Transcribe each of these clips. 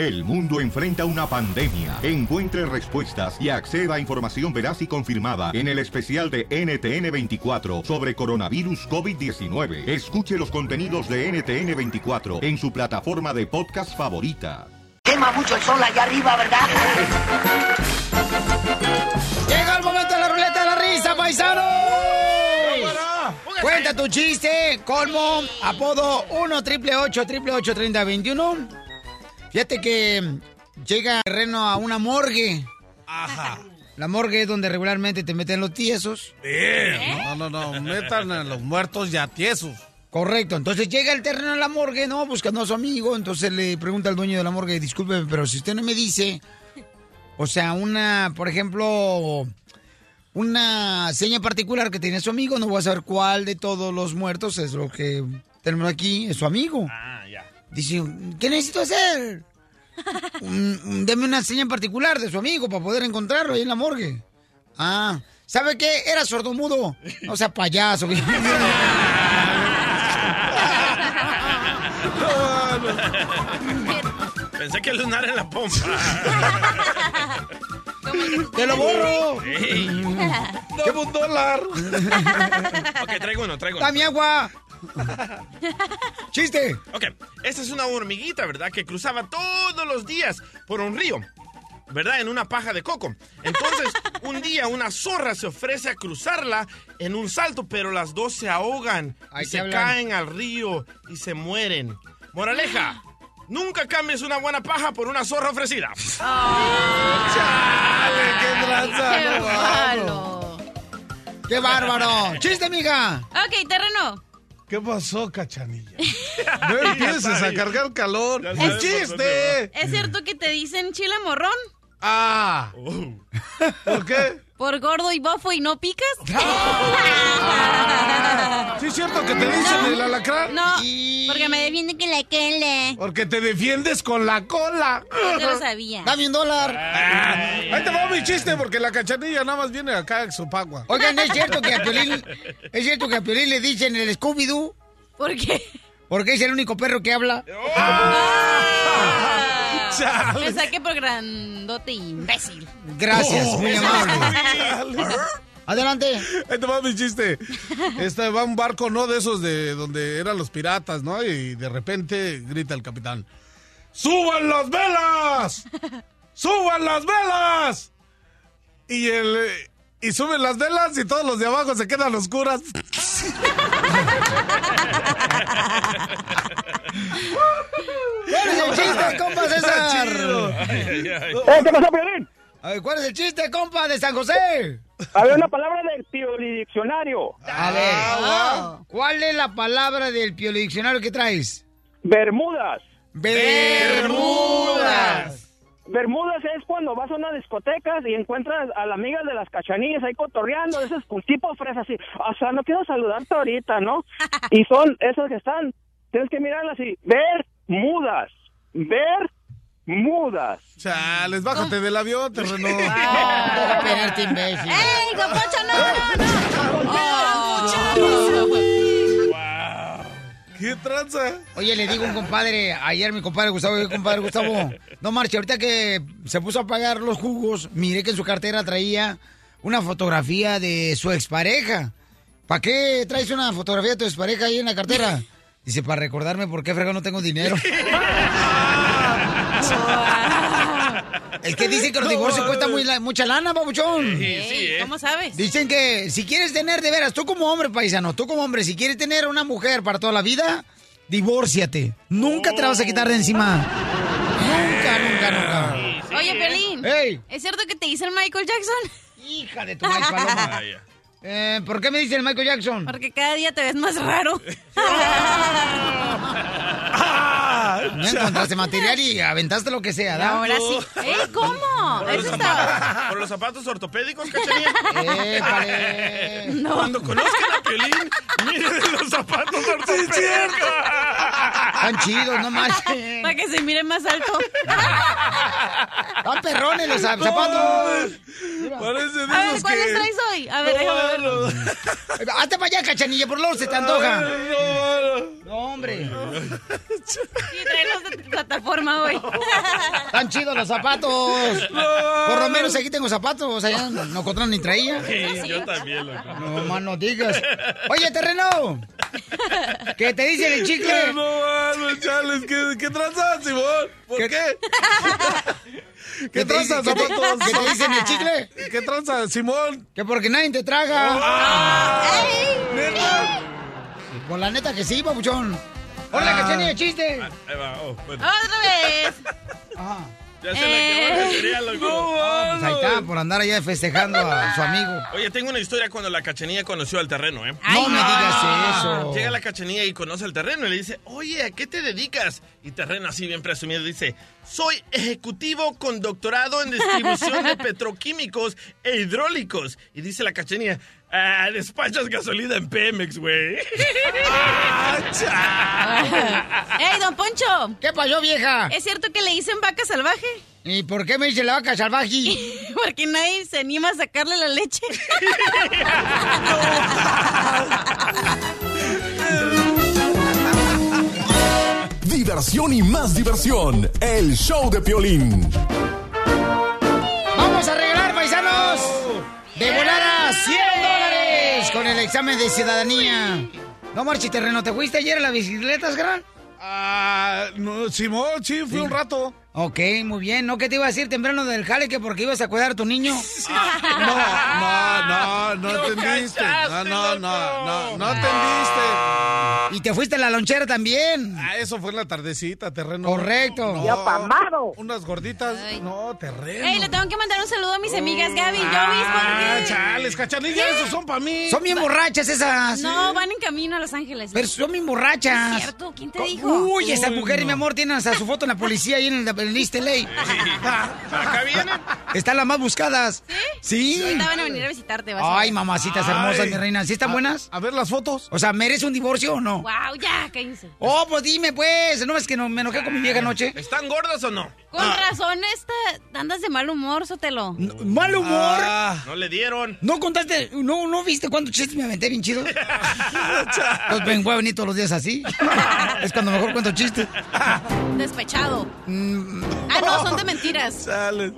El mundo enfrenta una pandemia. Encuentre respuestas y acceda a información veraz y confirmada en el especial de NTN24 sobre coronavirus COVID-19. Escuche los contenidos de NTN24 en su plataforma de podcast favorita. Quema mucho el sol allá arriba, ¿verdad? Llega el momento de la ruleta de la risa, paisano. Cuenta tu chiste, colmo, apodo 1 triple 8 triple 8 30 21. Fíjate que llega terreno a una morgue. Ajá. La morgue es donde regularmente te meten los tiesos. Bien. No, no, no. Metan a los muertos ya tiesos. Correcto, entonces llega el terreno a la morgue, ¿no? Buscando a su amigo, entonces le pregunta al dueño de la morgue, disculpe, pero si usted no me dice, o sea, una, por ejemplo, una seña particular que tiene su amigo, no voy a saber cuál de todos los muertos es lo que tenemos aquí, es su amigo. Ah, ya. Dice, ¿qué necesito hacer? Un- un- deme una seña en particular de su amigo para poder encontrarlo ahí en la morgue. Ah, ¿sabe qué? Era sordomudo. O sea, payaso. Pensé que lunar en la pompa. ¡Te lo borro! Ey. Dame un dólar. ok, traigo uno, traigo uno. ¡Dame agua! ¡Chiste! Ok, esta es una hormiguita, ¿verdad? Que cruzaba todos los días por un río. ¿Verdad? En una paja de coco. Entonces, un día una zorra se ofrece a cruzarla en un salto, pero las dos se ahogan Ay, y ¿qué se hablan? caen al río y se mueren. Moraleja, nunca cambies una buena paja por una zorra ofrecida. ¡Chale, qué tranza! ¡Qué malo! ¡Qué bárbaro! ¡Chiste, amiga! Ok, terreno. ¿Qué pasó, cachanilla? No empieces a cargar calor. Ya ¡Un sabes, chiste! ¿Es cierto que te dicen chile morrón? Ah. ¿Por qué? ¿Por gordo y bofo y no picas? ¿Sí es cierto que te dicen No. el alacrán? No, porque me defiende que la quele. Porque te defiendes con la cola. Yo lo sabía. ¡Dame un dólar! Ahí te va mi chiste, porque la cachanilla nada más viene acá en su pagua. Oigan, ¿es cierto que a Piolín, es cierto que a Piolín le dicen el Scooby-Doo? ¿Por qué? Porque es el único perro que habla. Me saqué por grandote imbécil. Gracias, Oh, muy amable. Adelante. Ahí te va mi chiste. Este va un barco, ¿no? De esos de donde eran los piratas, ¿no? Y de repente grita el capitán. ¡Suban las velas! ¡Suban las velas! Y el y suben las velas y todos los de abajo se quedan oscuras. ¿Cuál es el chiste, compa César? Eh, ¿Qué pasó, Piolín? A ver, ¿cuál es el chiste, compa de San José? A ver, una palabra del Diccionario. A ver, ¿cuál es la palabra del diccionario que traes? Bermudas. Bermudas. Bermudas es cuando vas a una discoteca y encuentras a la amiga de las cachanillas ahí cotorreando, esos con tipo fresa así. O sea, no quiero saludarte ahorita, ¿no? Y son esos que están, tienes que mirarlas así, ver mudas, ver mudas. Chales, bájate del avión, terreno. Espérate, imbécil. ¡Ey, Gapacho, no, no, no! ¿Qué tranza? Oye, le digo a un compadre, ayer mi compadre Gustavo, oye, compadre Gustavo, no marche, ahorita que se puso a pagar los jugos, miré que en su cartera traía una fotografía de su expareja. ¿Para qué traes una fotografía de tu expareja ahí en la cartera? Dice, para recordarme por qué frega no tengo dinero. Es que dicen que los divorcios cuestan muy la- mucha lana, babuchón. Ey, ¿Cómo sabes? Dicen que si quieres tener, de veras, tú como hombre, paisano, tú como hombre, si quieres tener una mujer para toda la vida, divórciate. Nunca te la vas a quitar de encima. Nunca, nunca, nunca. Oye, Pelín. ¿Es cierto que te dice el Michael Jackson? Hija de tu madre, paloma. Eh, ¿Por qué me dice el Michael Jackson? Porque cada día te ves más raro. No encontraste material y aventaste lo que sea, ¿da? Ahora sí. Ey, ¿cómo? ¿Por los, zapatos, está... por los zapatos ortopédicos, cachanilla? No. Cuando conozcan a Piolín, miren los zapatos ortopédicos. Están chidos, no más. Para que se mire más alto. Están perrones los zap- zapatos. Parece de A ver, ¿cuáles que- traes hoy? A ver, déjame verlo. Hazte para allá, cachanilla, por luego se te antoja. No, hombre. Sí, trae los de plataforma hoy. Están chidos los zapatos. Por lo menos aquí tengo zapatos. Allá no encontraron ni traía. Sí, yo también, loco. No más no digas. Oye, terreno. ¿Qué te dice el chicle? No, mano, chales, ¿qué, qué tranza, Simón? ¿Por ¿Qué- qué? ¿Qué ¿Qué te dice- tranza, zapatos? qué te dicen el chicle? ¿Qué tranza, Simón? Que porque nadie te traga. Ah. ¿Neta? Por la neta que sí, papuchón. Hola, cachanilla, chiste. Ahí va, oh. ¡Otra vez! Ya se le acabó la cereal, loco. Ah, pues ahí está, por andar allá festejando a su amigo. Oye, tengo una historia cuando la cachanilla conoció al terreno, ¿eh? No me digas eso. Llega la cachanilla y conoce al terreno y le dice, oye, ¿a qué te dedicas? Y terreno así bien presumido dice, soy ejecutivo con doctorado en distribución de petroquímicos e hidráulicos. Y dice la cachanilla, ah, despachas gasolina en Pemex, güey. ¡Ey, don Poncho! ¿Qué pasó, vieja? ¿Es cierto que le dicen vaca salvaje? ¿Y por qué me dice la vaca salvaje? Porque nadie se anima a sacarle la leche. Diversión y más diversión. El show de Piolín. ¡Vamos a regalar, paisanos! De examen de ciudadanía. No marches, terreno. ¿Te fuiste ayer a las bicicletas, gran? Ah, no, Simón, sí, fui un rato. Ok, muy bien. ¿No que te iba a decir temprano del jale que porque ibas a cuidar a tu niño? No, no, no, no entendiste. No, no, no, no, no entendiste. Y te fuiste a la lonchera también. Ah, eso fue en la tardecita, terreno. Correcto. No, Ya pamado. Unas gorditas. Ay. No, terreno. ¡Ey, le tengo que mandar un saludo a mis amigas Gaby y Ah, Jovis porque... chales, cachanilla, esos son para mí. Son bien borrachas esas. No, van en camino a Los Ángeles. Pero son bien borrachas. ¿Es cierto? ¿Quién te dijo? Uy, esa Uy, mujer, no. mi amor, tiene hasta su foto en la policía ahí en el, East LA. Acá vienen. Están las más buscadas. ¿Sí? Ahorita van a venir a visitarte, vas a Ay, mamacitas Ay. hermosas, mi reina. ¿Sí están A- buenas? A ver las fotos. O sea, ¿merece un divorcio o no? Wow, ya, cállense. Oh, pues dime, pues. No es que no, me enojé con mi vieja anoche. ¿Están gordas o no? Con razón, esta, andas de mal humor, Sotelo. No, Mal humor. Ah, No le dieron. ¿No contaste? ¿No, ¿No viste cuántos chistes me aventé bien chido? Pues ven, voy a venir todos los días así. Es cuando mejor cuento chistes. Despechado. Mm, Ah, no, son de mentiras. chales.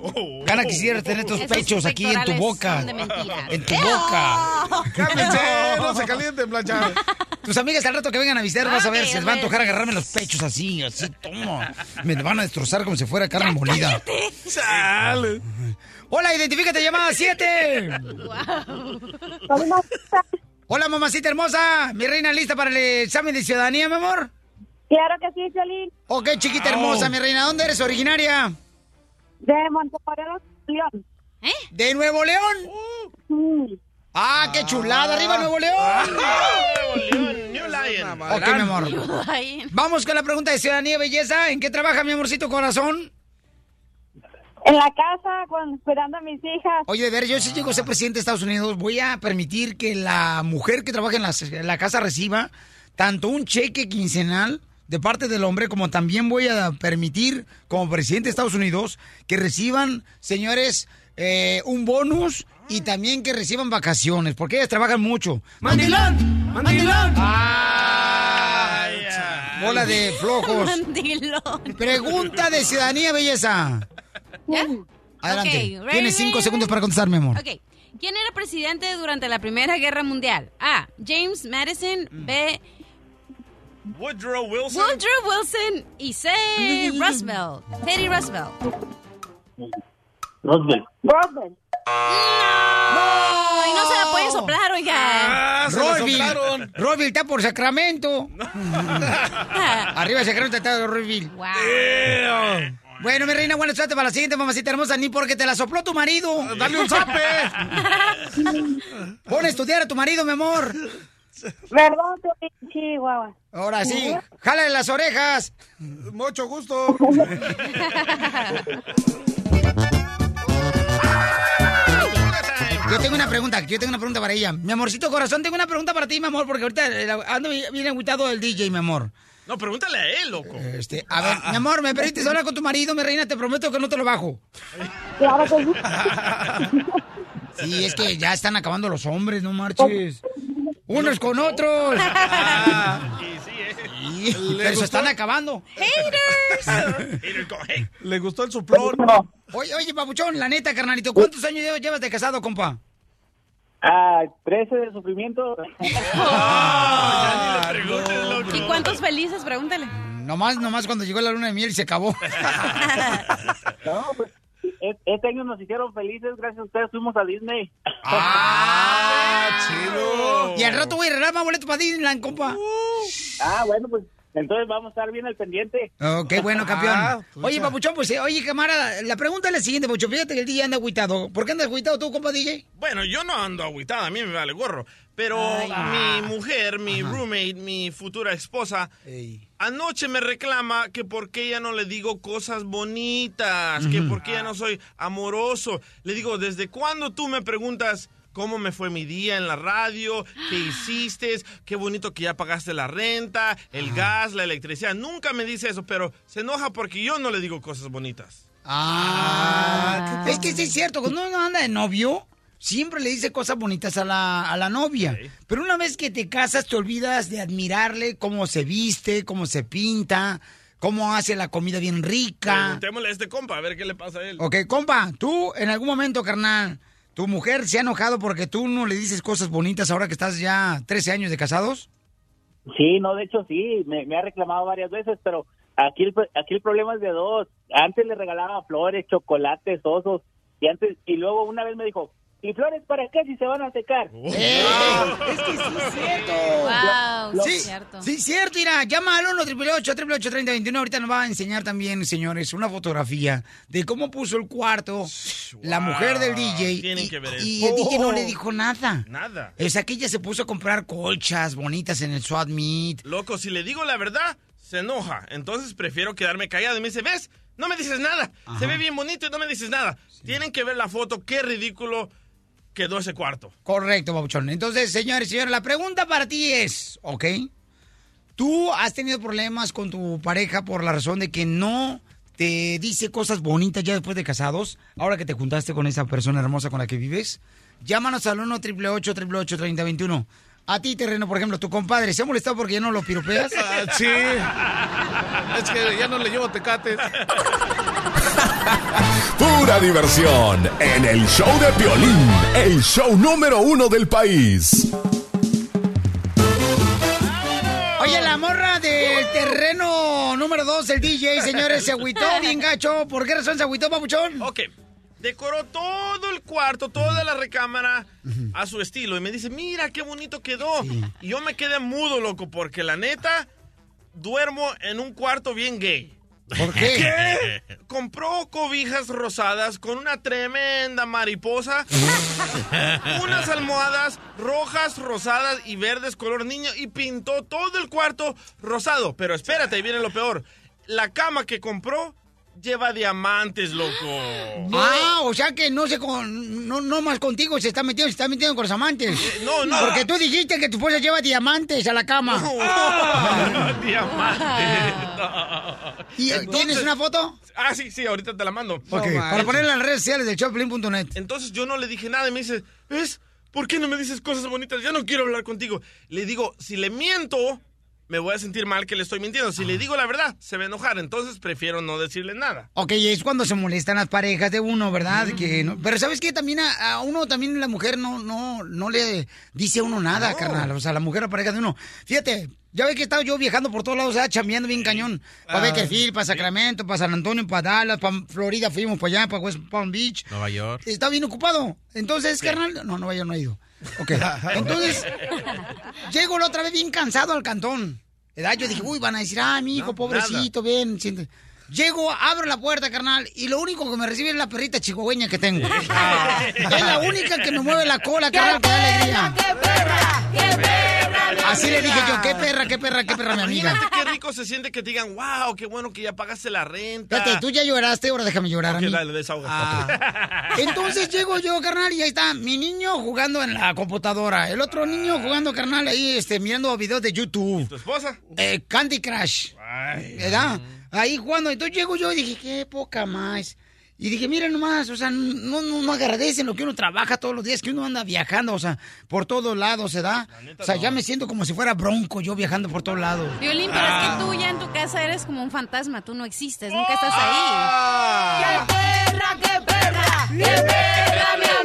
Gana quisiera tener estos Esos pechos aquí en tu boca. son de mentiras. En tu ¡Eo! boca. Cálmense, no se calienten, plancha. Tus amigas al rato que vengan a visitar, vas a ver, se les va a antojar agarrarme los pechos así, así, toma. Me van a destrozar como si fuera carne molida. Chales. Hola, identifícate, llamada 7. Hola, mamacita hermosa. Mi reina lista para el examen de ciudadanía, mi amor. Claro que sí, Piolín. Ok, chiquita hermosa, mi reina. ¿Dónde eres originaria? De Montemorelos, León. ¿Eh? ¿De Nuevo León? Sí. Ah, qué chulada. Arriba, Nuevo León. Nuevo León, New Lion. Ok, mi amor. Vamos con la pregunta de ciudadanía, belleza. ¿En qué trabaja mi amorcito corazón? En la casa, con, cuidando a mis hijas. Oye, de ver, yo si llego a ser presidente de Estados Unidos, voy a permitir que la mujer que trabaja en la, en la casa reciba tanto un cheque quincenal de parte del hombre, como también voy a permitir, como presidente de Estados Unidos, que reciban, señores, eh, un bonus y también que reciban vacaciones, porque ellas trabajan mucho. ¡Mandilón! ¡Mandilón! ¡Ah! Bola de flojos. mandilón. Pregunta de ciudadanía, belleza. ¿Ya? Adelante. Ok, Tienes cinco ready, segundos para contestar, mi amor. Ok. ¿Quién era presidente durante la Primera Guerra Mundial? A. James Madison. B. Woodrow Wilson. Woodrow Wilson. Y C. Roosevelt. Teddy Roosevelt. Roosevelt. Broadband. Ay, no se la puede soplar, oiga. Ah, soplaron. Royville está por Sacramento. Arriba de Sacramento está Royville. Wow. Bueno, mi reina, buena suerte para la siguiente mamacita hermosa, ni porque te la sopló tu marido. Dale un zape. Pon a estudiar a tu marido, mi amor. Piolín, Chihuahua. Ahora sí, jálale las orejas. Mucho gusto. Yo tengo una pregunta, yo tengo una pregunta para ella. Mi amorcito corazón, tengo una pregunta para ti, mi amor, porque ahorita eh, ando bien agüitado del DJ, mi amor. No, pregúntale a él, loco. Este, a ver, mi amor, ¿me permites hablar con tu marido, mi reina? Te prometo que no te lo bajo. Claro que sí. Sí, es que ya están acabando los hombres, no marches. Unos con otros. Sí, pero se están acabando. Le gustó el soplón. Oye, oye, papuchón, la neta, carnalito, ¿cuántos años llevas- de casado, compa? Ah, 13 de sufrimiento. ¿Y cuántos felices? Pregúntale. Nomás, nomás cuando llegó la luna de miel y se acabó. No, pues este año nos hicieron felices, gracias a ustedes fuimos a Disney. ¡Ah, chido! Y al rato voy a regalar más boletos para Disneyland, compa. Ah, bueno, pues entonces vamos a estar bien al pendiente. Oh, qué bueno, campeón. Ah, oye, pucha. papuchón, pues, eh, oye, camarada, la pregunta es la siguiente, papuchón. Fíjate que el DJ anda agüitado. ¿Por qué andas agüitado tú, compa DJ? Bueno, yo no ando agüitada, a mí me vale gorro. Pero mi mujer, mi roommate, mi futura esposa, anoche me reclama que por qué ya no le digo cosas bonitas, que por qué ya no soy amoroso. Le digo, ¿desde cuándo tú me preguntas cómo me fue mi día en la radio? ¿Qué hiciste? Qué bonito que ya pagaste la renta, el gas, la electricidad. Nunca me dice eso, pero se enoja porque yo no le digo cosas bonitas. Ah, es que sí es cierto, cuando uno anda de novio, siempre le dice cosas bonitas a la, a la novia. Pero una vez que te casas, te olvidas de admirarle cómo se viste, cómo se pinta, cómo hace la comida bien rica. Preguntémosle a este compa a ver qué le pasa a él. Ok, compa, tú en algún momento, carnal, tu mujer se ha enojado porque tú no le dices cosas bonitas ahora que estás ya 13 años de casados. Sí, no, de hecho sí, me, me ha reclamado varias veces, pero aquí el, aquí el problema es de dos. Antes le regalaba flores, chocolates, osos, y antes y luego una vez me dijo, ¿y flores para qué si se van a secar? ¡Eh! Es que sí es cierto. Wow, sí, sí es cierto. Sí, cierto, mira, llama al 1 888 3021 Ahorita nos va a enseñar también, señores, una fotografía de cómo puso el cuarto la mujer del DJ. Tienen y, que ver y eso. el DJ no le dijo nada. Nada. O sea, que ella se puso a comprar colchas bonitas en el SWAT Meet. Loco, si le digo la verdad, se enoja. Entonces prefiero quedarme callado. Y me dice, ¿ves? No me dices nada. Se ve bien bonito y no me dices nada. Tienen que ver la foto. Qué ridículo quedó ese cuarto. Correcto, Babuchón. Entonces, señores y señores, la pregunta para ti es, ¿ok? ¿Tú has tenido problemas con tu pareja por la razón de que no te dice cosas bonitas ya después de casados? Ahora que te juntaste con esa persona hermosa con la que vives. Llámanos al 1 888 3021 A ti, terreno, por ejemplo, tu compadre, ¿se ha molestado porque ya no lo piropeas? Ah, sí. Es que ya no le llevo tecates. Pura diversión en el show de Piolín, el show número uno del país. Oye, la morra del terreno número 2, el DJ, señores, se agüitó bien gacho. ¿Por qué razón se agüitó, papuchón? Ok. Decoró todo el cuarto, toda la recámara a su estilo. Y me dice, mira qué bonito quedó. Y yo me quedé mudo, loco, porque la neta, duermo en un cuarto bien gay. ¿Por qué? ¿Qué? Compró cobijas rosadas con una tremenda mariposa, unas almohadas rojas, rosadas y verdes color niño y pintó todo el cuarto rosado. Pero espérate, ahí viene lo peor. La cama que compró lleva diamantes, loco. Ah, o sea que no se con, no, no más contigo se está metiendo, se está metiendo con los amantes. Eh, no, no. Porque tú dijiste que tu esposa lleva diamantes a la cama. Ah, diamantes. ¿Y eh, tienes una foto? Ah, sí, sí, ahorita te la mando. Ok, para ponerla en las redes sociales del showplane.net. Entonces yo no le dije nada y me dice, ¿ves? ¿Por qué no me dices cosas bonitas? Ya no quiero hablar contigo. Le digo, si le miento, me voy a sentir mal que le estoy mintiendo. Si le digo la verdad, se va a enojar. Entonces prefiero no decirle nada. Ok, es cuando se molestan las parejas de uno, ¿verdad? Que no- pero ¿sabes qué? También a, a uno, también la mujer no, no, no le dice a uno nada, carnal. O sea, la mujer, la pareja de uno. Fíjate, ya ve que he estado yo viajando por todos lados, ¿verdad? chambeando bien cañón. Para Ah, Bakersfield, para Sacramento, para San Antonio, para Dallas, para Florida, fuimos para allá, para West Palm Beach. Nueva York. Está bien ocupado. Entonces, carnal, no, no vaya, no ha ido. Ok. Entonces, llego la otra vez bien cansado al cantón. ¿Verdad? Yo dije, uy, van a decir, ah, mi hijo, pobrecito, bien. siente. Llego, abro la puerta, carnal, y lo único que me recibe es la perrita chihuahueña que tengo. es la única que me mueve la cola, carnal, que da alegría. ¡Qué perra! ¡Qué perra! Así le dije yo, qué perra, qué perra, qué perra, mi amiga. Imagínate qué rico se siente que te digan, wow, qué bueno que ya pagaste la renta. Fíjate, tú ya lloraste, ahora déjame llorar a Ok, mí. dale, desahoga. Entonces llego yo, carnal, y ahí está mi niño jugando en la computadora. El otro niño jugando, carnal, ahí este, mirando videos de YouTube. ¿Tu esposa? Eh, Candy Crush. ¿Verdad? Ahí jugando. Entonces llego yo y dije, qué poca más. Y dije, miren nomás, o sea, no, no, no agradecen lo que uno trabaja todos los días, que uno anda viajando, o sea, por todos lados se da. O sea, ya me siento como si fuera bronco yo viajando por todos lados. Violín, pero es que tú ya en tu casa eres como un fantasma, tú no existes, nunca estás Ah. ahí. ¡Qué perra, qué perra! ¡Qué perra, mi amiga!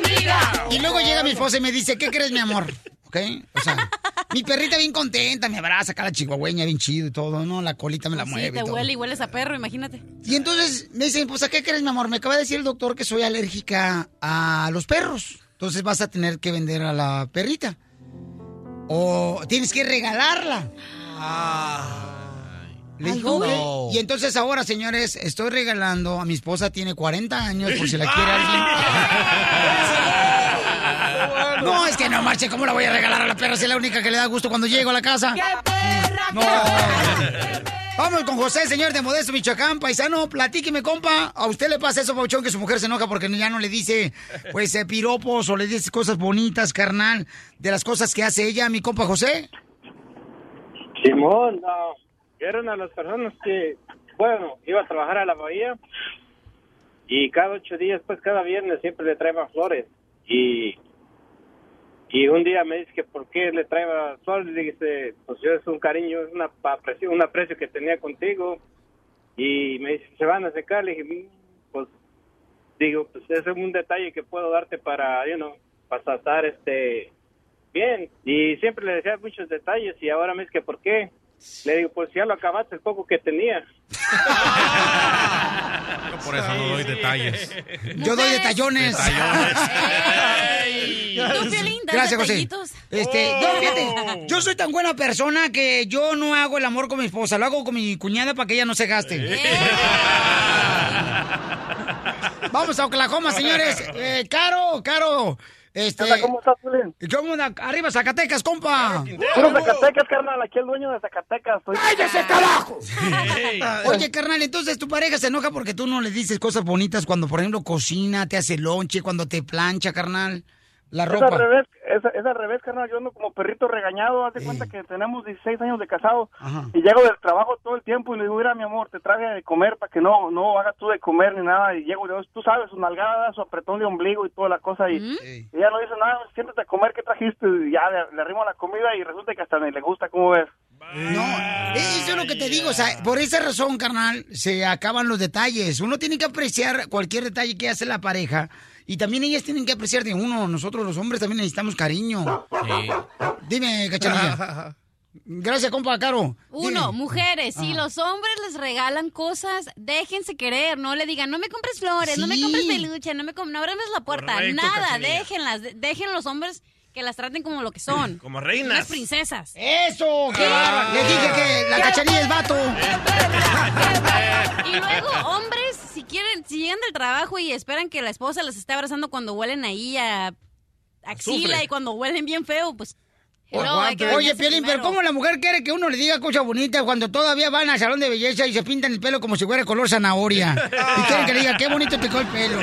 Y luego llega mi esposa y me dice, ¿qué crees, mi amor? ¿Ok? O sea, mi perrita bien contenta, me abraza acá la chihuahueña bien chido y todo, ¿no? La colita me la Sí, mueve. te y todo. huele y hueles a perro, imagínate. Y entonces me dice, pues, ¿a qué crees, mi amor? Me acaba de decir el doctor que soy alérgica a los perros. Entonces vas a tener que vender a la perrita. O tienes que regalarla. Le dijo, no. Y entonces ahora, señores, estoy regalando a mi esposa, tiene 40 años, por si la quiere alguien. No, es que no marche, ¿cómo la voy a regalar a la perra si es la única que le da gusto cuando llego a la casa? No. Vamos con José, señor de Modesto, Michoacán, paisano, platíqueme, compa. ¿A usted le pasa eso, Pauchón, que su mujer se enoja porque ya no le dice, pues, eh, piropos o le dice cosas bonitas, carnal, de las cosas que hace ella, mi compa José? Simón, no, era una de las personas que, bueno, iba a trabajar a la bahía y cada ocho días, pues cada viernes siempre le traía flores y y un día me dice que por qué le traía flores, le dije, pues yo es un cariño, es una aprecio, un aprecio que tenía contigo y me dice, se van a secar, le dije, "Mm, pues digo, pues ese es un detalle que puedo darte para, you know, para estar este bien y siempre le decía muchos detalles y ahora me dice que por qué le digo pues ya lo acabaste el poco que tenía Yo por eso no doy detalles. Yo doy detallones. ¿Tú, Piolín, das Gracias, José. Este, yo, fíjate, yo soy tan buena persona que yo no hago el amor con mi esposa, lo hago con mi cuñada para que ella no se gaste. Vamos a Oklahoma, señores. Eh, Caro, Caro. Este, ¿Cómo estás, Piolín? ¿Cómo anda? Arriba, Zacatecas, compa. Puro Zacatecas, carnal, aquí el dueño de Zacatecas. Soy... ¡Cállese, carajo! Oye, carnal, entonces tu pareja se enoja porque tú no le dices cosas bonitas cuando, por ejemplo, cocina, te hace lonche, cuando te plancha, carnal, la Es ropa. al revés, es, es al revés, carnal. Yo ando como perrito regañado. Haz de cuenta que tenemos 16 años de casado y llego del trabajo todo el tiempo y le digo, mira, mi amor, te traje de comer para que no no hagas tú de comer ni nada. Y llego y le digo, tú sabes, su nalgada, su apretón de ombligo y toda la cosa. Y, y ella no dice nada, siéntate a comer, ¿qué trajiste? Y ya le, le arrimo la comida y resulta que hasta ni le gusta, ¿cómo ves? No, eso es lo que te digo, o sea, por esa razón, carnal, se acaban los detalles. Uno tiene que apreciar cualquier detalle que hace la pareja y también ellas tienen que apreciar de uno. Nosotros los hombres también necesitamos cariño. Dime, cachanilla. Gracias, compa, Caro. Uno, Dime. mujeres, si Ajá. los hombres les regalan cosas, déjense querer, no le digan, no me compres flores, no me Sí. compres peluche, no me com no abras la puerta, Correcto, nada, Cachanilla. déjenlas, de- dejen los hombres que las traten como lo que son. Como reinas. Unas princesas. ¡Eso! ¡Qué bárbaro! Les dije que la cachanilla es vato. Y luego, hombres, si quieren, si llegan del trabajo y esperan que la esposa les esté abrazando cuando huelen ahí a axila Azufre. y cuando huelen bien feo, pues... Oye, Piolín, pero. ¿cómo la mujer quiere que uno le diga cosas bonitas cuando todavía van al salón de belleza y se pintan el pelo como si fuera color zanahoria? Y quieren que le diga, qué bonito te quedó el pelo.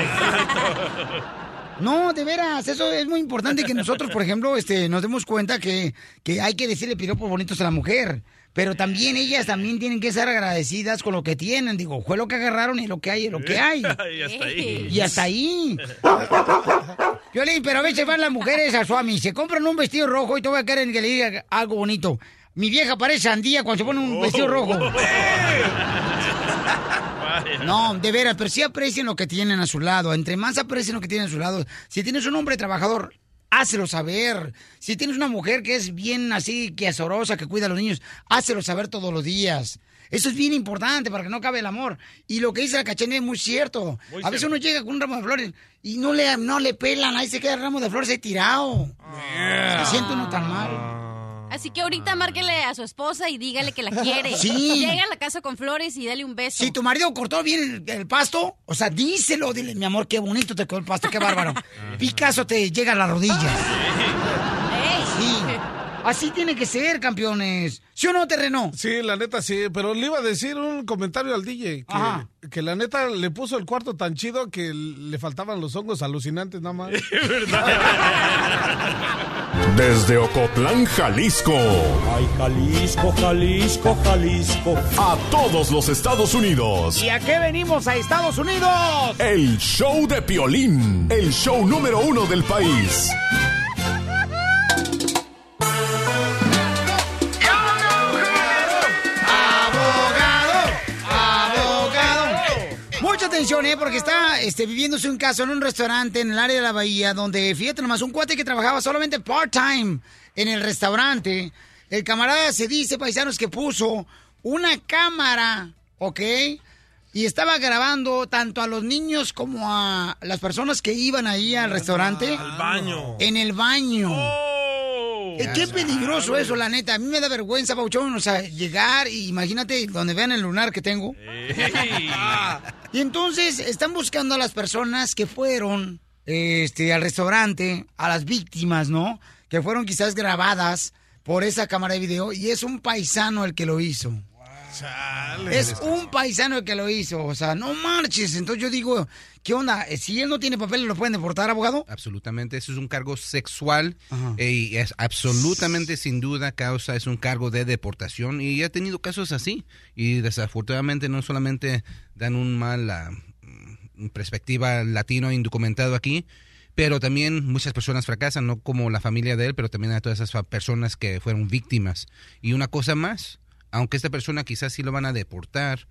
No, de veras, eso es muy importante que nosotros, por ejemplo, este, nos demos cuenta que, que hay que decirle piropos bonitos a la mujer. Pero también ellas también tienen que ser agradecidas con lo que tienen. Digo, fue lo que agarraron y lo que hay es lo que hay. y hasta ahí. Y hasta ahí. Violín, pero a veces van las mujeres a Suami, se compran un vestido rojo y todavía quieren que le diga algo bonito. Mi vieja parece sandía cuando se pone un vestido rojo. No, de veras, pero sí aprecien lo que tienen a su lado. Entre más aprecien lo que tienen a su lado. Si tienes un hombre trabajador, hácelo saber. Si tienes una mujer que es bien así, que azorosa, que cuida a los niños, hácelo saber todos los días. Eso es bien importante para que no acabe el amor. Y lo que dice la cachanilla es muy cierto. Muy a veces cierto. uno llega con un ramo de flores y no le, no le pelan, ahí se queda el ramo de flores ahí tirado. Se siente uno tan mal. Así que ahorita márquele a su esposa y dígale que la quiere. Sí. Llega a la casa con flores y dale un beso. Si tu marido cortó bien el, el pasto, o sea, díselo, dile, mi amor, qué bonito te quedó el pasto, qué bárbaro. Picasso te llega a la rodilla. Sí. Así tiene que ser, campeones. ¿Sí o no, terreno? Sí, la neta sí, pero le iba a decir un comentario al DJ Ajá. que, que la neta le puso el cuarto tan chido que le faltaban los hongos alucinantes nada más. Desde Ocotlán, Jalisco. Ay, Jalisco, Jalisco, Jalisco. A todos los Estados Unidos. ¿Y a qué venimos a Estados Unidos? El show de Piolín. El show número uno del país. Porque está este, viviéndose un caso en un restaurante en el área de la bahía donde, fíjate nomás, un cuate que trabajaba solamente part-time en el restaurante. El camarada se dice, paisanos, que puso una cámara, ¿ok? Y estaba grabando tanto a los niños como a las personas que iban ahí al restaurante. Al baño. En el baño. Oh. Eh, qué peligroso eso, la neta. A mí me da vergüenza, Pauchón. O sea, llegar y imagínate donde vean el lunar que tengo. y entonces están buscando a las personas que fueron este, al restaurante, a las víctimas, ¿no? Que fueron quizás grabadas por esa cámara de video. Y es un paisano el que lo hizo. Es un paisano el que lo hizo. O sea, no marches. Entonces yo digo, ¿qué onda? Eh, Si él no tiene papel, ¿lo pueden deportar, abogado? Absolutamente, eso es un cargo sexual eh, y es absolutamente sin duda causa, es un cargo de deportación y he tenido casos así y desafortunadamente no solamente dan un mal mm, perspectiva latino indocumentado aquí, pero también muchas personas fracasan, no como la familia de él, pero también a todas esas personas que fueron víctimas. Y una cosa más, aunque esta persona quizás sí lo van a deportar,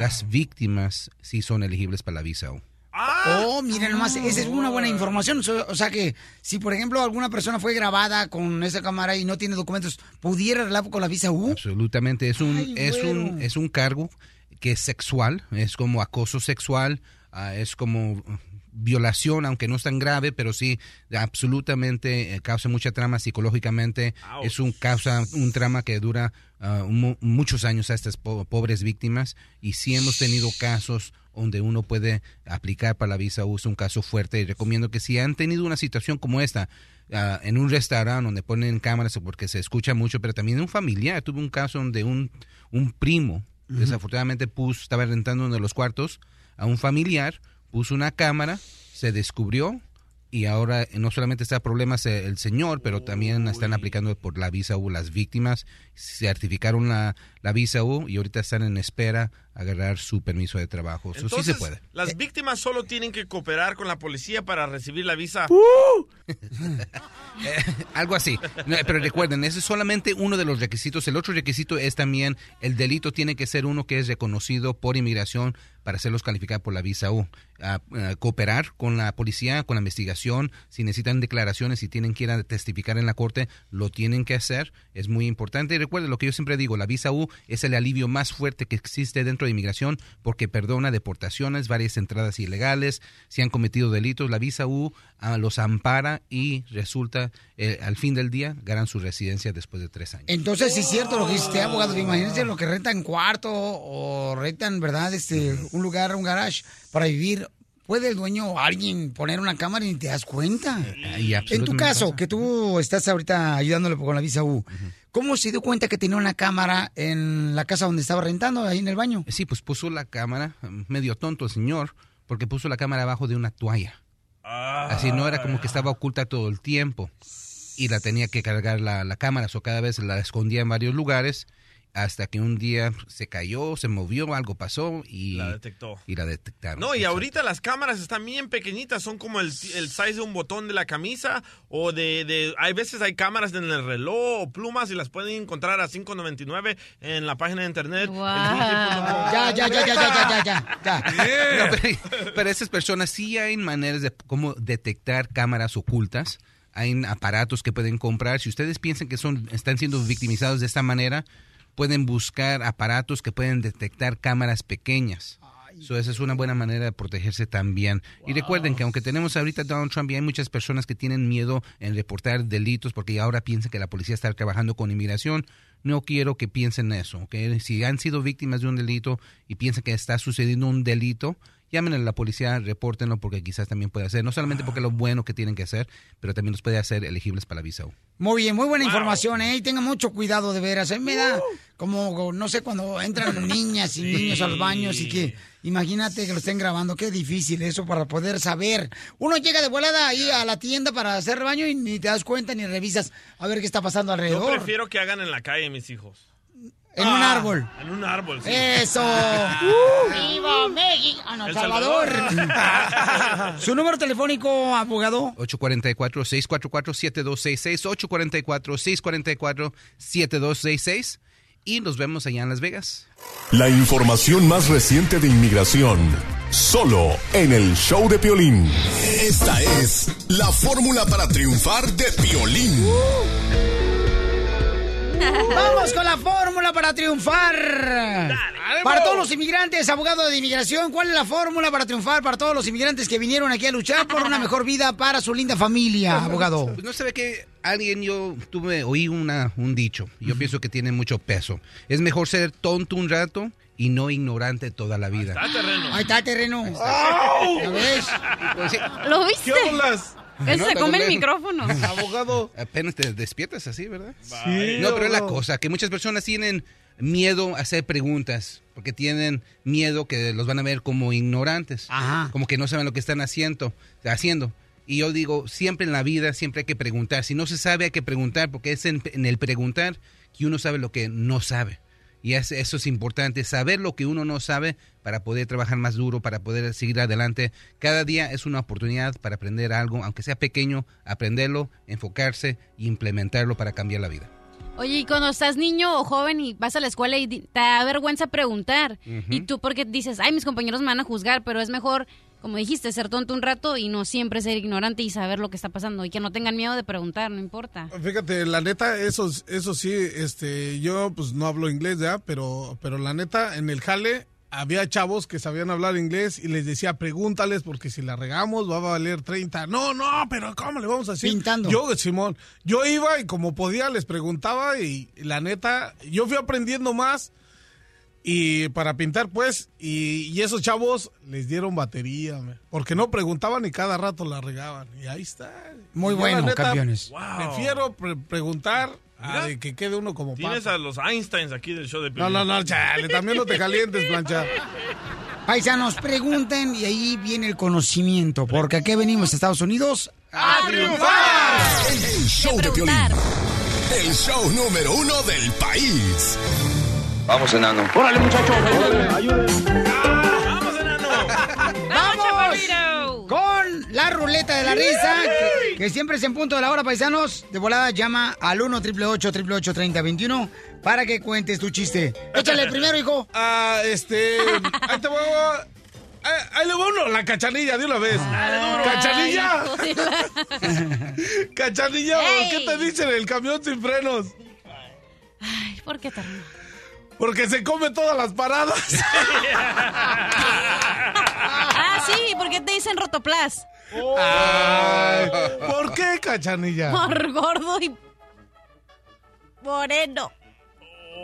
las víctimas sí son elegibles para la visa. O. Oh, miren nomás, esa es una buena información. O sea que si, por ejemplo, alguna persona fue grabada con esa cámara y no tiene documentos, ¿pudiera arreglar con la visa U? Absolutamente, es un, Ay, es un, es un cargo que es sexual, es como acoso sexual, ah, es como uh, violación, aunque no es tan grave, pero sí absolutamente eh, causa mucha trama psicológicamente, es un causa un trama que dura ah, mu- muchos años a estas po- pobres víctimas. Y sí hemos tenido casos donde uno puede aplicar para la visa U, es un caso fuerte. Y recomiendo que si han tenido una situación como esta, ah, en un restaurante donde ponen cámaras porque se escucha mucho, pero también un familiar. Tuve un caso donde un, un primo, desafortunadamente, puso, estaba rentando uno de los cuartos a un familiar, puso una cámara, se descubrió y ahora eh, no solamente está problemas eh, el señor, pero también están aplicando por la visa U las víctimas, certificaron la, la visa U y ahorita están en espera a agarrar su permiso de trabajo. Eso sí se Entonces, puede. Las víctimas solo tienen que cooperar con la policía para recibir la visa. Algo así. No, Pero recuerden, ese es solamente uno de los requisitos. El otro requisito es también el delito tiene que ser uno que es reconocido por inmigración para hacerlos calificar por la visa U. Ah, cooperar con la policía, con la investigación. Si necesitan declaraciones, si tienen que ir a testificar en la corte, lo tienen que hacer. Es muy importante. Y recuerden lo que yo siempre digo, la visa U es el alivio más fuerte que existe dentro de inmigración porque perdona deportaciones, varias entradas ilegales, si han cometido delitos. La visa U los ampara y resulta, eh, al fin del día, ganan su residencia después de tres años. Entonces, sí es cierto lo que dice abogado. Imagínense lo que rentan cuarto o rentan, ¿verdad? Este, un lugar, un garage para vivir. ¿Puede el dueño o alguien poner una cámara y ni te das cuenta? Y En tu caso, pasa. que tú estás ahorita ayudándole con la visa U, ¿cómo se dio cuenta que tenía una cámara en la casa donde estaba rentando, ahí en el baño? Sí, pues puso la cámara, medio tonto el señor, porque puso la cámara abajo de una toalla. Así no era como que estaba oculta todo el tiempo. Y la tenía que cargar la, la cámara, o cada vez la escondía en varios lugares, hasta que un día se cayó, se movió, algo pasó y La detectó. Y la detectaron. No, y ahorita las cámaras están bien pequeñitas, son como el, el size de un botón de la camisa o de, de- Hay veces hay cámaras en el reloj o plumas y las pueden encontrar a 5.99 en la página de internet. el DJ.com. Ya, ya, ya, ya, ya, ya, ya, ya. No, pero, pero esas personas sí hay maneras de cómo detectar cámaras ocultas. Hay aparatos que pueden comprar. Si ustedes piensan que son están siendo victimizados de esta manera, pueden buscar aparatos que pueden detectar cámaras pequeñas. So, esa es una buena manera de protegerse también. Y recuerden que aunque tenemos ahorita Donald Trump y hay muchas personas que tienen miedo en reportar delitos porque ahora piensan que la policía está trabajando con inmigración, no quiero que piensen eso. Si han sido víctimas de un delito y piensan que está sucediendo un delito llamen a la policía, repórtenlo porque quizás también puede hacer, no solamente porque es lo bueno que tienen que hacer, pero también los puede hacer elegibles para la visa U. Muy bien, muy buena información, ¿eh? Y tengan mucho cuidado de veras. A mí me da Uh. como, no sé, cuando entran niñas y niños a los baños y que, imagínate que lo estén grabando. Qué difícil eso para poder saber. Uno llega de volada ahí a la tienda para hacer baño y ni te das cuenta ni revisas a ver qué está pasando Yo alrededor. prefiero que hagan en la calle mis hijos. En un árbol. En un árbol, sí. Eso. ¡Viva México! Ah, no, El Salvador. Su número telefónico, abogado. 844-644-7266, 844-644-7266 y nos vemos allá en Las Vegas. La información más reciente de inmigración, solo en el show de Piolín. Esta es la fórmula para triunfar de Piolín. Vamos con la fórmula para triunfar. para todos los inmigrantes, abogado de inmigración, ¿cuál es la fórmula para triunfar para todos los inmigrantes que vinieron aquí a luchar por una mejor vida para su linda familia, abogado? Pues no se ve que alguien, yo tuve, oí una, un dicho, yo pienso que tiene mucho peso. Es mejor ser tonto un rato y no ignorante toda la vida. Está terreno. Ahí está terreno. ¡Au! ¿Ya ves? ¿Lo viste? ¿Qué? Él No, se come el micrófono. Abogado. Apenas te despiertas así, ¿verdad? Sí, No, pero es la cosa, que muchas personas tienen miedo a hacer preguntas, porque tienen miedo que los van a ver como ignorantes, como que no saben lo que están haciendo, haciendo. Y yo digo, siempre en la vida, siempre hay que preguntar. Si no se sabe, hay que preguntar, porque es en, en el preguntar que uno sabe lo que no sabe. Y es- eso es importante, saber lo que uno no sabe para poder trabajar más duro, para poder seguir adelante. Cada día es una oportunidad para aprender algo, aunque sea pequeño, aprenderlo, enfocarse e implementarlo para cambiar la vida. Oye, y cuando estás niño o joven y vas a la escuela y te da vergüenza preguntar, y tú porque dices, ay, mis compañeros me van a juzgar, pero es mejor, como dijiste, ser tonto un rato y no siempre ser ignorante y saber lo que está pasando y que no tengan miedo de preguntar, no importa. Fíjate, la neta, eso, eso sí, este, yo pues no hablo inglés ya, pero, pero la neta, en el jale había chavos que sabían hablar inglés y les decía, pregúntales porque si la regamos va a valer 30. No, no, pero ¿cómo le vamos a decir? Pintando. Yo, Simón, yo iba y como podía les preguntaba y la neta, yo fui aprendiendo más y para pintar pues, y, y esos chavos les dieron batería, porque no preguntaban y cada rato la regaban. Y ahí está. Muy bueno, neta, campeones. Prefiero pre- preguntar a Mira. que quede uno como Tienes pato. a los Einsteins aquí del show de No, no, no, chale, también no te calientes, plancha. Paisanos, pregunten y ahí viene el conocimiento, porque aquí venimos a Estados Unidos ¡A triunfar! El show de Piolín. El show número uno del país. Vamos, enano. Órale, muchachos. ¡Vamos, enano! ¡Vamos! Con la ruleta de la risa, que, que siempre es en punto de la hora, paisanos. De volada llama al 1 888 3021 para que cuentes tu chiste. Échale primero, hijo. Ah, este. Ahí te voy a. Ahí, ahí le va uno, la cachanilla de una vez. ¡Cachanilla! Ay, ¡Cachanilla! ¿Por qué te dicen el camión sin frenos? Ay, ¿por qué terminó? Porque se come todas las paradas. Ah, sí, ¿por qué te dicen rotoplas? Ay, ¿Por qué, cachanilla? Por gordo y moreno.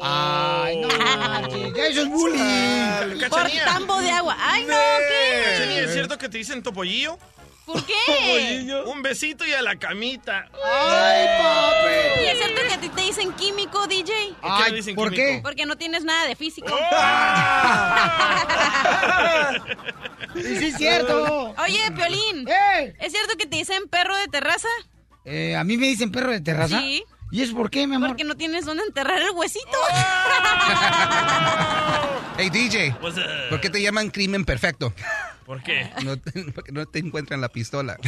Ay, no, manches, ya eso es bullying. Por tambo de agua. Ay, no, ¿qué? ¿es cierto que te dicen topollillo? ¿Por qué? Un besito y a la camita. Ay, papi. ¿Y es cierto que a ti te dicen químico, DJ? ¿Por qué Ay, le dicen ¿por químico? qué? Porque no tienes nada de físico. Sí, sí, es cierto. Oye, Piolín, ¡Eh! ¿es cierto que te dicen perro de terraza? Eh, ¿A mí me dicen perro de terraza? Sí. ¿Y es por qué, mi amor? Porque no tienes dónde enterrar el huesito. Hey, DJ? ¿por qué te llaman crimen perfecto? ¿Por qué? No te- porque no te encuentran la pistola.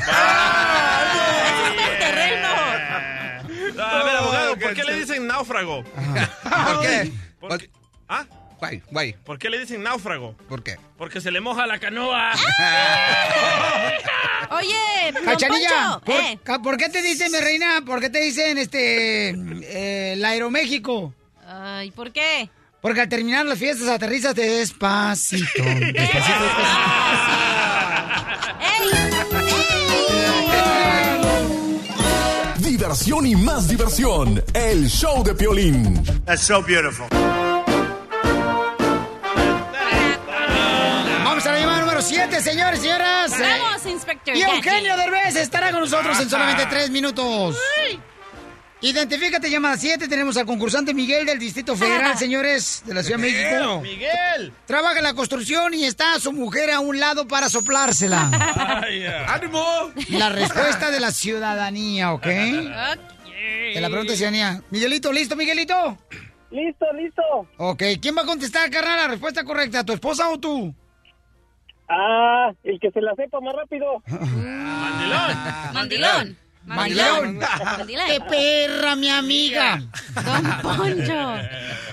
terreno. A ver, abogado, ¿por qué le dicen náufrago? ¿Por qué? ¿Por qué? ¿Ah? Guay, guay. ¿Por qué le dicen náufrago? ¿Por qué? Porque se le moja la canoa. Oye, don Cachanilla, Poncho, ¿por, eh, ca- por qué te dicen, mi reina? ¿Por qué te dicen este eh, el Aeroméxico? Ay, ¿por qué? Porque al terminar las fiestas aterrizas despacito. Despacito, Diversión y más diversión. El show de Piolín. That's so beautiful. Vamos a la llamada número 7. señores, señoras. Vamos, Inspector Y. Eugenio Derbez estará con nosotros en solamente tres minutos. Identifícate, llamada 7. Tenemos al concursante Miguel del Distrito Federal, señores, de la Ciudad de México. Miguel. Trabaja en la construcción y está su mujer a un lado para soplársela. ¡Ánimo! La respuesta de la ciudadanía, ¿ok? De la pregunta de ciudadanía. Miguelito, ¿listo, Miguelito? Listo, listo. Ok, ¿quién va a contestar, carnal, la respuesta correcta? ¿Tu esposa o tú? Ah, el que se la sepa más rápido. Mandilón. Mandilón. Mandilón. Mandilón. ¡Qué perra, mi amiga! Don Poncho.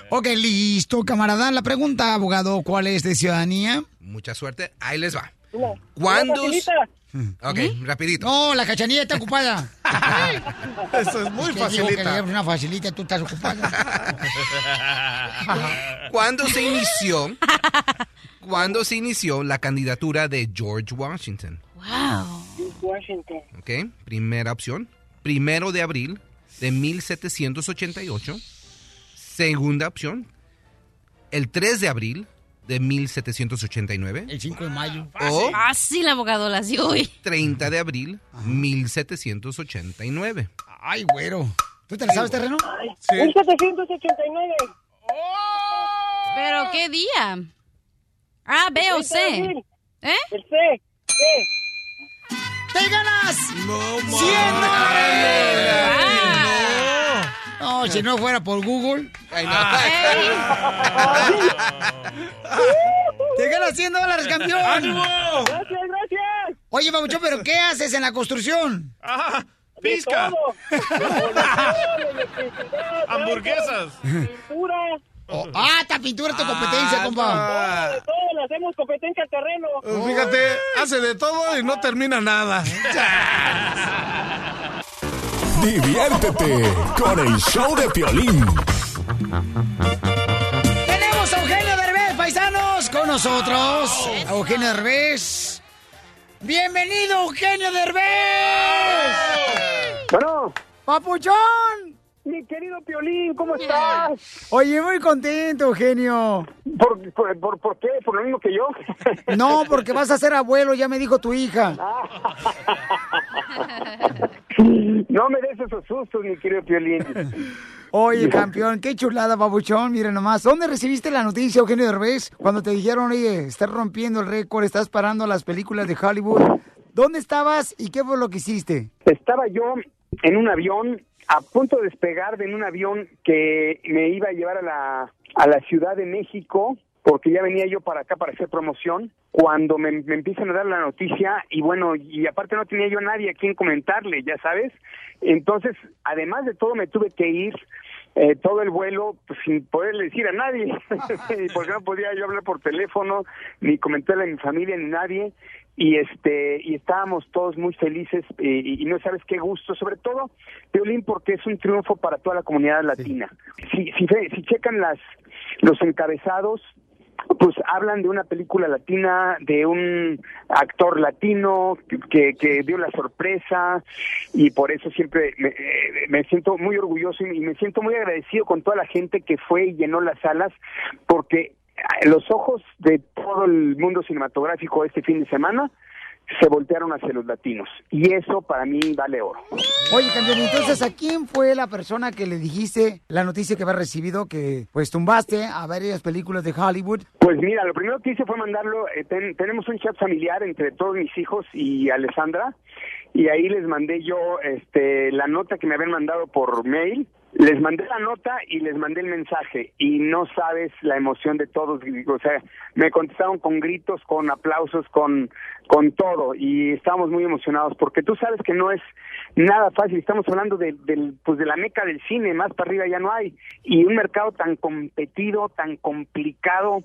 Ok, listo, camarada. La pregunta, abogado, ¿cuál es de ciudadanía? Mucha suerte. Ahí les va. ¿Cuándo? Ok, rapidito. No, la cachanilla está ocupada. Eso es muy que que facilita. dieron una facilita, tú estás ocupada. ¿Cuándo se inició? ¿Cuándo se inició la candidatura de George Washington? Wow. Washington. ¿Ok? Primera opción. Primero de abril de 1788. Segunda opción. El 3 de abril de 1789. El 5 de mayo. O Fácil, abogado, las dio hoy. 30 de abril 1789. Ay, güero. ¿Tú te la sabes, terreno? 1789. ¿Pero qué día? Ah, B o C. ¿Eh? El C. C. ¡Te ganas! No, ¡100 man. dólares! No, si no fuera por Google. Ay, no. ¡Te ganas 100 dólares, campeón! ¡Ánimo! Gracias, gracias. Oye, Babuchón, ¿pero qué haces en la construcción? ¡Ah! ¡Pizca! ¡Hamburguesas! Pintura. Oh, ah, esta pintura es tu competencia, compa. Ah, De todo, le hacemos competencia al terreno. pues Fíjate, hace de todo y no termina nada. Diviértete con el show de Piolín. Tenemos a Eugenio Derbez, paisanos, con nosotros. A Eugenio Derbez. Bienvenido, Eugenio Derbez. Bueno, Papuchón. Mi querido Piolín, ¿cómo estás? Oye, muy contento, Eugenio. ¿Por, por, por, por qué? ¿Por lo mismo que yo? No, porque vas a ser abuelo, ya me dijo tu hija. No me des esos sustos, mi querido Piolín. Oye, campeón, qué chulada, babuchón. Miren nomás, ¿dónde recibiste la noticia, Eugenio Derbez? Cuando te dijeron, oye, estás rompiendo el récord, estás parando las películas de Hollywood. ¿Dónde estabas y qué fue lo que hiciste? Estaba yo en un avión, a punto de despegar de un avión que me iba a llevar a la, a la Ciudad de México, porque ya venía yo para acá para hacer promoción, cuando me, empiezan a dar la noticia y bueno, y aparte no tenía yo nadie a quien comentarle, ya sabes. Entonces, además de todo, me tuve que ir eh, todo el vuelo pues, sin poderle decir a nadie, porque no podía yo hablar por teléfono, ni comentarle a mi familia, ni nadie y este y estábamos todos muy felices eh, y, y no sabes qué gusto sobre todo Violín porque es un triunfo para toda la comunidad latina. Si si fe- si checan las los encabezados pues hablan de una película latina, de un actor latino que, que dio la sorpresa y por eso siempre me, eh, me siento muy orgulloso y me siento muy agradecido con toda la gente que fue y llenó las salas porque los ojos de todo el mundo cinematográfico este fin de semana se voltearon hacia los latinos y eso para mí vale oro. Oye, campeón, entonces, ¿a quién fue la persona que le dijiste la noticia que había recibido que pues tumbaste a varias películas de Hollywood? Pues mira, lo primero que hice fue mandarlo, eh, ten- tenemos un chat familiar entre todos mis hijos y Alessandra, y ahí les mandé yo este, la nota que me habían mandado por mail, les mandé la nota y les mandé el mensaje, y no sabes la emoción de todos, o sea, me contestaron con gritos, con aplausos, con, con todo, y estábamos muy emocionados, porque tú sabes que no es nada fácil, estamos hablando de, del, pues de la meca del cine, más para arriba ya no hay, y un mercado tan competido, tan complicado,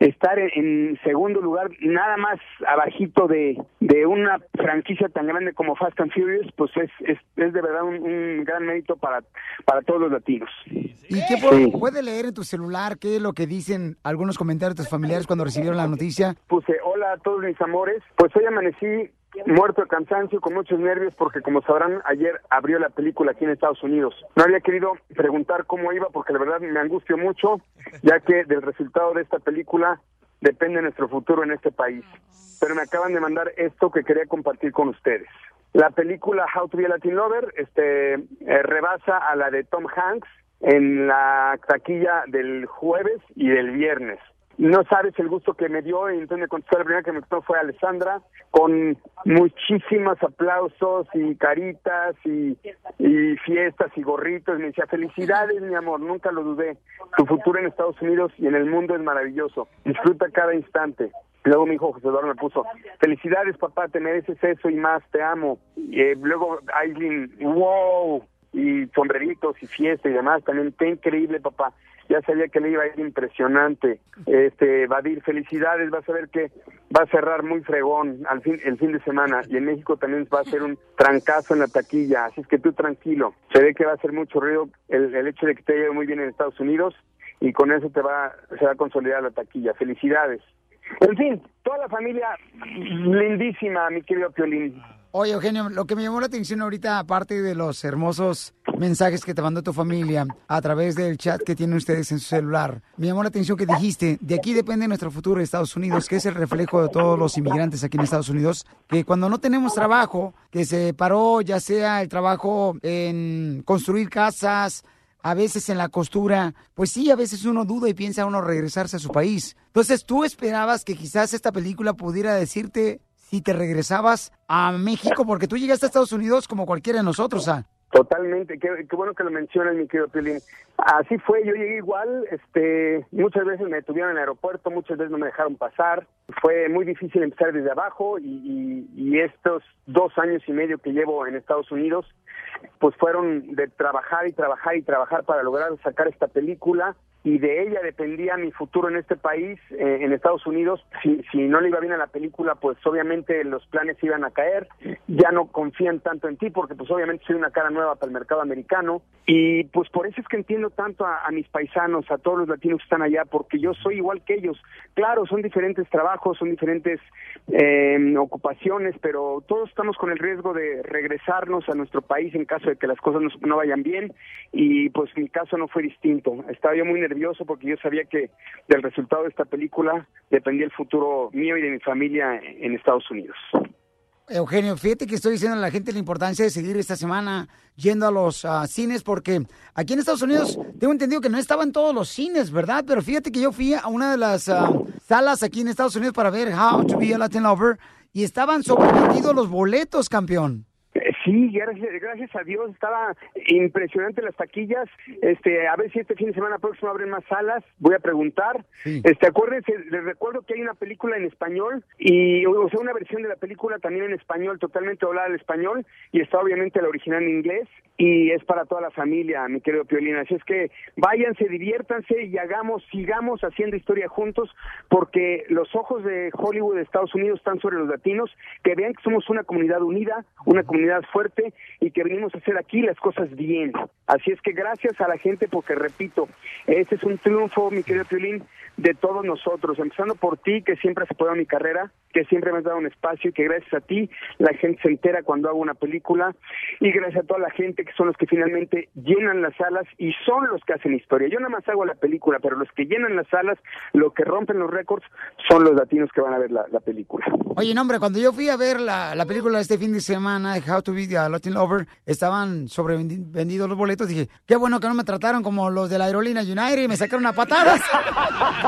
estar en, segundo lugar, nada más abajito de, de una franquicia tan grande como Fast and Furious, pues es, es, es de verdad un, un gran mérito para, para todos los latinos. ¿Y qué puede, puede leer en tu celular? ¿Qué es lo que dicen algunos comentarios de tus familiares cuando recibieron la noticia? Puse, hola a todos mis amores, pues hoy amanecí muerto de cansancio, con muchos nervios, porque como sabrán, ayer abrió la película aquí en Estados Unidos. No había querido preguntar cómo iba, porque la verdad me angustio mucho, ya que del resultado de esta película depende de nuestro futuro en este país. Pero me acaban de mandar esto que quería compartir con ustedes. La película How to be a Latin Lover este, eh, rebasa a la de Tom Hanks en la taquilla del jueves y del viernes. No sabes el gusto que me dio, y entonces me contestó la primera que me contestó fue Alessandra, con muchísimos aplausos y caritas y, fiestas y gorritos. Me decía, felicidades mi amor, nunca lo dudé. Tu futuro en Estados Unidos y en el mundo es maravilloso. Disfruta cada instante. Luego mi hijo José Eduardo me puso, felicidades papá, te mereces eso y más, te amo. Y eh, luego Aileen, wow, y sombreritos y fiesta y demás, también, qué increíble papá. Ya sabía que le iba a ir impresionante. Este, Badir, felicidades, vas a ver que va a cerrar muy fregón al fin, el fin de semana y en México también va a ser un trancazo en la taquilla, así es que tú tranquilo. Se ve que va a hacer mucho ruido el, el hecho de que te haya ido muy bien en Estados Unidos y con eso te va, se va a consolidar la taquilla. Felicidades. En fin, toda la familia lindísima, mi querido Piolín. Oye, Eugenio, lo que me llamó la atención ahorita, aparte de los hermosos mensajes que te mandó tu familia a través del chat que tienen ustedes en su celular, me llamó la atención que dijiste, de aquí depende nuestro futuro de Estados Unidos, que es el reflejo de todos los inmigrantes aquí en Estados Unidos, que cuando no tenemos trabajo, que se paró ya sea el trabajo en construir casas, a veces en la costura, pues sí, a veces uno duda y piensa uno regresarse a su país. Entonces, ¿tú esperabas que quizás esta película pudiera decirte si te regresabas a México? Porque tú llegaste a Estados Unidos como cualquiera de nosotros, ¿ah? Totalmente, qué, bueno que lo mencionas, mi querido Piolín. Así fue, yo llegué igual, este, muchas veces me detuvieron en el aeropuerto, muchas veces no me dejaron pasar. Fue muy difícil empezar desde abajo y, estos dos años y medio que llevo en Estados Unidos, pues fueron de trabajar y trabajar y trabajar para lograr sacar esta película y de ella dependía mi futuro en este país, eh, en Estados Unidos. Si, si no le iba bien a la película, pues obviamente los planes iban a caer. Ya no confían tanto en ti porque pues obviamente soy una cara nueva para el mercado americano. Y pues por eso es que entiendo tanto a, mis paisanos, a todos los latinos que están allá, porque yo soy igual que ellos. Claro, son diferentes trabajos, son diferentes eh, ocupaciones, pero todos estamos con el riesgo de regresarnos a nuestro país en caso de que las cosas no, no vayan bien. Y pues mi caso no fue distinto. Estaba yo muy nervioso porque yo sabía que del resultado de esta película dependía el futuro mío y de mi familia en Estados Unidos. Eugenio, fíjate que estoy diciendo a la gente la importancia de seguir esta semana yendo a los uh, cines porque aquí en Estados Unidos tengo entendido que no estaban todos los cines, ¿verdad? Pero fíjate que yo fui a una de las uh, salas aquí en Estados Unidos para ver How to Be a Latin Lover y estaban sobrevendidos los boletos, campeón. Sí, gracias, gracias a Dios, estaba impresionante las taquillas. Este, a ver si este fin de semana próximo abren más salas. Voy a preguntar. Sí. Este, acuérdense, les recuerdo que hay una película en español y, o sea, una versión de la película también en español, totalmente hablada al español y está obviamente la original en inglés y es para toda la familia, mi querido Piolina. Así es que váyanse, diviértanse y hagamos, sigamos haciendo historia juntos porque los ojos de Hollywood de Estados Unidos están sobre los latinos, que vean que somos una comunidad unida, una comunidad fuerte y que venimos a hacer aquí las cosas bien. Así es que gracias a la gente porque, repito, este es un triunfo, mi querido Piolín, de todos nosotros, empezando por ti, que siempre has apoyado mi carrera, que siempre me has dado un espacio y que gracias a ti la gente se entera cuando hago una película y gracias a toda la gente que son los que finalmente llenan las salas y son los que hacen historia. Yo nada más hago la película, pero los que llenan las salas, lo que rompen los récords, son los latinos que van a ver la, la película. Oye, no, hombre, cuando yo fui a ver la, la película este fin de semana, How to Be a Latin Lover, estaban sobrevendidos los boletos. Dije, qué bueno que no me trataron como los de la aerolínea United y me sacaron a patadas.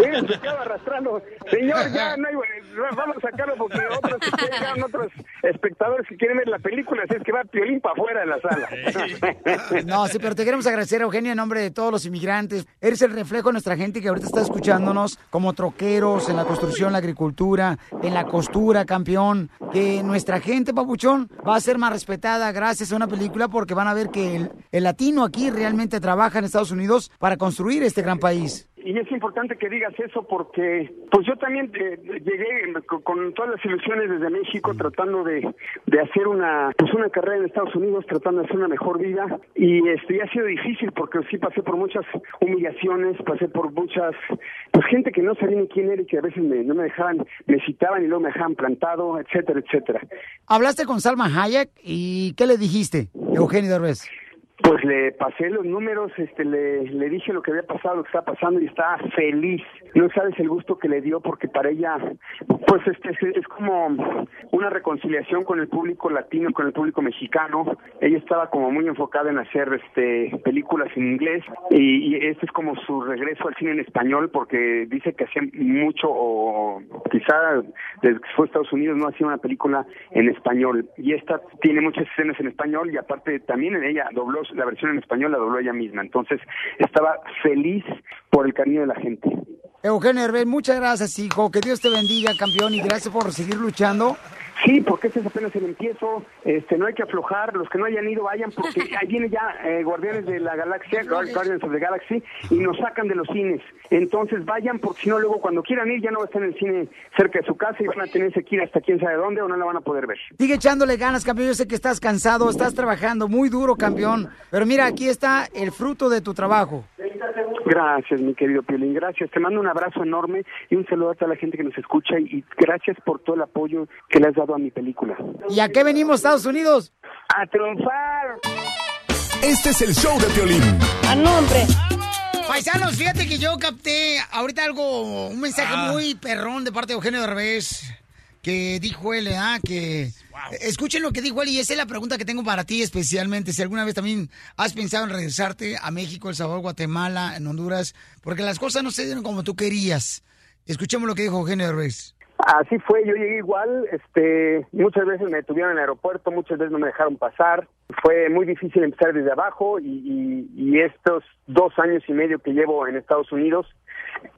Arrastrando. Señor, ya no hay, vamos a sacarlo porque otros, espectadores que quieren ver la película, así es que va Piolín para afuera de la sala. No, sí, pero te queremos agradecer, Eugenio, en nombre de todos los inmigrantes. Eres el reflejo de nuestra gente que ahorita está escuchándonos como troqueros en la construcción, la agricultura, en la costura, campeón. Que nuestra gente, papuchón, va a ser más respetada gracias a una película porque van a ver que el latino aquí realmente trabaja en Estados Unidos para construir este gran país. Y es importante que digas eso porque, pues yo también eh, llegué con, todas las ilusiones desde México tratando de, de hacer una, pues una carrera en Estados Unidos, tratando de hacer una mejor vida. Y este, y ha sido difícil porque sí pasé por muchas humillaciones, pasé por muchas, pues gente que no sabía ni quién era y que a veces me, no me dejaban, me citaban y luego me dejaban plantado, etcétera, etcétera. Hablaste con Salma Hayek y ¿qué le dijiste, Eugenio Derbez? Pues le pasé los números, este, le, le dije lo que había pasado, lo que estaba pasando y estaba feliz. No sabes el gusto que le dio porque para ella, pues este es, como una reconciliación con el público latino, con el público mexicano. Ella estaba como muy enfocada en hacer este películas en inglés y, y este es como su regreso al cine en español porque dice que hacía mucho o quizá desde que fue a Estados Unidos no hacía una película en español y esta tiene muchas escenas en español y aparte también en ella dobló la versión en español la dobló ella misma entonces estaba feliz por el cariño de la gente Eugenio Herbert, muchas gracias, hijo. Que Dios te bendiga, campeón, y gracias por seguir luchando. Sí, porque este es apenas el empiezo, este, no hay que aflojar, los que no hayan ido vayan porque ahí viene ya eh, Guardianes de la Galaxia, Guar- Guardians of the Galaxy, y nos sacan de los cines. Entonces vayan porque si no luego cuando quieran ir ya no va a estar en el cine cerca de su casa y van a tenerse que ir hasta quién sabe dónde o no la van a poder ver. Sigue echándole ganas, campeón. Yo sé que estás cansado, estás trabajando muy duro, campeón. Pero mira, aquí está el fruto de tu trabajo. Gracias, mi querido Piolín, gracias. Te mando un abrazo enorme y un saludo a toda la gente que nos escucha y, y gracias por todo el apoyo que le has dado a mi película. ¿Y a qué venimos, Estados Unidos? ¡A triunfar! Este es el show de Piolín. ¡A nombre! Paisanos, fíjate que yo capté ahorita algo, un mensaje Ah. muy perrón de parte de Eugenio Derbez, que dijo él, ¿ah? Que... Escuchen lo que dijo él y esa es la pregunta que tengo para ti especialmente. Si alguna vez también has pensado en regresarte a México, El Salvador, Guatemala, en Honduras, porque las cosas no se dieron como tú querías. Escuchemos lo que dijo Eugenio Derbez. Así fue, yo llegué igual, este, muchas veces me detuvieron en el aeropuerto, muchas veces no me dejaron pasar, fue muy difícil empezar desde abajo y, y, y estos dos años y medio que llevo en Estados Unidos,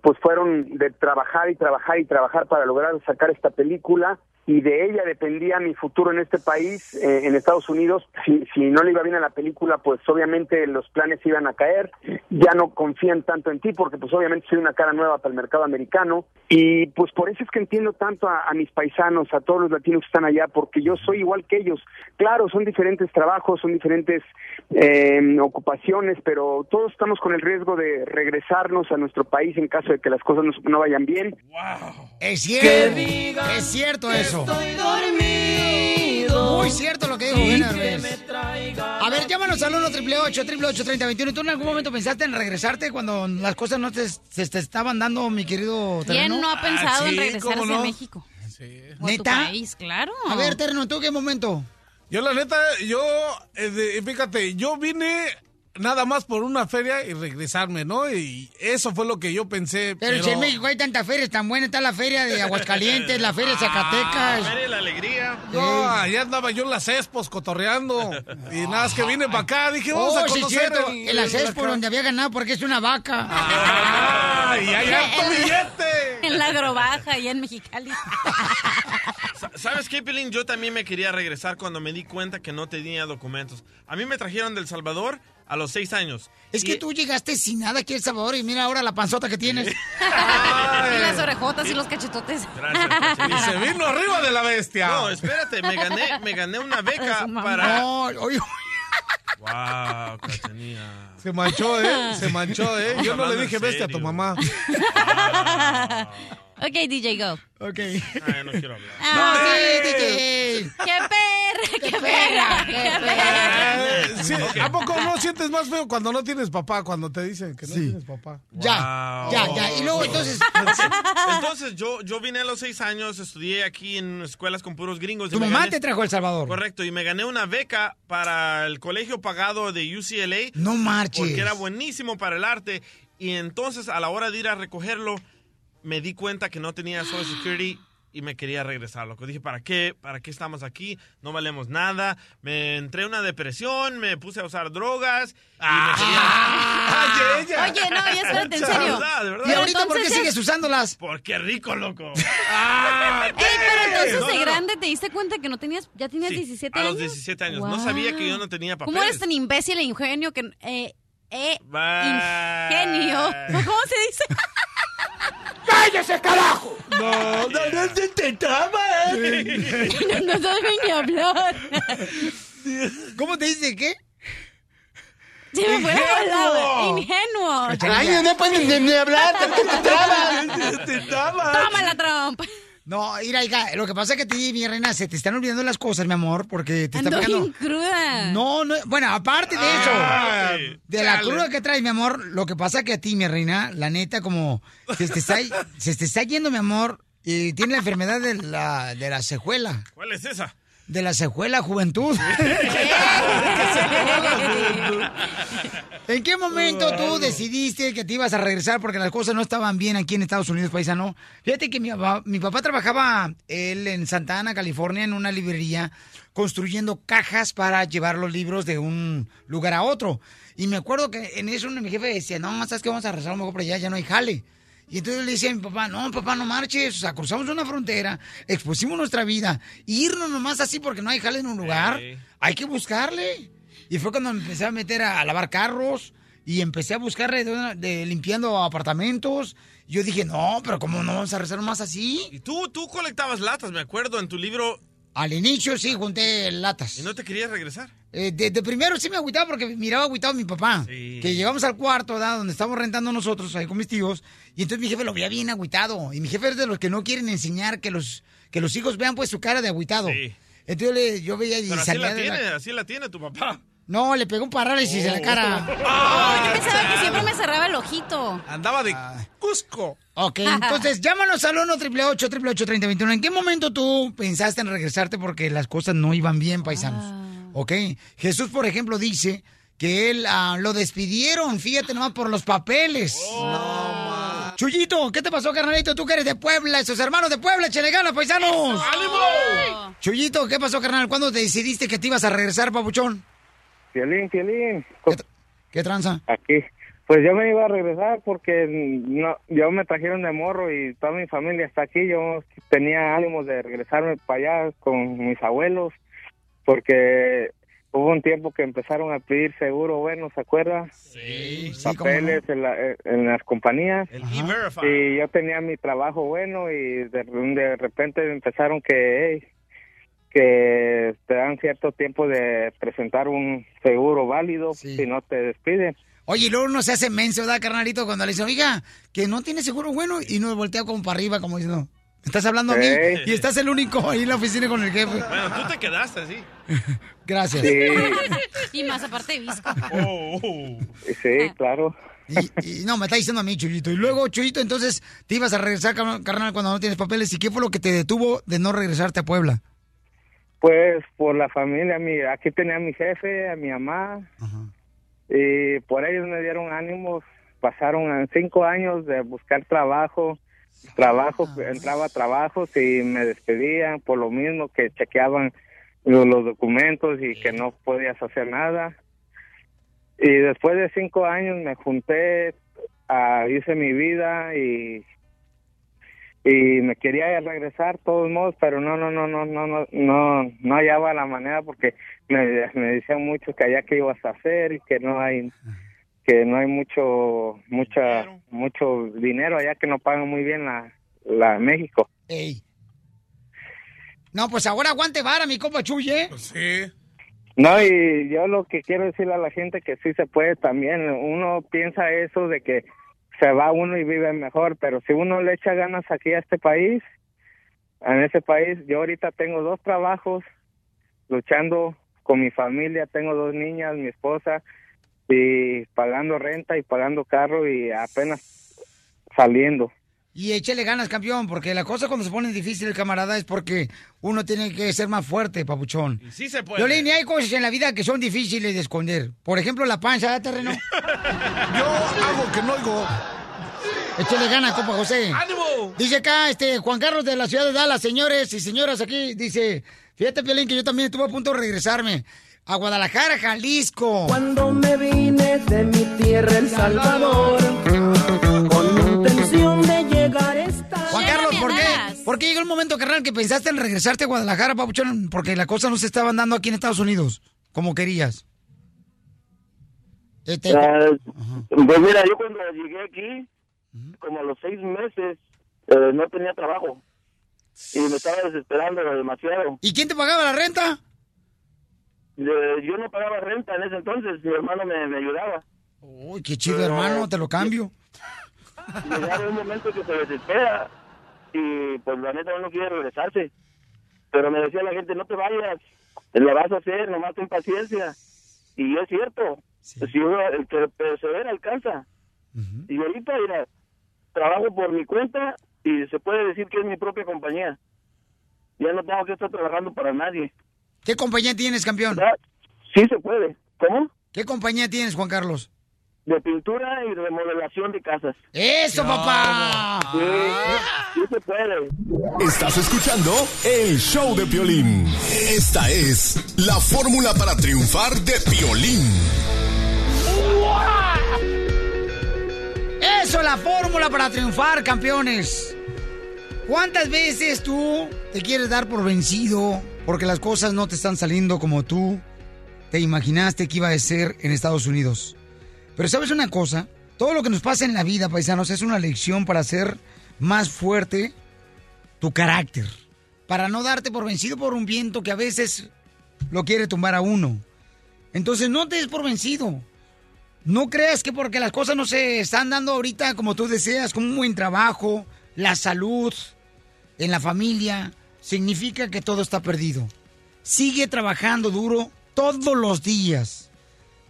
pues fueron de trabajar y trabajar y trabajar para lograr sacar esta película y de ella dependía mi futuro en este país, eh, en Estados Unidos. Si, si no le iba bien a la película, pues obviamente los planes iban a caer. Ya no confían tanto en ti porque pues obviamente soy una cara nueva para el mercado americano. Y pues por eso es que entiendo tanto a, a mis paisanos, a todos los latinos que están allá, porque yo soy igual que ellos. Claro, son diferentes trabajos, son diferentes eh, ocupaciones, pero todos estamos con el riesgo de regresarnos a nuestro país en caso de que las cosas no, no vayan bien. Es cierto, es cierto eso. Muy cierto lo que dijo Derbez. A ver, llámanos al 1 888 3021 ¿Tú en algún momento pensaste en regresarte cuando las cosas no te, se te estaban dando, mi querido ¿Quién Terreno? no ha pensado Ah, en sí, regresarse a México? O a tu ¿Neta? país, claro. A ver, Terreno, ¿tú qué momento? Yo la neta, yo, eh, de- fíjate, yo vine nada más por una feria y regresarme, ¿no? Y eso fue lo que yo pensé. Pero, Pero, si en México hay tantas ferias tan buenas, está la feria de Aguascalientes, la feria de Zacatecas. Feria de la alegría. No, allá andaba yo en las expos cotorreando. Y nada más que vine para acá, dije, vamos Oh, a sí, conocer. cierto, el- en la el- Expo donde había ganado porque es una vaca. ¡Ay, hay harto billete! En la agrobaja, allá en Mexicali. Sa- ¿Sabes qué, Pelín? Yo también me quería regresar cuando me di cuenta que no tenía documentos. A mí me trajeron del Salvador a los seis años. Es que tú llegaste sin nada aquí a El Salvador y mira ahora la panzota que tienes. y las orejotas y los cachetotes. Y se vino arriba de la bestia. No, espérate, me gané, me gané una beca para... No, oye, Wow, Cachanía. Se manchó, ¿eh? Se manchó, ¿eh? Yo no le dije bestia a tu mamá. ok, DJ, go. Ok. Ay, no quiero hablar. No, sí. DJ. ¡Qué! ¡Qué perra! ¡Qué perra! Eh, sí, ¿A poco no sientes más feo cuando no tienes papá? Cuando te dicen que no tienes papá. Ya, Wow. ya, ya. Y luego entonces, Entonces, yo, yo vine a los seis años, estudié aquí en escuelas con puros gringos. tu mamá gané- te trajo a El Salvador. Correcto, y me gané una beca para el colegio pagado de UCLA. No marches. Porque era buenísimo para el arte. Y entonces, a la hora de ir a recogerlo, me di cuenta que no tenía Social Security y me quería regresar. Loco. Dije, ¿para qué? ¿Para qué estamos aquí? No valemos nada. Me entré en una depresión, me puse a usar drogas. Y me quería... ¡Ay, ella! Oye, no, ya espérate, en De serio. verdad, de verdad. ¿Y ahorita por qué sigues usándolas? Porque rico, loco. Ey, pero entonces No, de no, no. grande te diste cuenta que no tenías, ya tenías Sí, 17 a años. los 17 años. No Wow. sabía que yo no tenía papeles. ¿Cómo eres tan imbécil e ingenio que eh, eh, ingenio? ¿Cómo se dice? ¡Cállese, carajo! No, no, no te intentaba, ¿eh? no, no saben ni hablar. ¿Cómo te dice qué? Se me fue la. Ingenuo. Ay, no pueden ni, ni hablar, te trabas. Te intentaba. Toma la trompa. No, mira, hija, lo que pasa es que a ti, mi reina, se te están olvidando las cosas, mi amor, porque te está Ando pegando... bien cruda. No, no, bueno, aparte de eso, Ay, de la cruda que traes, mi amor, lo que pasa es que a ti, mi reina, la neta, como se te está, se te está yendo, mi amor, y tiene la enfermedad de la, de la secuela, ¿Cuál es esa? De la secuela juventud. ¿En qué momento tú decidiste que te ibas a regresar porque las cosas no estaban bien aquí en Estados Unidos, paisano? Fíjate que mi papá, mi papá trabajaba, él en Santa Ana, California, en una librería, construyendo cajas para llevar los libros de un lugar a otro. Y me acuerdo que en eso mi jefe decía, no, ¿sabes qué? Vamos a regresar mejor por allá, ya no hay jale. Y entonces le decía a mi papá, no, papá, no marches, o sea, cruzamos una frontera, expusimos nuestra vida, y irnos nomás así porque no hay jale en un lugar, hay que buscarle. Y fue cuando me empecé a meter a, a lavar carros y empecé a buscarle de, de limpiando apartamentos. Yo dije, no, pero ¿cómo no vamos a regresar nomás así? Y tú, tú colectabas latas, me acuerdo, en tu libro. Al inicio sí, junté latas. ¿Y no te querías regresar? Eh, de, de primero sí me agüitaba porque miraba agüitado a mi papá. Que llegamos al cuarto, ¿verdad? Donde estábamos rentando nosotros ahí con mis tíos. Y entonces mi jefe lo veía bien agüitado. Y mi jefe es de los que no quieren enseñar que los, que los hijos vean pues su cara de agüitado. Entonces le- yo veía y Pero así salía la de la- tiene, así la tiene tu papá. No, le pegó un parálisis en la cara. Oh, yo pensaba que siempre me cerraba el ojito. Andaba de Cusco. Ok, entonces llámanos al 1 888 3021 ¿En qué momento tú pensaste en regresarte porque las cosas no iban bien, paisanos? Ok, Jesús, por ejemplo, dice que él ah, lo despidieron, fíjate nomás, por los papeles. Chuyito, ¿qué te pasó, carnalito? Tú que eres de Puebla, esos hermanos de Puebla, échale ganas, paisanos. ¡Ánimo! Chuyito, ¿qué pasó, carnal? ¿Cuándo te decidiste que te ibas a regresar, papuchón? Fielín, Fielín. ¿Qué tranza? Aquí. Pues yo me iba a regresar porque no, yo me trajeron de morro y toda mi familia está aquí. Yo tenía ánimos de regresarme para allá con mis abuelos porque hubo un tiempo que empezaron a pedir seguro bueno, ¿se acuerda? Sí. Papeles en, la- en las compañías. El. Y yo tenía mi trabajo bueno y de, de repente empezaron que, hey, que te dan cierto tiempo de presentar un seguro válido si no te despiden. Oye, y luego uno se hace menso, ¿verdad, carnalito? Cuando le dice, oiga, que no tiene seguro bueno y no voltea como para arriba, como diciendo, estás hablando a mí Sí. y estás el único ahí en la oficina con el jefe. Bueno, tú te quedaste así. Gracias. y más aparte visco. Sí, claro. Y, y no, me está diciendo a mí, Chuyito. Y luego, Chuyito, entonces te ibas a regresar, car- carnal, cuando no tienes papeles. ¿Y qué fue lo que te detuvo de no regresarte a Puebla? Pues por la familia, mi, aquí tenía a mi jefe, a mi mamá, y por ellos me dieron ánimos. Pasaron cinco años de buscar trabajo, trabajo, entraba a trabajos y me despedían por lo mismo que chequeaban lo- los, documentos y que no podías hacer nada. Y después de cinco años me junté, ah, hice mi vida y y me quería regresar de todos modos pero no no no no no no no no hallaba la manera porque me, me decían mucho que allá que ibas a hacer y que no hay que no hay mucho mucha mucho dinero allá que no pagan muy bien la la México Ey. No, pues ahora aguante vara, mi compa Chuy, ¿eh? Sí. no y yo lo que quiero decirle a la gente que sí se puede también uno piensa eso de que se va uno y vive mejor pero si uno le echa ganas aquí a este país en ese país yo ahorita tengo dos trabajos luchando con mi familia tengo dos niñas mi esposa y pagando renta y pagando carro y apenas saliendo Y échale ganas, campeón, porque la cosa cuando se pone difícil, camarada, es porque uno tiene que ser más fuerte, papuchón. Sí se puede. Violín, y hay cosas en la vida que son difíciles de esconder. Por ejemplo, la panza, ¿eh, terreno? Yo hago que no oigo. Échale ganas, compa José. ¡Ánimo! Dice acá, este, Juan Carlos de la ciudad de Dallas, señores y señoras aquí, dice, fíjate, Violín, que yo también estuve a punto de regresarme a Guadalajara, Jalisco. Cuando me vine de mi tierra, El Salvador, llegó el momento, carnal, que pensaste en regresarte a Guadalajara, papuchón? Porque las cosas no se estaban dando aquí en Estados Unidos, como querías. Este, Ah, pues mira, yo cuando llegué aquí, como a los seis meses, eh, no tenía trabajo. Y me estaba desesperando demasiado. ¿Y quién te pagaba la renta? Eh, yo no pagaba renta en ese entonces, mi hermano me, me ayudaba. Uy, qué chido, hermano, te lo cambio. Llegaba un momento que se desespera y pues la neta no quiere regresarse. Pero me decía la gente, no te vayas, la vas a hacer, nomás ten paciencia. Y es cierto, si uno el que persevera alcanza. Y ahorita, mira, trabajo por mi cuenta y se puede decir que es mi propia compañía. Ya no tengo que estar trabajando para nadie. ¿Qué compañía tienes, campeón? Sí se puede. ¿Cómo? ¿Qué compañía tienes, Juan Carlos? De pintura y remodelación de casas. ¡Eso, papá! Sí, sí se puede. Estás escuchando el show de Piolín. Esta es la fórmula para triunfar de Piolín. Eso es la fórmula para triunfar, campeones. ¿Cuántas veces tú te quieres dar por vencido porque las cosas no te están saliendo como tú te imaginaste que iba a ser en Estados Unidos? Pero sabes una cosa, todo lo que nos pasa en la vida, paisanos, es una lección para hacer más fuerte tu carácter. Para no darte por vencido por un viento que a veces lo quiere tumbar a uno. Entonces no te des por vencido. No creas que porque las cosas no se están dando ahorita como tú deseas, como un buen trabajo, la salud, en la familia, significa que todo está perdido. Sigue trabajando duro todos los días.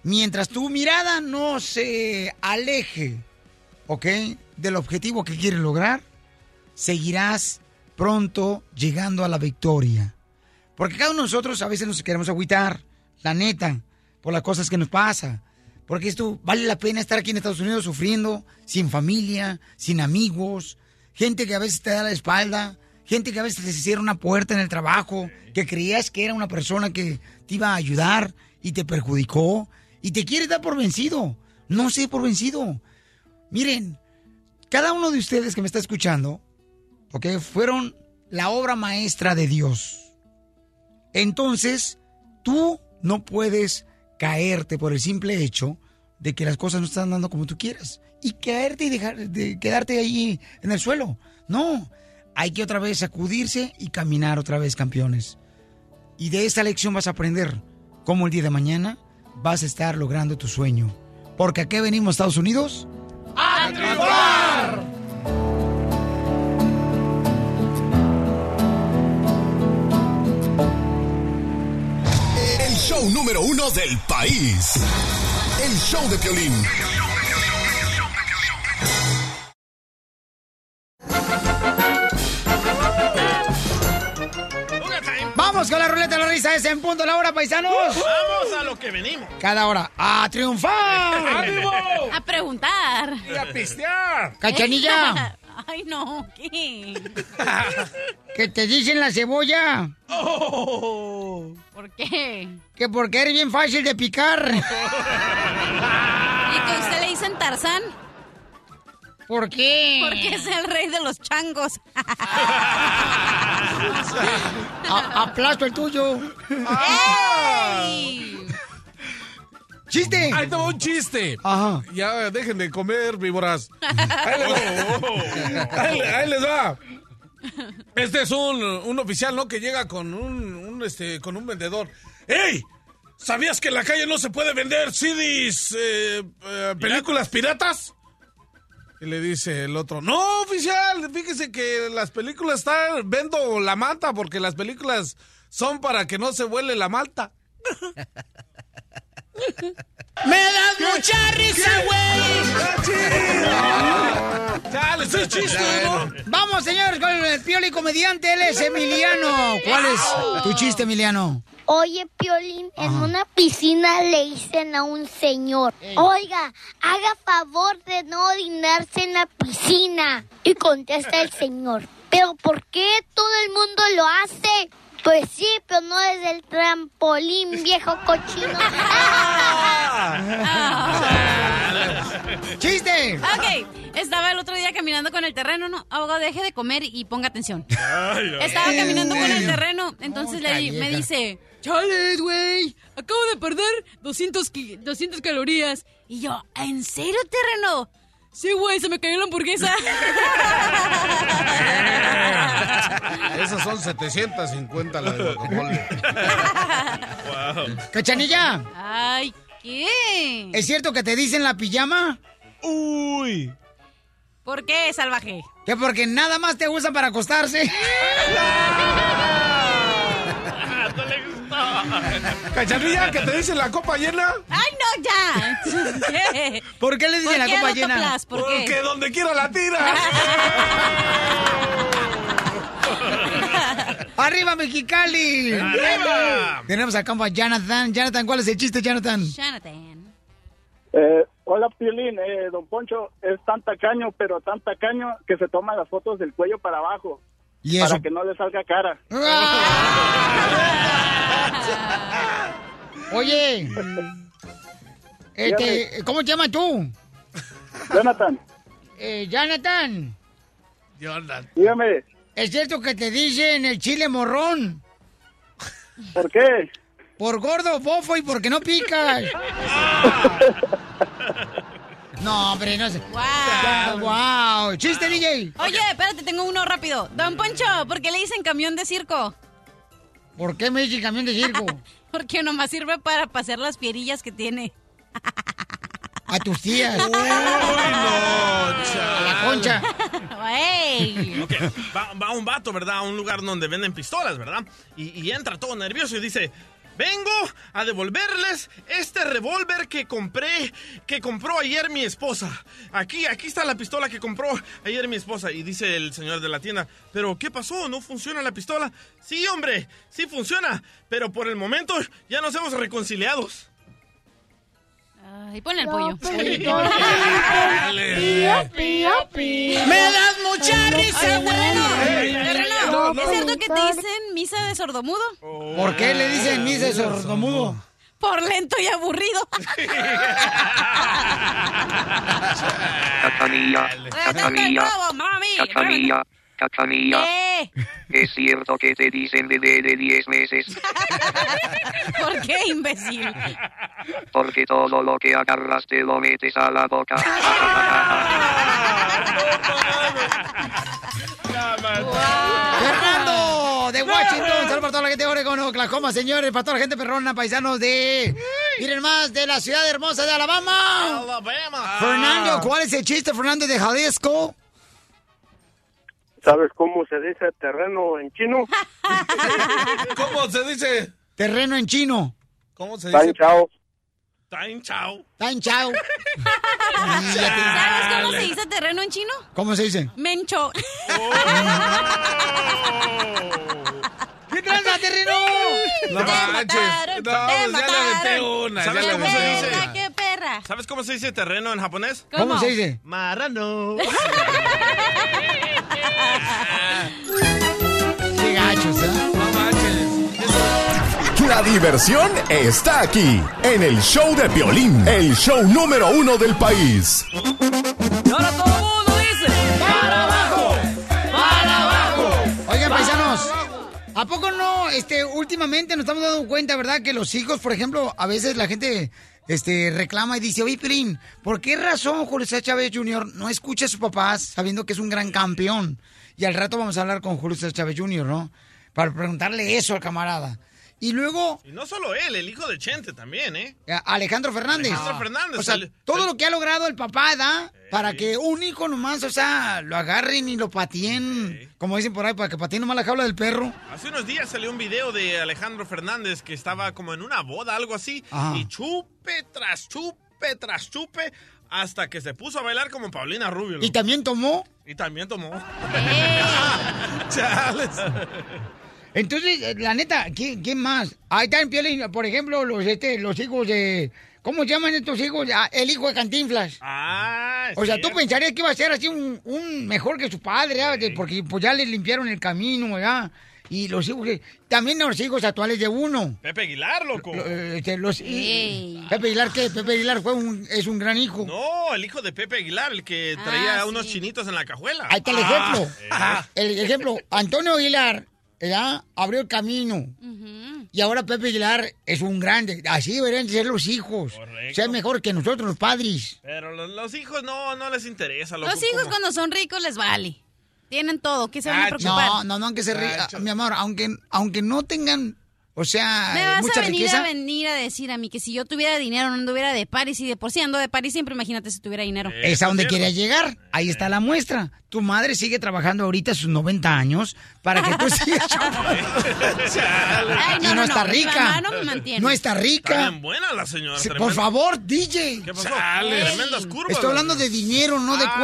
Mientras tu mirada no se aleje, ¿ok? Del objetivo que quieres lograr, seguirás pronto llegando a la victoria. Porque cada uno de nosotros a veces nos queremos agüitar, la neta, por las cosas que nos pasa. Porque esto vale la pena estar aquí en Estados Unidos sufriendo, sin familia, sin amigos, gente que a veces te da la espalda, gente que a veces te cierra una puerta en el trabajo, que creías que era una persona que te iba a ayudar y te perjudicó y te quiere dar por vencido. No sé por vencido. Miren, cada uno de ustedes que me está escuchando, ¿ok? Fueron la obra maestra de Dios. Entonces, tú no puedes caerte por el simple hecho de que las cosas no están dando como tú quieras. Y caerte y dejar de quedarte ahí en el suelo. No, hay que otra vez sacudirse y caminar otra vez, campeones. Y de esta lección vas a aprender cómo el día de mañana vas a estar logrando tu sueño. Porque aquí venimos, Estados Unidos. ¡A triunfar! El show número uno del país. El show de Piolín. Vamos con la ruleta de la risa, es en punto la hora, paisanos. Vamos a lo que venimos. Cada hora, a triunfar. ¡Ánimo! A preguntar. Y a pistear. Cachanilla. Ay, no, ¿qué? ¿Qué te dicen la cebolla? ¿Por qué? Que porque eres bien fácil de picar. ¿Y que usted le dicen Tarzán? ¿Por qué? Porque es el rey de los changos. A- aplasto el tuyo. ¡Ey! ¡Chiste! Ahí va un chiste. Ajá. Ya dejen de comer víboras. Ahí les, ahí- ahí les va. Este es un, un oficial, ¿no? Que llega con un, un, este, con un vendedor. ¡Ey! ¿Sabías que en la calle no se puede vender CDs, eh, eh, películas piratas? Y le dice el otro, no, oficial, fíjese que las películas están, vendo la manta porque las películas son para que no se vuele la malta. ¡Me das mucha risa, güey! Dale, soy chiste, ¿no? Vamos, señores, con el pioli comediante, él es Emiliano. ¿Cuál es tu chiste, Emiliano? Oye, Piolín, en una piscina le dicen a un señor, oiga, haga favor de no orinarse en la piscina. Y contesta el señor, pero ¿por qué todo el mundo lo hace? Pues sí, pero no desde el trampolín, viejo cochino. ¡Chiste! Ok, estaba el otro día caminando con el terreno, no, abogado, deje de comer y ponga atención. Estaba caminando con el terreno, entonces le, di- me dice, chales, güey, acabo de perder 200, ki- 200 calorías. Y yo, ¿en serio, terreno? Sí, güey, se me cayó la hamburguesa. Esas son 750 las de guacamole. ¡Cachanilla! Ay, ¿qué? ¿Es cierto que te dicen la pijama? Uy. ¿Por qué, salvaje? Que porque nada más te usa para acostarse. Cachanilla, que te dicen la copa llena. ¡Ay, no, ya! ¿Qué? ¿Por qué le dicen ¿Por la qué copa llena? soplas? ¿Por qué? Porque donde quiera la tira. ¡Arriba, Mexicali! ¡Arriba! Tenemos a campo a Jonathan. Jonathan, ¿cuál es el chiste, Jonathan? Jonathan. Eh, hola, Piolín. Eh, don Poncho es tan tacaño, pero tan tacaño que se toma las fotos del cuello para abajo. ¿Y Para que no le salga cara. Oye, este, ¿cómo te llamas tú? Jonathan, Eh, Jonathan, Jonathan. dígame, ¿es cierto que te dicen el chile morrón? ¿por qué? Por gordo, bofo y porque no picas. No, hombre, no sé. Wow. wow. Chiste, DJ. Oye, espérate, tengo uno rápido. Don Poncho, ¿por qué le dicen camión de circo? ¿Por qué me dicen camión de circo? Porque nomás sirve para pasear las pierillas que tiene. A tus tías. Uy, no, A la concha. ¡Ey! Ok, va, va un vato, ¿verdad? A un lugar donde venden pistolas, ¿verdad? Y, y entra todo nervioso y dice, vengo a devolverles este revólver que compré, que compró ayer mi esposa. Aquí, aquí está la pistola que compró ayer mi esposa. Y dice el señor de la tienda, pero ¿qué pasó? ¿No funciona la pistola? Sí, hombre, sí funciona, pero por el momento ya nos hemos reconciliado. Y pon el pollo. ¡Me das mucha risa, no. ¿Es cierto que te dicen misa de sordomudo? ¿Por qué le dicen misa de sordomudo? Por lento y aburrido. Cachanilla, cachanilla, bravo, mami! Es cierto que te dicen bebé de 10 meses, ¿Por qué, imbécil? porque todo lo que agarras te lo metes a la boca. Fernando de Washington, saludos para toda la gente de Oregon, Oklahoma, señores, para toda la gente perrona, paisanos de... Miren más, de la ciudad hermosa de Alabama. Alabama. Fernando, ¿cuál es el chiste, Fernando, de Jalisco? ¿Sabes cómo se dice terreno en chino? ¿Cómo se dice? Terreno en chino. ¿Cómo se Tan dice? chao. Time chao. Tan chao. ¿Sabes cómo se dice terreno en chino? ¿Cómo se dice? Mencho. ¿Qué tranza, terreno? No Te manches. mataron, No, te ya le mataron. una. ¿Sabes ya le cómo se aventé dice? una. Qué perra. ¿Sabes cómo se dice terreno en japonés? ¿Cómo se dice? Marano. Qué gachos, ¿eh? La diversión está aquí, en el show de Piolín, el show número uno del país. Y ahora todo el mundo dice: ¡Para abajo! ¡Para abajo! Oigan, paisanos, ¿a poco no, este, últimamente nos estamos dando cuenta, verdad, que los hijos, por ejemplo, a veces la gente, este, reclama y dice, oye, Piolín, ¿por qué razón Julio César Chávez Jr. no escucha a sus papás sabiendo que es un gran campeón? Y al rato vamos a hablar con Julio César Chávez Jr., ¿no? Para preguntarle eso al camarada. Y luego, Y no solo él, el hijo de Chente también, ¿eh? Alejandro Fernández. Alejandro Fernández, O sea, el- todo lo que ha logrado el papá, ¿da? Para que un hijo nomás, o sea, lo agarren y lo pateen, como dicen por ahí, para que pateen nomás la jaula del perro. Hace unos días salió un video de Alejandro Fernández que estaba como en una boda, algo así, Ajá. y chupe tras chupe tras chupe hasta que se puso a bailar como Paulina Rubio. Y también tomó. Y también tomó. Chales. Entonces, eh, la neta, ¿quién, quién más? Ahí está en Piolín, por ejemplo, los, este, los hijos de... ¿Cómo se llaman estos hijos? Ah, el hijo de Cantinflas. Ah, O sea, tú pensarías que iba a ser así un, un mejor que su padre, ¿ah? Porque pues ya le limpiaron el camino, ¿verdad? Y los hijos, que- también los hijos actuales de uno. Pepe Aguilar, loco. Lo- eh, este, los. Pepe Aguilar, ¿qué? Pepe Aguilar fue un, es un gran hijo. No, el hijo de Pepe Aguilar, el que traía Ah, unos sí. chinitos en la cajuela. Ahí está el Ah, ejemplo. eh. El ejemplo, Antonio Aguilar, ¿verdad? Abrió el camino. Y ahora Pepe Aguilar es un grande. Así deberían ser los hijos. Correcto. Ser mejor que nosotros, los padres. Pero los, los hijos no, no les interesa. Loco, Los hijos como- cuando son ricos les vale. Tienen todo. ¿Qué se van a Gacho. preocupar? No, no, no, aunque se ría. Gacho. Mi amor, aunque, aunque no tengan O sea, Me vas mucha a venir riqueza. a venir a decir a mí que si yo tuviera dinero no anduviera de París y de por sí ando de París siempre imagínate si tuviera dinero. Es a donde quería llegar. Ahí está la muestra. Tu madre sigue trabajando ahorita a sus 90 años para que tú sigas Ay, y no, está mi rica. mamá no me mantiene. No está Está rica. bien buena la señora. Por favor, DJ. ¿Qué pasó? Chale. Tremendas curvas. Estoy hablando de dinero, no de Ah,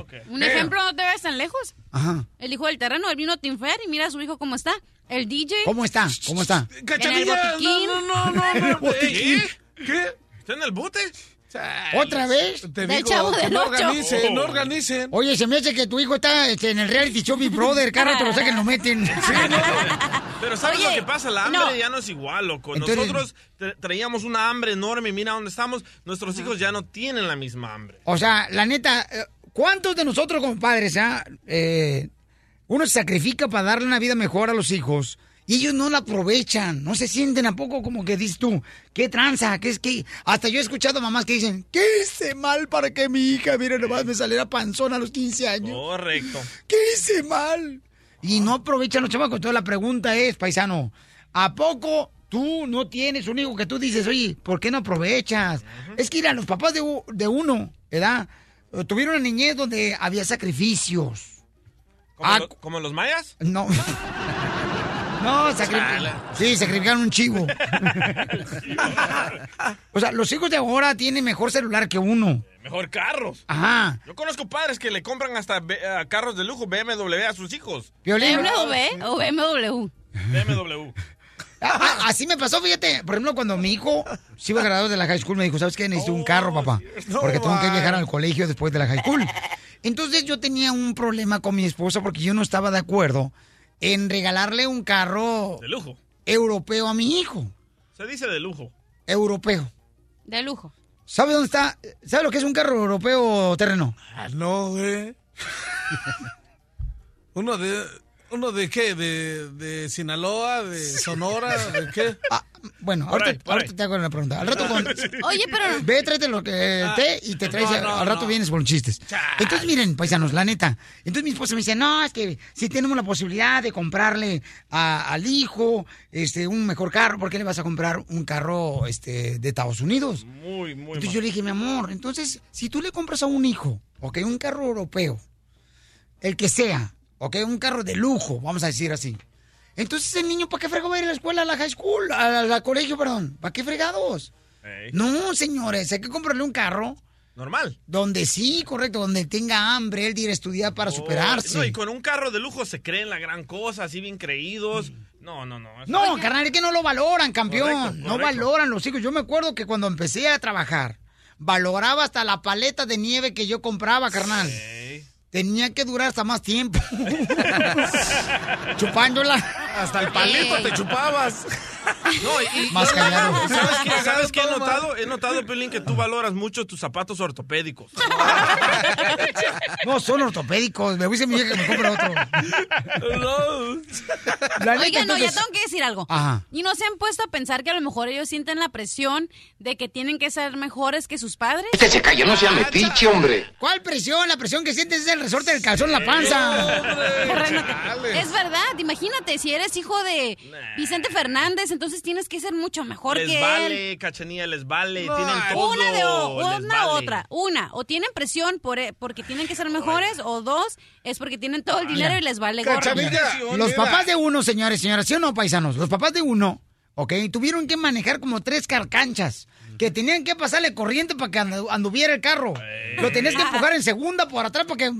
ok. Un ejemplo, no te ves tan lejos. Ajá. El hijo del terreno, él vino a Tinfer y mira a su hijo cómo está. El DJ. ¿Cómo está? ¿Cómo está? En el no, no, no, no. ¿Qué? ¿Qué? ¿Está en el bote? ¿Otra vez? Te digo Chavo que no organicen, no organicen. Oye, se me hace que tu hijo está este, en el reality show Big Brother. Cada rato lo y lo meten. Pero ¿sabes Oye, lo que pasa? La hambre no. ya no es igual, loco. Entonces- Nosotros tra- traíamos una hambre enorme y mira dónde estamos. Nuestros hijos ya no tienen la misma hambre. O sea, la neta, eh, ¿cuántos de nosotros como padres, ah, eh, uno se sacrifica para darle una vida mejor a los hijos y ellos no la aprovechan? No se sienten a poco como que dices tú, qué tranza, qué es que... Hasta yo he escuchado mamás que dicen, ¿qué hice mal para que mi hija, mire, nomás me saliera panzona a los 15 años? Correcto. ¿Qué hice mal? Y no aprovechan los chamacos. Entonces la pregunta es, paisano, ¿a poco tú no tienes un hijo que tú dices, oye, ¿por qué no aprovechas? Es que, mira, los papás de, de uno, ¿verdad? Eh, Tuvieron una niñez donde había sacrificios. ¿Como, Ah, lo- como los mayas? No. No, sacri- sí, sacrificaron un chivo. o sea, los hijos de ahora tienen mejor celular que uno. Mejor carros. Ajá. Yo conozco padres que le compran hasta eh, carros de lujo BMW a sus hijos. ¿BMW o BMW? BMW. Ah, ah, así me pasó, fíjate. Por ejemplo, cuando mi hijo se iba a graduar de la high school, me dijo, ¿sabes qué? Necesito un carro, papá. Porque tengo que viajar al colegio después de la high school. Entonces yo tenía un problema con mi esposa porque yo no estaba de acuerdo en regalarle un carro De lujo. europeo a mi hijo. Se dice de lujo. Europeo. De lujo. ¿Sabe dónde está? ¿Sabe lo que es un carro europeo terreno? Ah, no, güey. Uno de... ¿Uno de qué? ¿De, de Sinaloa? ¿De Sonora? ¿De qué? Ah, bueno, Por ahorita, ahí, por ahorita ahí. te hago una pregunta. Al rato con... Oye, pero... Ve, tráete lo que Ah, te y te traes, no, no, al rato no. vienes con chistes. Entonces, miren, paisanos, la neta. Entonces mi esposa me dice, no, es que si tenemos la posibilidad de comprarle a- al hijo este un mejor carro, ¿por qué le vas a comprar un carro este de Estados Unidos? Muy, muy Entonces yo le dije, mi amor, entonces, si tú le compras a un hijo, ok, un carro europeo, el que sea, ok, un carro de lujo, vamos a decir así. Entonces el niño, ¿para qué fregado va a ir a la escuela, a la high school, a la, colegio, perdón? ¿Para qué fregados? No, señores, hay que comprarle un carro Normal. donde sí, correcto, donde tenga hambre, él de ir a estudiar para superarse. Oh, No, y con un carro de lujo se creen la gran cosa, así bien creídos. No, no, no. eso- No, carnal, es que no lo valoran, campeón. Correcto, No valoran los hijos. Yo me acuerdo que cuando empecé a trabajar, valoraba hasta la paleta de nieve que yo compraba, carnal. Tenía que durar hasta más tiempo. Chupándola. Hasta el palito te chupabas. No, y, Más callado. ¿Sabes qué, ¿Sabes qué he notado? He notado, Pelín, que tú valoras mucho tus zapatos ortopédicos. No, son ortopédicos. Me voy a mi hija que me compre otro. La neta, Oiga, no, ya tengo que decir algo. Ajá. Y no se han puesto a pensar que a lo mejor ellos sienten la presión de que tienen que ser mejores que sus padres. Que se calle, no sea metiche, hombre. ¿Cuál presión? La presión que sientes es el resorte del calzón en la panza. Es verdad, imagínate, si eres hijo de Vicente Fernández, entonces tienes que ser mucho mejor les que él. vale, cachanilla, les vale. Tienen todo. Una de o, una vale. otra. Una, o tienen presión por, e- porque tienen que ser mejores, o dos, es porque tienen todo el dinero y les vale gorro. Los papás de uno, señores, señoras, ¿sí o no, paisanos? Los papás de uno, ¿ok? Tuvieron que manejar como tres carcanchas. Que tenían que pasarle corriente para que andu- anduviera el carro. Lo tenías que empujar en segunda por atrás para que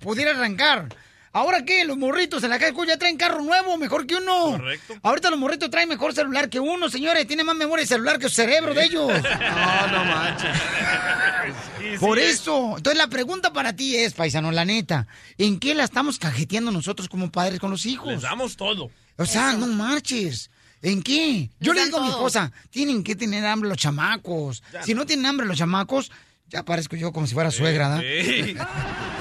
pudiera arrancar. ¿Ahora qué? Los morritos en la calle ya traen carro nuevo, mejor que uno. Correcto. Ahorita los morritos traen mejor celular que uno, señores. Tiene más memoria de celular que su cerebro de ellos. No, no manches. Por eso. Entonces la pregunta para ti es, paisano, la neta, ¿en qué la estamos cajeteando nosotros como padres con los hijos? Les damos todo. O sea, no marches. ¿En qué? Yo le digo a mi esposa, tienen que tener hambre los chamacos. Si no tienen hambre los chamacos, ya parezco yo como si fuera suegra, ¿da? Ey.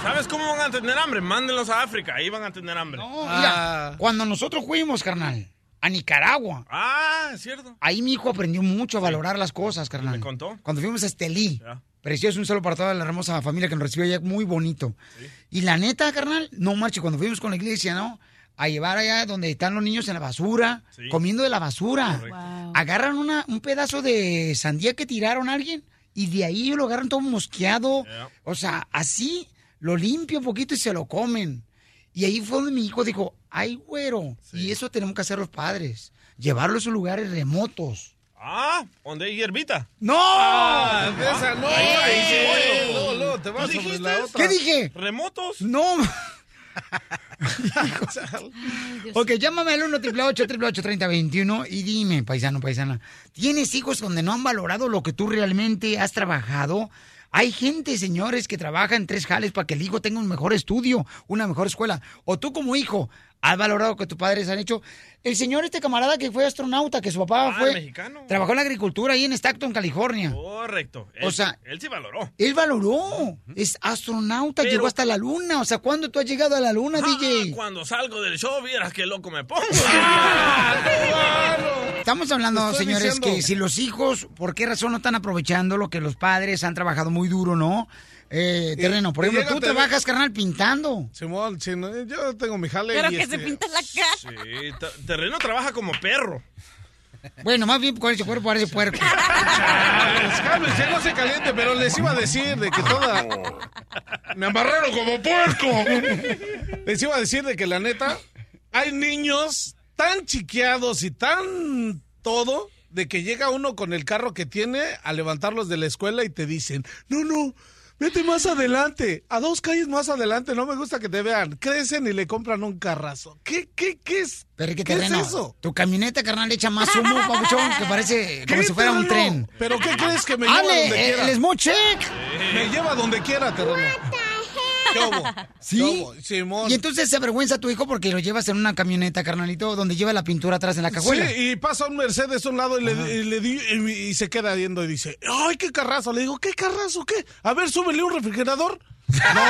¿Sabes cómo van a tener hambre? Mándenlos a África, ahí van a tener hambre. No, mira, cuando nosotros fuimos, carnal, a Nicaragua, Ah, es cierto. ahí mi hijo aprendió mucho a valorar las cosas, carnal. ¿Me contó? Cuando fuimos a Estelí. Ya. Precioso, un solo para toda la hermosa familia que nos recibió allá, muy bonito. Y la neta, carnal, no marche, cuando fuimos con la iglesia, ¿no? a llevar allá donde están los niños en la basura, Sí. comiendo de la basura. Wow. Agarran una, un pedazo de sandía que tiraron a alguien y de ahí lo agarran todo mosqueado. O sea, así lo limpia un poquito y se lo comen. Y ahí fue donde mi hijo dijo, ay, güero, y eso tenemos que hacer los padres, llevarlos a lugares remotos. Ah, donde hay hierbita. ¡No! Ah, esa no. Ahí, luego, luego te vas ¿Tú sobre dijiste? la otra. ¿Qué dije? ¿Remotos? No. Ok, llámame al 1 888 3021 y dime, paisano, paisana, ¿tienes hijos donde no han valorado lo que tú realmente has trabajado? Hay gente, señores, que trabaja en tres jales para que el hijo tenga un mejor estudio, una mejor escuela. O tú como hijo, ¿has valorado lo que tus padres han hecho? El señor, este camarada que fue astronauta, que su papá Ah, fue... mexicano. Trabajó en la agricultura ahí en Stockton, California. Correcto. O sea- él sí valoró. Él valoró, es astronauta, Pero- llegó hasta la luna. O sea, ¿cuándo tú has llegado a la luna, Ah, DJ? Cuando salgo del show, vieras qué loco me pongo. Estamos hablando, Estoy señores, diciendo. que si los hijos, ¿por qué razón no están aprovechando lo que los padres han trabajado muy duro, no? Eh, terreno, por y ejemplo, tú llégate- trabajas, carnal, pintando. Simón, sí, no, yo tengo mi jale. Pero y que este- se pinta la cara. Sí, Te- Terreno trabaja como perro. Bueno, más bien con ese cuerpo parece puerco. Pues, cálmense, no se caliente, pero les iba a decir de que toda... Me amarraron como puerco. Les iba a decir de que la neta, hay niños tan chiqueados y tan todo, de que llega uno con el carro que tiene a levantarlos de la escuela y te dicen, no, no, vete más adelante, a dos calles más adelante, no me gusta que te vean. Crecen y le compran un carrazo. ¿Qué, qué, qué es? Pero ¿Qué es eso? tu camioneta, carnal, le echa más humo, papuchón, que parece como ¿Qué, si fuera un tren. ¿Pero qué crees que me lleva ¡Ale, donde el, quiera? el smoke check! Me lleva donde quiera, terreno. ¿Sí? Y entonces se avergüenza tu hijo porque lo llevas en una camioneta, carnalito, donde lleva la pintura atrás en la cajuela. Sí, y pasa un Mercedes a un lado y le, y le di y, y se queda viendo y dice, ¡ay, qué carrazo! Le digo, ¿qué carrazo? ¿Qué? A ver, súbele un refrigerador. No,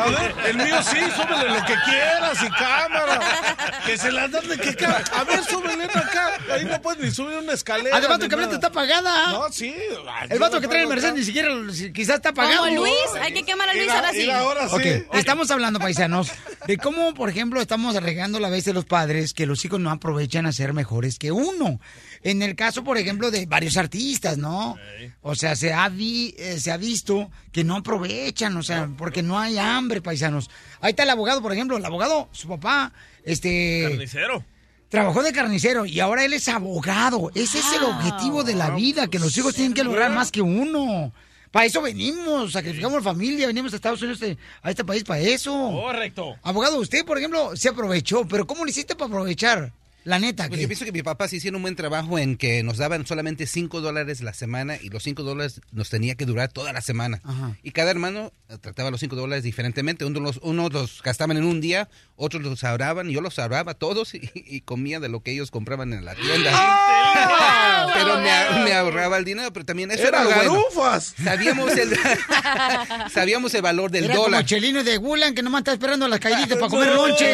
a ver, el mío sí, súbele lo que quieras y cámara. Que se las dan de que ca- A ver, súbele acá. Ahí no puedes ni subir una escalera. Además, tu camioneta está apagada. No, sí. Ay, El vato que trae el Mercedes ni siquiera si- quizás está apagado. Como Luis, hay que quemar a Luis ahora sí. ahora sí. Ok, estamos hablando, paisanos, de cómo, por ejemplo, estamos arreglando la vez de los padres que los hijos no aprovechan a ser mejores que uno. En el caso, por ejemplo, de varios artistas, ¿no? O sea, se ha, vi- eh, se ha visto que no aprovechan, o sea, porque no hay hambre, paisanos. Ahí está el abogado, por ejemplo, el abogado, su papá, este... Carnicero. Trabajó de carnicero y ahora él es abogado. Ese es el objetivo de la vida, que los hijos tienen que lograr más que uno. Para eso venimos, sacrificamos familia, venimos a Estados Unidos, este- a este país para eso. Correcto. Abogado, usted, por ejemplo, se aprovechó, pero ¿cómo le hiciste para aprovechar? La neta, Pues que yo pienso que mi papá sí hicieron un buen trabajo en que nos daban solamente 5 dólares la semana y los 5 dólares nos tenía que durar toda la semana. Ajá. Y cada hermano eh, trataba los 5 dólares diferentemente. Unos los, unos los gastaban en un día, otros los ahorraban, yo los ahorraba todos y, y comía de lo que ellos compraban en la tienda. ¡Ah! Pero me, a- me ahorraba el dinero, pero también eso Era era, lo bueno. garufas. Sabíamos el, sabíamos el valor del era como dólar. Chelino de Gulan que nomás está esperando las caíditas para comer lonche.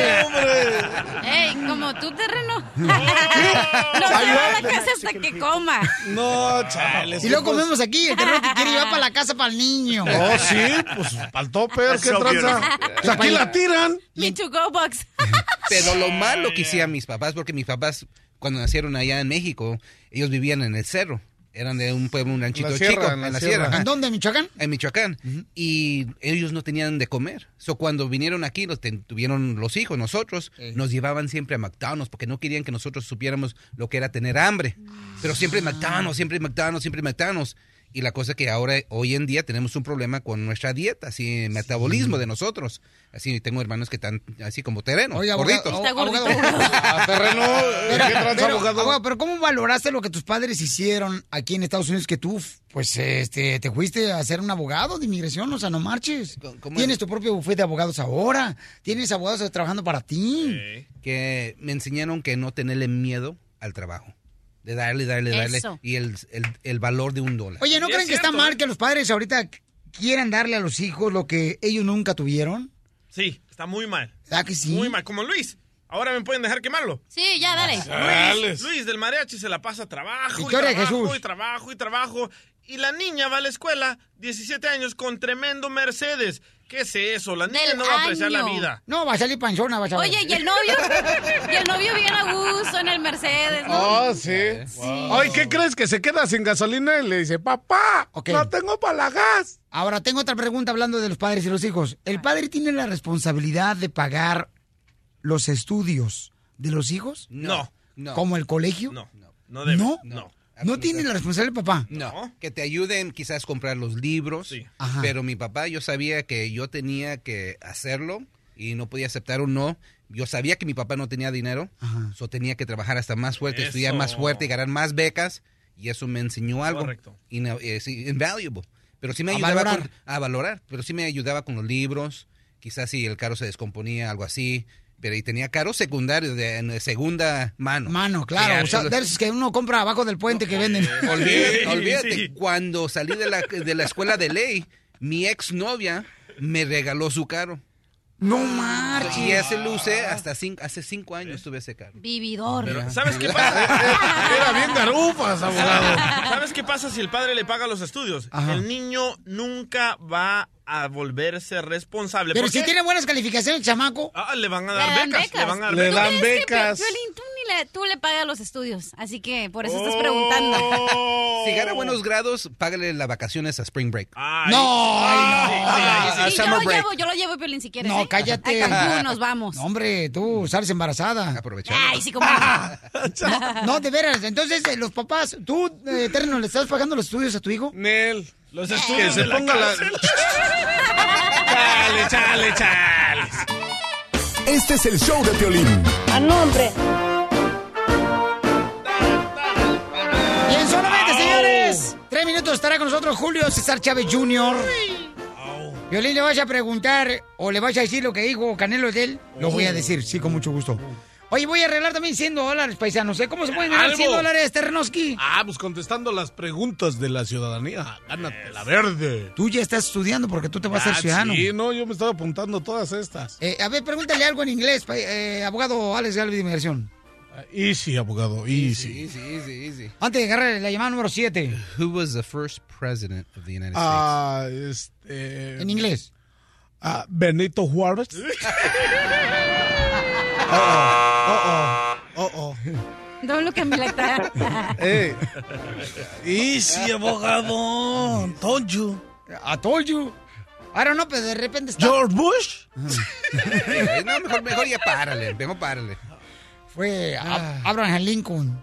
Ey, como terreno. No se va a la casa hasta que coma. No, chale. Y luego comemos aquí, el terreno que quiere llevar para la casa para el niño. Oh, sí, pues al topper, qué So tranza. beautiful. Pues aquí la tiran. Mi to go box. Pero lo malo que hacían mis papás, porque mis papás, cuando nacieron allá en México, ellos vivían en el cerro. Eran de un pueblo, un ranchito la sierra, chico, en la en la sierra. ¿En dónde, Michoacán? En Michoacán. Y ellos no tenían de comer. So, cuando vinieron aquí, los ten- tuvieron los hijos, nosotros, nos llevaban siempre a McDonald's porque no querían que nosotros supiéramos lo que era tener hambre. Pero siempre McDonald's, siempre McDonald's, siempre McDonald's. Y la cosa que ahora, hoy en día, tenemos un problema con nuestra dieta, así, el metabolismo de nosotros. Así, tengo hermanos que están así como terreno, Oye, abogado, gorditos. Abogado, gordito. abogado. A terreno, Pero, ¿qué tranza, pero, abogado? abogado, pero ¿cómo valoraste lo que tus padres hicieron aquí en Estados Unidos que tú, pues, este, te fuiste a ser un abogado de inmigración? O sea, no marches. ¿Cómo- cómo Tienes es? tu propio bufete de abogados ahora. Tienes abogados trabajando para ti. que me enseñaron que no tenerle miedo al trabajo. De darle, darle, darle. Eso. Y el, el, el valor de un dólar. Oye, ¿no Sí, creen es que está mal ¿eh? que los padres ahorita quieran darle a los hijos lo que ellos nunca tuvieron? Sí, está muy mal. ¿Verdad que sí? Muy mal. Como Luis. Ahora me pueden dejar quemarlo. Sí, ya, dale. Luis, Luis del mariachi se la pasa trabajo Victoria y trabajo Jesús. y trabajo y trabajo Y la niña va a la escuela, 17 años, con tremendo Mercedes. ¿Qué es eso? La niña Del no va a apreciar la vida. No, va a salir panzona, vas a ver. Oye, ¿y el novio? Y el novio bien a gusto en el Mercedes, ¿no? Oh, sí. Ay, ¿qué crees? Que se queda sin gasolina y le dice, papá, Ok. no tengo para la gas. Ahora tengo otra pregunta hablando de los padres y los hijos. ¿El padre tiene la responsabilidad de pagar los estudios de los hijos? No. No. ¿Como el colegio? No. No debe. ¿No? No. ¿No tiene la responsabilidad el papá? No, que te ayuden quizás a comprar los libros, Ajá. pero mi papá yo sabía que yo tenía que hacerlo y no podía aceptar un no. Yo sabía que mi papá no tenía dinero, so tenía que trabajar hasta más fuerte, estudiar más fuerte y ganar más becas y eso me enseñó algo Correcto. eh, invaluable. Pero sí me A ayudaba valorar. con- a valorar, pero sí me ayudaba con los libros, quizás si el carro se descomponía, algo así. Pero y tenía carros secundarios de, segunda mano. Mano, claro. O sea, de esos que uno compra abajo del puente que venden. Olvídate, Sí, olvídate, sí. cuando salí de la, de la escuela de ley, mi exnovia me regaló su carro. No marches. Y ese lo usé hasta cinco, hace cinco años tuve ese carro. Vividor. Pero, ¿sabes qué pasa? Era bien garufas, abogado. ¿Sabes qué pasa si el padre le paga los estudios? Ajá. El niño nunca va a volverse responsable. Pero ¿Por si qué? tiene buenas calificaciones, chamaco. Ah, le van a dar becas, becas. Le van a dar Le becas. dan ¿Tú crees que, becas. Piolín, tú, ni le, tú le pagas los estudios, así que por eso estás Oh. preguntando. Si gana buenos grados, págale las vacaciones a Spring Break. Ay, No, ay, no. sí, sí, ahí sí. a Sí, yo lo llevo, yo lo llevo, Piolín, si quieres. No, ¿eh? cállate. A Cancún nos vamos. No, hombre, tú sales embarazada. Aprovechando. Ay, sí, como... No, no, de veras. Entonces, eh, los papás, ¿tú, eh, Terno, le estás pagando los estudios a tu hijo? Nel. Los Que estudios se de la ponga la... Chale, chale, chale. Este es el show de Piolín. A nombre. Bien, solamente, señores. Tres minutos estará con nosotros Julio César Chávez Jr. Violín, ¿le vas a preguntar o le vas a decir lo que dijo Canelo de él? Lo voy a decir, sí, con mucho gusto. Oye, voy a arreglar también 100 dólares, paisanos. ¿Cómo se pueden ganar Algo. 100 dólares, Terrenoski? Ah, pues contestando las preguntas de la ciudadanía. Gánate la verde. Tú ya estás estudiando porque tú te vas a ser Ah, ciudadano. Sí, no, yo me estaba apuntando todas estas. Eh, a ver, pregúntale algo en inglés, pa- eh, abogado Alex Galvez de Inmigración. Ah, Easy, abogado, easy. Easy, easy, easy. Antes de agarrar la llamada número 7. Who was the first president of the United States? Ah, este... En inglés. ah, Benito Juárez. oh, oh, oh, oh. Don't look at me like that. Hey. Easy, abogado. Told you. I told you. Ahora no, pero de repente está... George Bush. No, mejor, mejor ya párale, mejor párale. Fue a- Abraham Lincoln.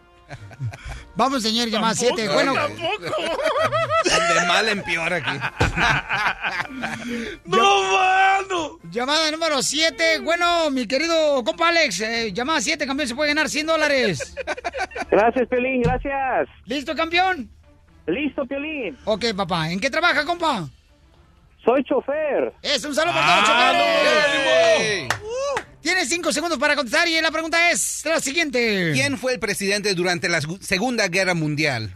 Vamos, señor, llamada 7. Bueno, De mal en peor aquí. ¡No, mano! llamada número 7. Bueno, mi querido compa Alex, eh, llamada 7, campeón, se puede ganar 100 dólares. Gracias, Piolín, gracias. ¿Listo, campeón? Listo, Piolín. Ok, papá. ¿En qué trabaja, compa? Soy chofer. Es un saludo para todos, choferes. Tienes 5 segundos para contestar y la pregunta es la siguiente. ¿Quién fue el presidente durante la Segu- Segunda Guerra Mundial?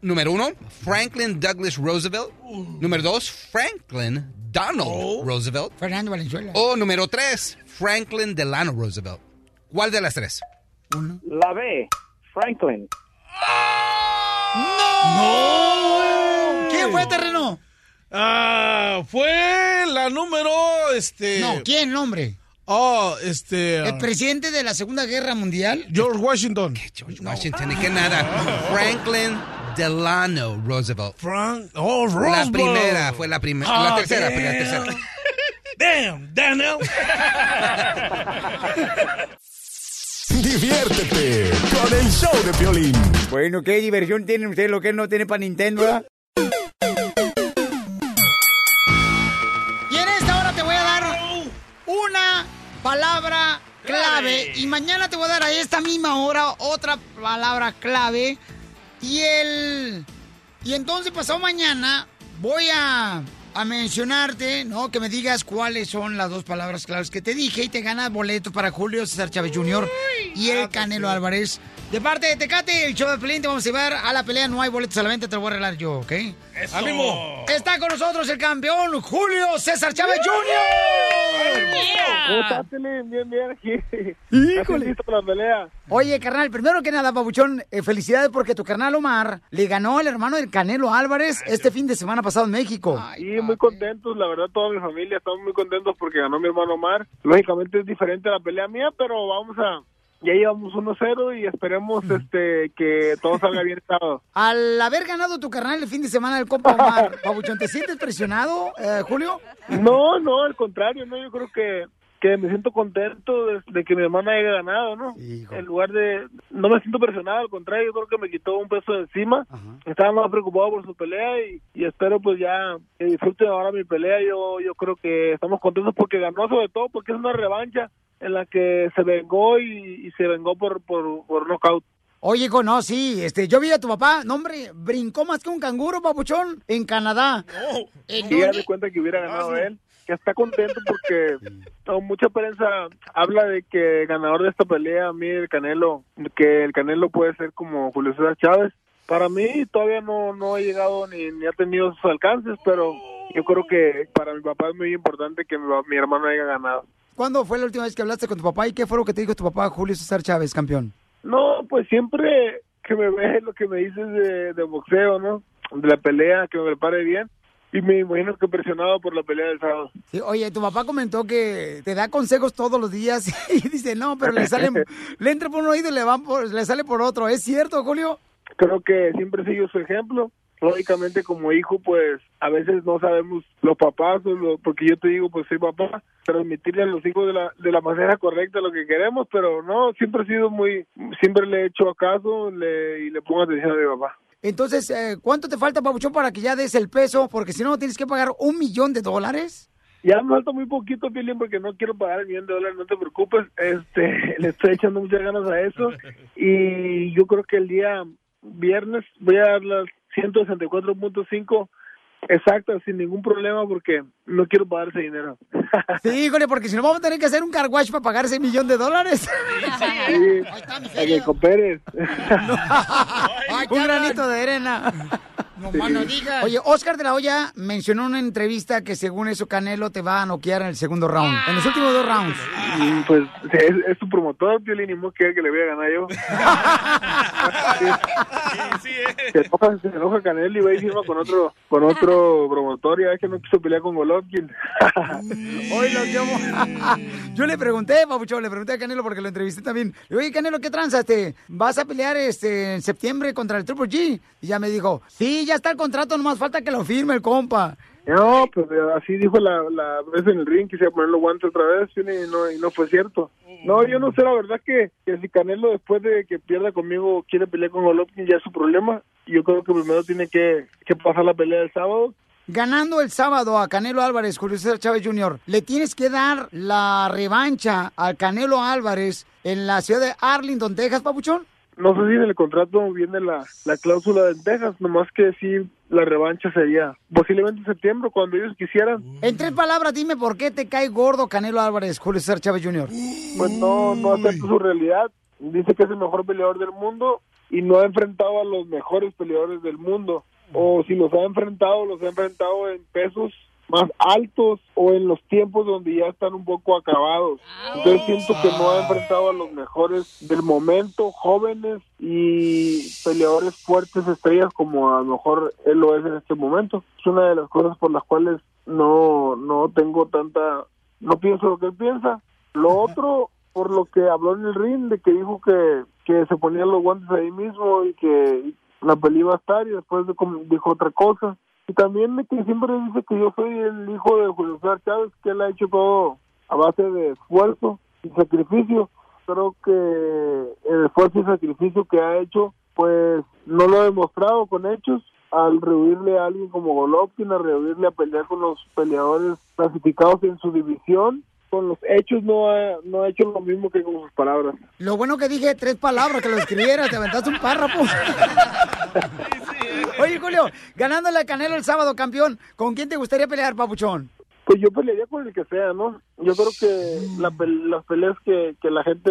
Número uno, Franklin Douglas Roosevelt. Número dos, Franklin Donald Roosevelt. Fernando Valenzuela. O número tres, Franklin Delano Roosevelt. ¿Cuál de las tres? La B, Franklin. ¡No! ¿Quién fue, terreno? Ah, fue la número, este... No, ¿quién, nombre? Oh, este... ¿El presidente de la Segunda Guerra Mundial? George Washington. George Washington, ni que nada. Franklin Delano Roosevelt. Frank... Oh, La Roosevelt. primera, fue la primera. Ah, la tercera, fue la damn. tercera. Damn, Daniel. Diviértete con el show de Piolín. Bueno, ¿qué diversión tiene usted lo que no tiene para Nintendo, verdad? Palabra clave y mañana te voy a dar a esta misma hora otra palabra clave y el y entonces pasado mañana voy a a mencionarte, ¿no? Que me digas cuáles son las dos palabras claves que te dije y te ganas boleto para Julio César Chávez Jr. y el Canelo Álvarez. De parte de Tecate, el show de Pelín, te vamos a llevar a la pelea. No hay boletos a la venta, te lo voy a arreglar yo, ¿ok? ¡Ánimo! Está con nosotros el campeón Julio César Chávez Jr. ¿Cómo estás, Piolín? Bien, bien aquí. Híjole. Listo para la pelea. Oye, carnal, primero que nada, Pabuchón, eh, felicidades porque tu carnal Omar le ganó al hermano del Canelo Álvarez este fin de semana pasado en México. Sí, muy contentos, la verdad, toda mi familia estamos muy contentos porque ganó mi hermano Omar. Lógicamente es diferente a la pelea mía, pero vamos a... Ya llevamos 1-0 y esperemos este que todo salga bien el sábado. Al haber ganado tu carnal el fin de semana del Copa Omar, Pabuchón, ¿te sientes presionado, eh, Julio? No, no, al contrario, no, yo creo que que me siento contento de, de que mi hermana haya ganado, ¿no? En lugar de... No me siento presionado, al contrario, yo creo que me quitó un peso de encima. Estaba más preocupado por su pelea y, y espero pues ya que disfruten ahora mi pelea. Yo, yo creo que estamos contentos porque ganó sobre todo porque es una revancha en la que se vengó y, y se vengó por, por, por knockout. Oye, hijo, no, sí, este, yo vi a tu papá, no, hombre, brincó más que un canguro, papuchón, en Canadá. Eh, Y ya me cuenta que hubiera ganado él, que está contento porque no, mucha prensa habla de que ganador de esta pelea, a mí el Canelo, que el Canelo puede ser como Julio César Chávez. Para mí todavía no, no ha llegado ni, ni ha tenido sus alcances, pero yo creo que para mi papá es muy importante que mi, mi hermano haya ganado. ¿Cuándo fue la última vez que hablaste con tu papá y qué fue lo que te dijo tu papá, Julio César Chávez, campeón? No, pues siempre que me ve lo que me dices de, de boxeo, ¿no? De la pelea, que me prepare bien. Y me imagino que presionado por la pelea del sábado. Sí, oye, tu papá comentó que te da consejos todos los días y dice, no, pero le sale, le entra por un oído y le, van por, le sale por otro. ¿Es cierto, Julio? Creo que siempre sigo su ejemplo. Lógicamente como hijo, pues a veces no sabemos los papás, o lo- porque yo te digo, pues soy papá, transmitirle a los hijos de la, de la manera correcta lo que queremos, pero no, siempre he sido muy, siempre le he hecho caso le, y le pongo atención a mi papá. Entonces, eh, ¿cuánto te falta, Pabuchón, para que ya des el peso? Porque si no, tienes que pagar un millón de dólares. Ya me falta muy poquito, Pilín, porque no quiero pagar el millón de dólares, no te preocupes. Este, le estoy echando muchas ganas a eso. Y yo creo que el día viernes voy a dar las 164.5 exactas sin ningún problema porque no quiero pagar ese dinero. Sí, híjole, porque si no vamos a tener que hacer un car wash para pagar ese millón de dólares. Sí, a que cooperes. un granito de arena. Oye, Oscar de la Hoya mencionó en una entrevista que según eso Canelo te va a noquear en el segundo round, en los últimos dos rounds. Y, pues es, es su promotor, Piolín, y quiere que le voy a ganar yo. Se enoja, se enoja Canelo y va y firma con otro, con otro promotor y a ver que no quiso pelear con Golovkin. Hoy lo llamo. Yo le pregunté, Papucho, le pregunté a Canelo porque lo entrevisté también. Le digo, Oye, Canelo, ¿qué tranza? Este, ¿Vas a pelear este en septiembre contra el Triple G? Y ya me dijo, sí, ya está el contrato, nomás falta que lo firme el compa. No, pues eh, así dijo la, la vez en el ring que se iba a poner los guantes otra vez y no, y no fue cierto. No, yo no sé, la verdad que, que si Canelo después de que pierda conmigo quiere pelear con Golovkin ya es su problema. Yo creo que primero tiene que, que pasar la pelea del sábado. Ganando el sábado a Canelo Álvarez, Julio César Chávez Jr., le tienes que dar la revancha al Canelo Álvarez en la ciudad de Arlington, Texas, Papuchón. No sé si en el contrato viene la, la cláusula de Texas, nomás que sí la revancha sería posiblemente en septiembre cuando ellos quisieran. En tres palabras, dime por qué te cae gordo Canelo Álvarez, Julio César Chávez Jr. Pues no, no acepta su realidad. Dice que es el mejor peleador del mundo y no ha enfrentado a los mejores peleadores del mundo. O si los ha enfrentado, los ha enfrentado en pesos más altos o en los tiempos donde ya están un poco acabados. Entonces siento que no ha enfrentado a los mejores del momento, jóvenes y peleadores fuertes, estrellas como a lo mejor él lo es en este momento. Es una de las cosas por las cuales no, no tengo tanta, no pienso lo que él piensa. Lo otro, por lo que habló en el ring, de que dijo que, que se ponían los guantes ahí mismo y que la pelea iba a estar y después dijo otra cosa. Y también que siempre dice que yo soy el hijo de Julio César Chávez, que él ha hecho todo a base de esfuerzo y sacrificio. Creo que el esfuerzo y sacrificio que ha hecho, pues no lo ha demostrado con hechos. Al rehuirle a alguien como Golovkin, a rehuirle a pelear con los peleadores clasificados en su división, con los hechos no ha, no ha hecho lo mismo que con sus palabras. Lo bueno que dije tres palabras, que lo escribiera, te aventaste un párrafo. Oye, Julio, ganándole a Canelo el sábado, campeón, ¿con quién te gustaría pelear, papuchón? Pues yo pelearía con el que sea, ¿no? Yo creo que la las peleas que, que la gente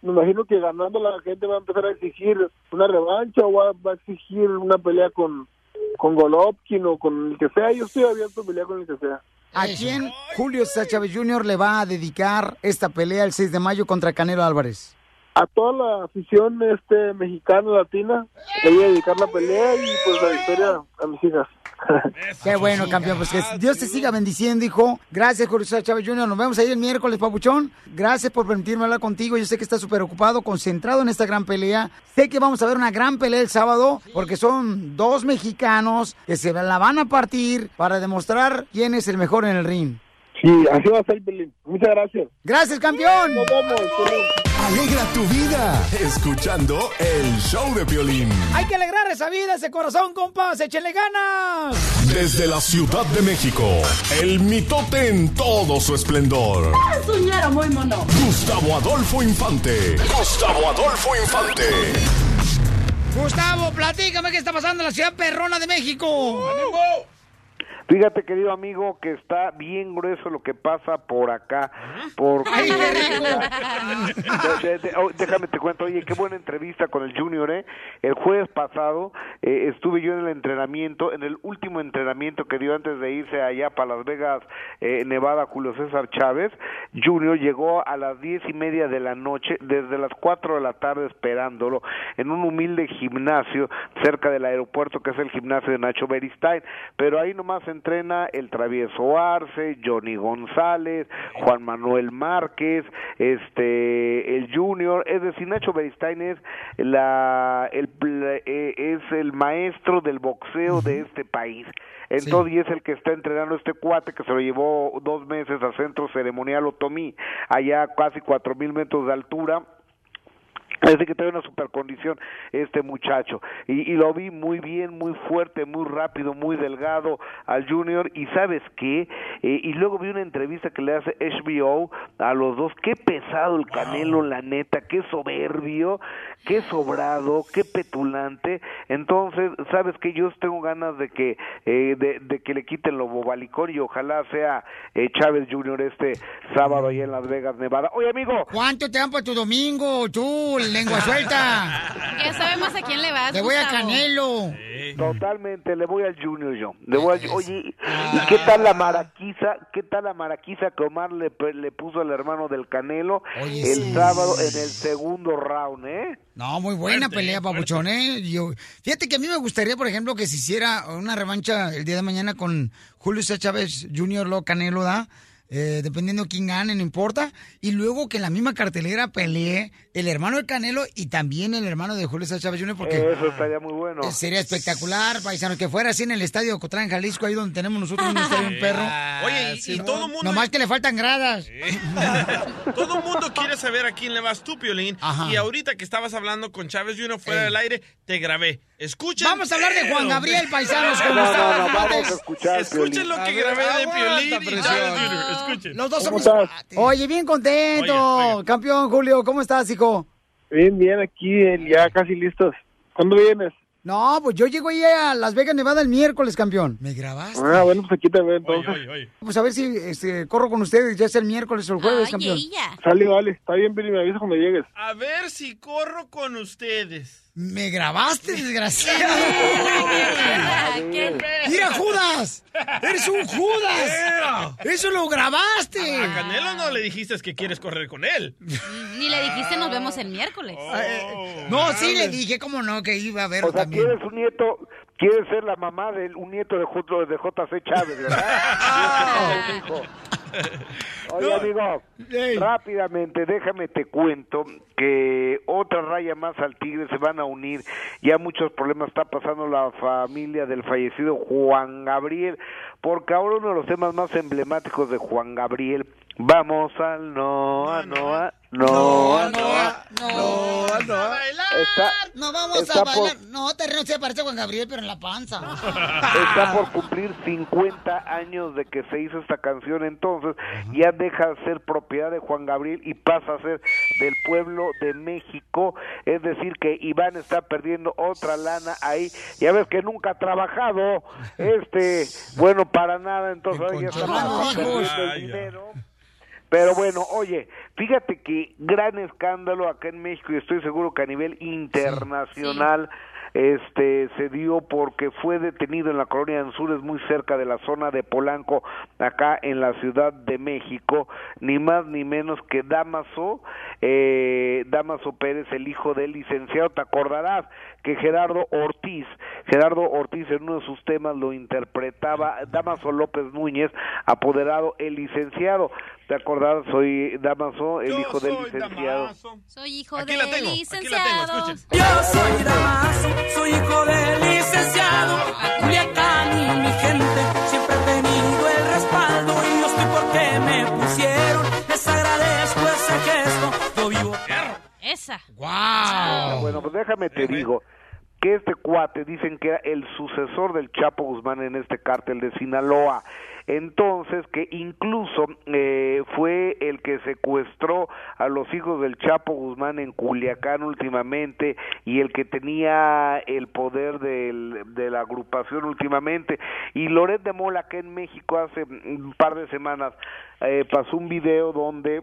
me imagino que ganando la gente va a empezar a exigir una revancha o va, va a exigir una pelea con, con Golovkin o con el que sea. Yo estoy abierto a pelear con el que sea. ¿A quién Julio César Chávez Jr. le va a dedicar esta pelea el 6 de mayo contra Canelo Álvarez? A toda la afición este mexicana, latina, le voy a dedicar la pelea y pues la victoria a mis hijas. Qué bueno, campeón. Pues que Dios te siga bendiciendo, hijo. Gracias, César Chávez Jr. Nos vemos ahí el miércoles, Papuchón. Gracias por permitirme hablar contigo. Yo sé que estás súper ocupado, concentrado en esta gran pelea. Sé que vamos a ver una gran pelea el sábado, porque son dos mexicanos que se la van a partir para demostrar quién es el mejor en el ring. Sí, así va a ser, Pelín. Muchas gracias. Gracias, campeón. Nos vemos. Alegra tu vida escuchando el show de Piolín. Hay que alegrar esa vida, ese corazón, compas. Échenle ganas. Desde la Ciudad de México, el mitote en todo su esplendor. Soñara muy mono. Gustavo Adolfo Infante. Gustavo Adolfo Infante. Gustavo, platícame qué está pasando en la ciudad perrona de México. Fíjate, querido amigo, que está bien grueso lo que pasa por acá. Porque, ¡Ay, qué rico! De- de- de- oh, déjame te cuento, oye, qué buena entrevista con el Junior, ¿eh? El jueves pasado eh, estuve yo en el entrenamiento, en el último entrenamiento que dio antes de irse allá para Las Vegas, eh, Nevada, Julio César Chávez. Junior llegó a las diez y media de la noche, desde las cuatro de la tarde esperándolo, en un humilde gimnasio cerca del aeropuerto, que es el gimnasio de Nacho Beristain. Pero ahí nomás entrena el Travieso Arce, Johnny González, Juan Manuel Márquez, este el Junior, es decir, Nacho Beristain es la el eh, es el maestro del boxeo de este país. Entonces, y es el que está entrenando este cuate que se lo llevó dos meses al centro ceremonial Otomí, allá casi cuatro mil metros de altura. Parece que trae una super condición este muchacho. Y, y lo vi muy bien, muy fuerte, muy rápido, muy delgado al Junior. Y sabes qué? Eh, y luego vi una entrevista que le hace HBO a los dos. Qué pesado el Canelo, la neta. Qué soberbio, qué sobrado, qué petulante. Entonces, sabes que yo tengo ganas de que eh, de, de que le quiten lo bobalicón y ojalá sea eh, Chávez Junior este sábado ahí en Las Vegas, Nevada. Oye, amigo. ¿Cuánto te dan para tu domingo, tú, lengua suelta? Ya sabemos a quién le vas, Te voy a. Canelo. Totalmente, le voy al Junior yo. Le voy al- oye, ¿y qué tal la maraquiza? ¿Qué tal la maraquiza que Omar le, le puso al hermano del Canelo Oye, el sí. sábado en el segundo round, eh? No, muy buena pelea, papuchón, ¿eh? Yo, fíjate que a mí me gustaría, por ejemplo, que se hiciera una revancha el día de mañana con Julio César Chávez Jr., lo Canelo, ¿da? Eh, dependiendo quién gane, no importa. Y luego que en la misma cartelera pelee el hermano de Canelo y también el hermano de Julio César Chávez Jr., porque Eso estaría muy bueno. eh, sería espectacular, paisanos, que fuera así en el estadio Cotlán, Jalisco, ahí donde tenemos nosotros un estadio, un perro. Oye, y, y todo el mundo... Nomás que le faltan gradas. Todo el mundo quiere saber a quién le vas tú, Piolín. Y ahorita que estabas hablando con Chávez Jr. fuera del aire, te grabé. Escuchen. Vamos a hablar de Juan. Gabriel, paisanos, con No, no, no, vamos Fernández. a escuchar, Escuchen Piolín. lo que grabé de Piolín Escuchen. Los dos ¿Cómo somos... estás? Oye, bien contento. Campeón Julio, ¿cómo estás, hijo? Bien, bien, aquí eh, ya casi listos. ¿Cuándo vienes? No, pues yo llego ahí a Las Vegas, Nevada el miércoles, campeón. ¿Me grabaste? Ah, bueno, pues aquí te veo entonces. Pues a ver si este, corro con ustedes, ya sea el miércoles o el jueves, campeón. Sale, vale. Está bien, Billy, me avisas cuando llegues. A ver si corro con ustedes. ¿Me grabaste, desgraciado? ¡Mira, Judas! ¡Eres un Judas! ¡Eso lo grabaste! A Canelo no le dijiste que quieres correr con él. Ni le dijiste nos vemos el miércoles. No, sí le dije, cómo no, que iba a verlo O sea, también. quieres un nieto, quieres ser la mamá de un nieto de, J- de JC Chávez, ¿verdad? Oye, amigo, rápidamente, déjame te cuento que otra raya más al tigre se van a unir. Ya muchos problemas está pasando la familia del fallecido Juan Gabriel, porque ahora uno de los temas más emblemáticos de Juan Gabriel, vamos al Noa, Noa, Noa, Noa, No, no. Está, No vamos está a por- bailar. No, terreno se parece a Juan Gabriel, pero en la panza. está por cumplir 50 años de que se hizo esta canción, entonces ya deja de ser propiedad de Juan Gabriel y pasa a ser del pueblo de México, es decir que Iván está perdiendo otra lana ahí, ya ves que nunca ha trabajado, este, bueno, para nada, entonces ya está perdiendo el dinero. Pero bueno, oye, fíjate que gran escándalo acá en México y estoy seguro que a nivel internacional este se dio porque fue detenido en la colonia Anzures muy cerca de la zona de Polanco acá en la Ciudad de México ni más ni menos que Damaso eh, Damaso Pérez el hijo del licenciado te acordarás que Gerardo Ortiz Gerardo Ortiz en uno de sus temas lo interpretaba Damaso López Núñez apoderado el licenciado te acordarás soy Damaso el hijo del licenciado Soy hijo Aquí del la tengo, aquí la tengo, licenciado. escuchen. Yo soy Damaso, soy hijo del licenciado. Culiacán y mi gente Ah, Bueno, pues déjame te digo que este cuate dicen que era el sucesor del Chapo Guzmán en este cártel de Sinaloa. Entonces, que incluso eh, fue el que secuestró a los hijos del Chapo Guzmán en Culiacán últimamente y el que tenía el poder del- de la agrupación últimamente. Y Loret de Mola, acá en México, hace un par de semanas, eh, pasó un video donde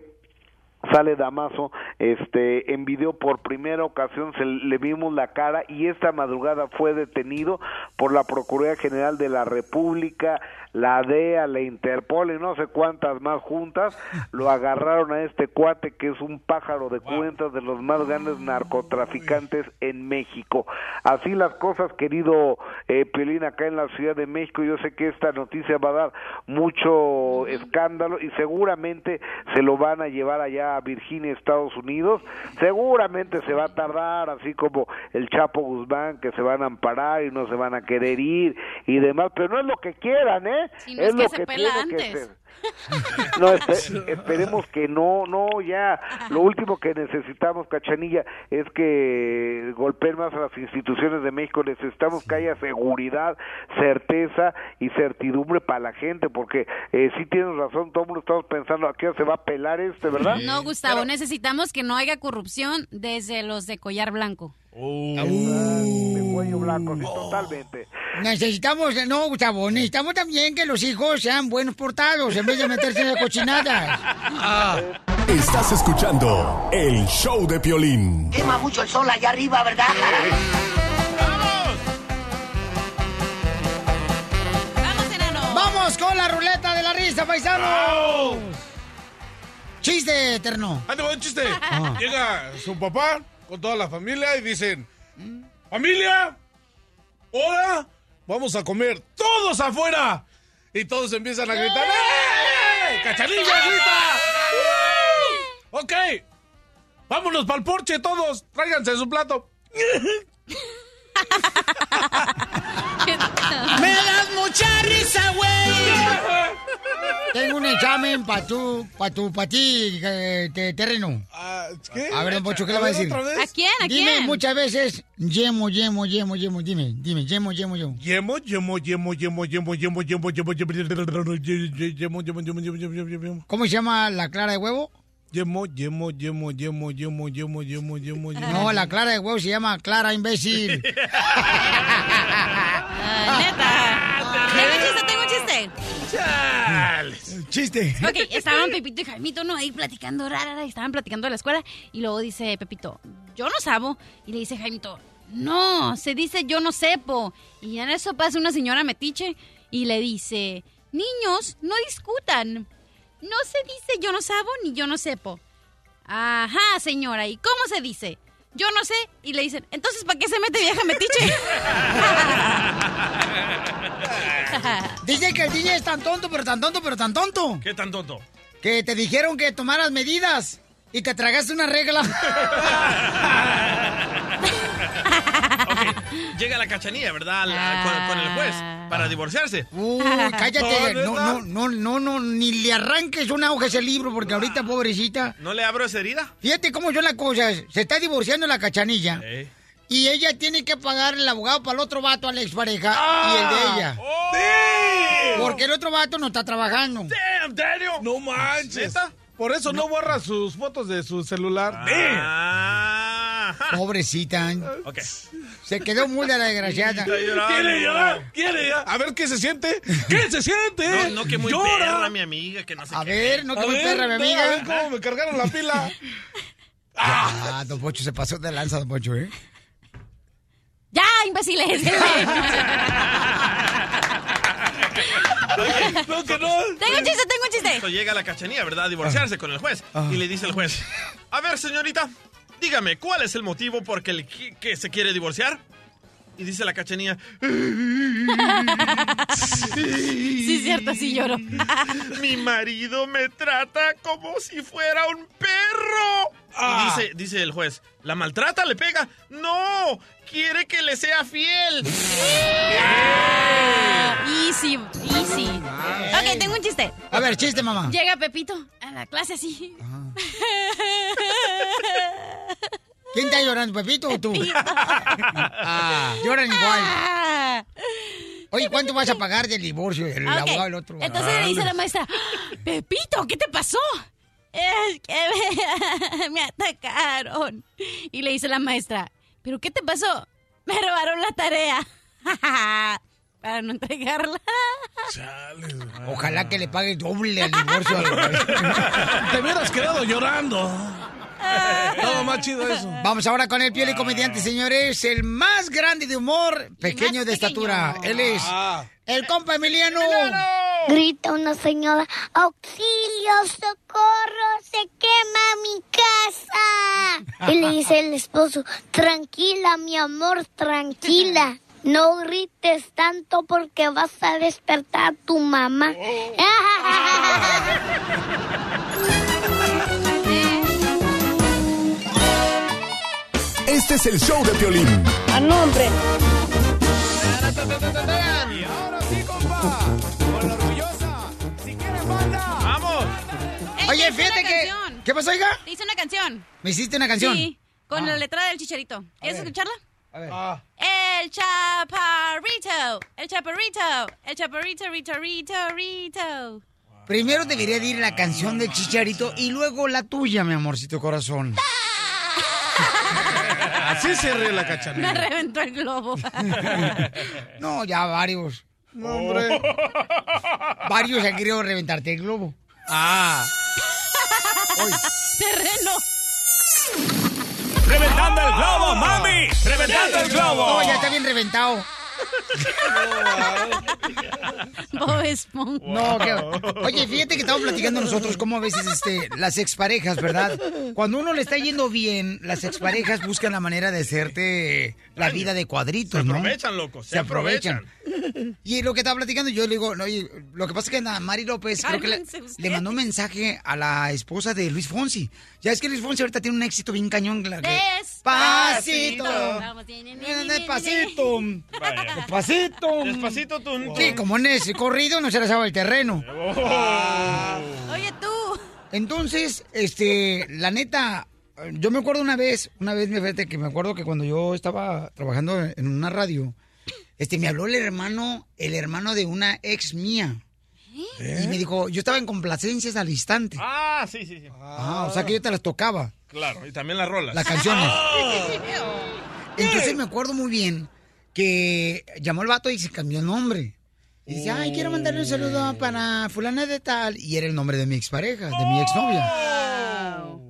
sale Damaso este en video por primera ocasión se le vimos la cara y esta madrugada fue detenido por la Procuraduría General de la República, la DEA, la Interpol y no sé cuántas más juntas lo agarraron a este cuate que es un pájaro de cuentas de los más grandes narcotraficantes en México. Así las cosas, querido eh, Piolín, acá en la Ciudad de México, yo sé que esta noticia va a dar mucho escándalo y seguramente se lo van a llevar allá a Virginia, Estados Unidos. Seguramente se va a tardar, así como el Chapo Guzmán, que se van a amparar y no se van a querer ir y demás, pero no es lo que quieran, ¿eh? Si no es que lo se que pela tiene que antes. ser. No, espe- esperemos que no, no, ya. Lo último que necesitamos, Cachanilla, es que golpeen más a las instituciones de México. Necesitamos que haya seguridad, certeza y certidumbre para la gente, porque eh, sí tienes razón, todo el mundo estamos pensando, ¿a qué hora se va a pelar este, verdad? No, Gustavo, necesitamos que no haya corrupción desde los de collar blanco. De cuello blanco, sí, totalmente. Necesitamos, no, Gustavo, necesitamos también que los hijos sean buenos portados en vez de meterse en la cochinada. Estás escuchando el show de Piolín. Quema mucho el sol allá arriba, ¿verdad? ¡Vamos con la ruleta de la risa, paisanos! Chiste, eterno. Va un chiste. Ah. Llega su papá con toda la familia y dicen, familia, ahora vamos a comer todos afuera. Y todos empiezan a gritar, ¡eh! ¡Cachanilla grita! ¡Uh! Ok, vámonos para el porche todos, tráiganse su plato. ¡Me das mucha risa, güey! Tengo un examen para tú, para tu, para ti, eh, te- terreno. ¿qué? A ver, don Pocho, ¿qué le va a decir? ¿A quién? ¿A Dime quién? muchas veces, yemo, yemo, yemo, yemo, dime, dime, yemo, yemo, yemo. Yemo, yemo, yemo, yemo, yemo, yemo, yemo, yemo, yemo, yemo, yemo, yemo, yemo, yemo, yemo. ¿Cómo se llama la clara de huevo? Yemo, yemo, yemo, yemo, yemo, yemo, yemo, yemo, yemo. No, la clara de huevo se llama Clara imbécil. Neta. Tengo un chiste, tengo un chiste. Chiste. Ok, estaban Pepito y Jaimito, ¿no? Ahí platicando, rara, estaban platicando de la escuela. Y luego dice Pepito, yo no sabo. Y le dice Jaimito, no, se dice yo no sepo. Y en eso pasa una señora metiche y le dice, niños, no discutan. No se dice yo no sabo ni yo no sepo. Ajá, señora, ¿y cómo se dice? Yo no sé. Y le dicen, entonces, ¿para qué se mete vieja metiche? Dice que el DJ es tan tonto, pero tan tonto, pero tan tonto. ¿Qué tan tonto? Que te dijeron que tomaras medidas y te tragaste una regla. Llega la cachanilla, ¿verdad? La- con, con el juez para divorciarse. Uy, cállate. No, no, no, no, no, ni le arranques una hoja a ese libro porque ahorita, pobrecita. ¿No le abro esa herida? Fíjate cómo son las cosas. Se está divorciando la cachanilla. Eh. Y ella tiene que pagar el abogado para el otro vato, a la expareja, y el de ella. Porque el otro vato no está trabajando. Damn, Daniel. No manches. Por eso no borra sus fotos de su celular. Ah. Pobrecita. Ok. Se quedó muy de la desgraciada. ¿Quiere llorar? ¿Quiere llorar? A ver qué se siente. ¿Qué se siente? No, no, que muy Llora. perra mi amiga, que no sé A qué. ver, no que A muy ver, perra, mi amiga. a ver cómo me cargaron la pila. Ah, don Pocho se pasó de lanza, don Pocho, ¿eh? ¡Ya, imbéciles! No, que no. tengo un chiste, tengo un chiste. Esto llega la cachanía, ¿verdad? A divorciarse con el juez. Y le dice el juez, a ver, señorita, dígame, ¿cuál es el motivo por el que, se quiere divorciar? Y dice la cachanía, Sí, es cierto, sí lloro. mi marido me trata como si fuera un perro. Y dice, dice el juez, ¿la maltrata? ¿Le pega? No, quiere que le sea fiel. Easy, easy. Ok, tengo un chiste. A ver, chiste, mamá. Llega Pepito a la clase así. ¿Quién está llorando, Pepito o tú? Ah, lloran igual. Oye, ¿cuánto vas a pagar del divorcio? El Ok, abogado el otro. Entonces le dice la maestra, "Ah, Pepito, ¿qué te pasó? Es que me, me atacaron. Y le dice la maestra, ¿pero qué te pasó? Me robaron la tarea. Para no entregarla. Ojalá que le pague doble al divorcio. Te hubieras quedado llorando. Todo más chido eso. Vamos ahora con el piel y comediante, señores. El más grande de humor, pequeño de estatura. Él es Ah. el compa Emiliano. Grita una señora, auxilio, socorro, se quema mi casa. Y le dice el esposo, tranquila, mi amor, tranquila. No grites tanto porque vas a despertar a tu mamá. Este es el show de Piolín. A nombre. Y ahora sí, compa. Con la orgullosa. Si quieren banda. ¡Vamos! Oye, fíjate que... canción. ¿Qué pasó, hija? Te hice una canción. ¿Me hiciste una canción? Sí, con Ah. la letra del chicharito. ¿Quieres ver. escucharla? A ver. Ah. El chaparrito, el chaparrito, el chaparrito, rito, rito, rito. Primero debería de ir la canción del chicharito y luego la tuya, mi amorcito corazón. Así se ríe la Me cachanilla. reventó el globo. No, ya varios. No, hombre. Varios han querido reventarte el globo. Ah. Terreno. ¡Reventando el globo, mami! ¡Reventando el globo! No, ya está bien reventado. Bob Esponja. No, que... Oye, fíjate que estamos platicando nosotros cómo a veces este, las exparejas, ¿verdad? Cuando uno le está yendo bien, las exparejas buscan la manera de hacerte la vida de cuadritos, Se ¿no? aprovechan, loco, se Se aprovechan. Y lo que estaba platicando, yo le digo, no, oye, lo que pasa es que a Mari López creo que le, mandó un mensaje a la esposa de Luis Fonsi. Ya es que Luis Fonsi ahorita tiene un éxito bien cañón. la que- Despacito. Despacito. Vamos, ni, ni, ni, ni, Despacito. Vaya. Despacito. Despacito, tú. Sí, como en ese corrido no se la sabe el terreno. ni. Oye, tú. Entonces, este, la neta, yo me acuerdo una vez, una vez, me fíjate que me acuerdo que cuando yo estaba trabajando en una radio, este, me habló el hermano, el hermano de una ex mía. Y me dijo, yo estaba en complacencias al instante. Ah, sí, sí, sí. Ah, o sea que yo te las tocaba, Claro, y también las rolas. las canciones. Entonces me acuerdo muy bien que llamó el vato y se cambió el nombre. Y dice, ay, quiero mandarle un saludo para fulana de tal. Y era el nombre de mi expareja, de mi exnovia.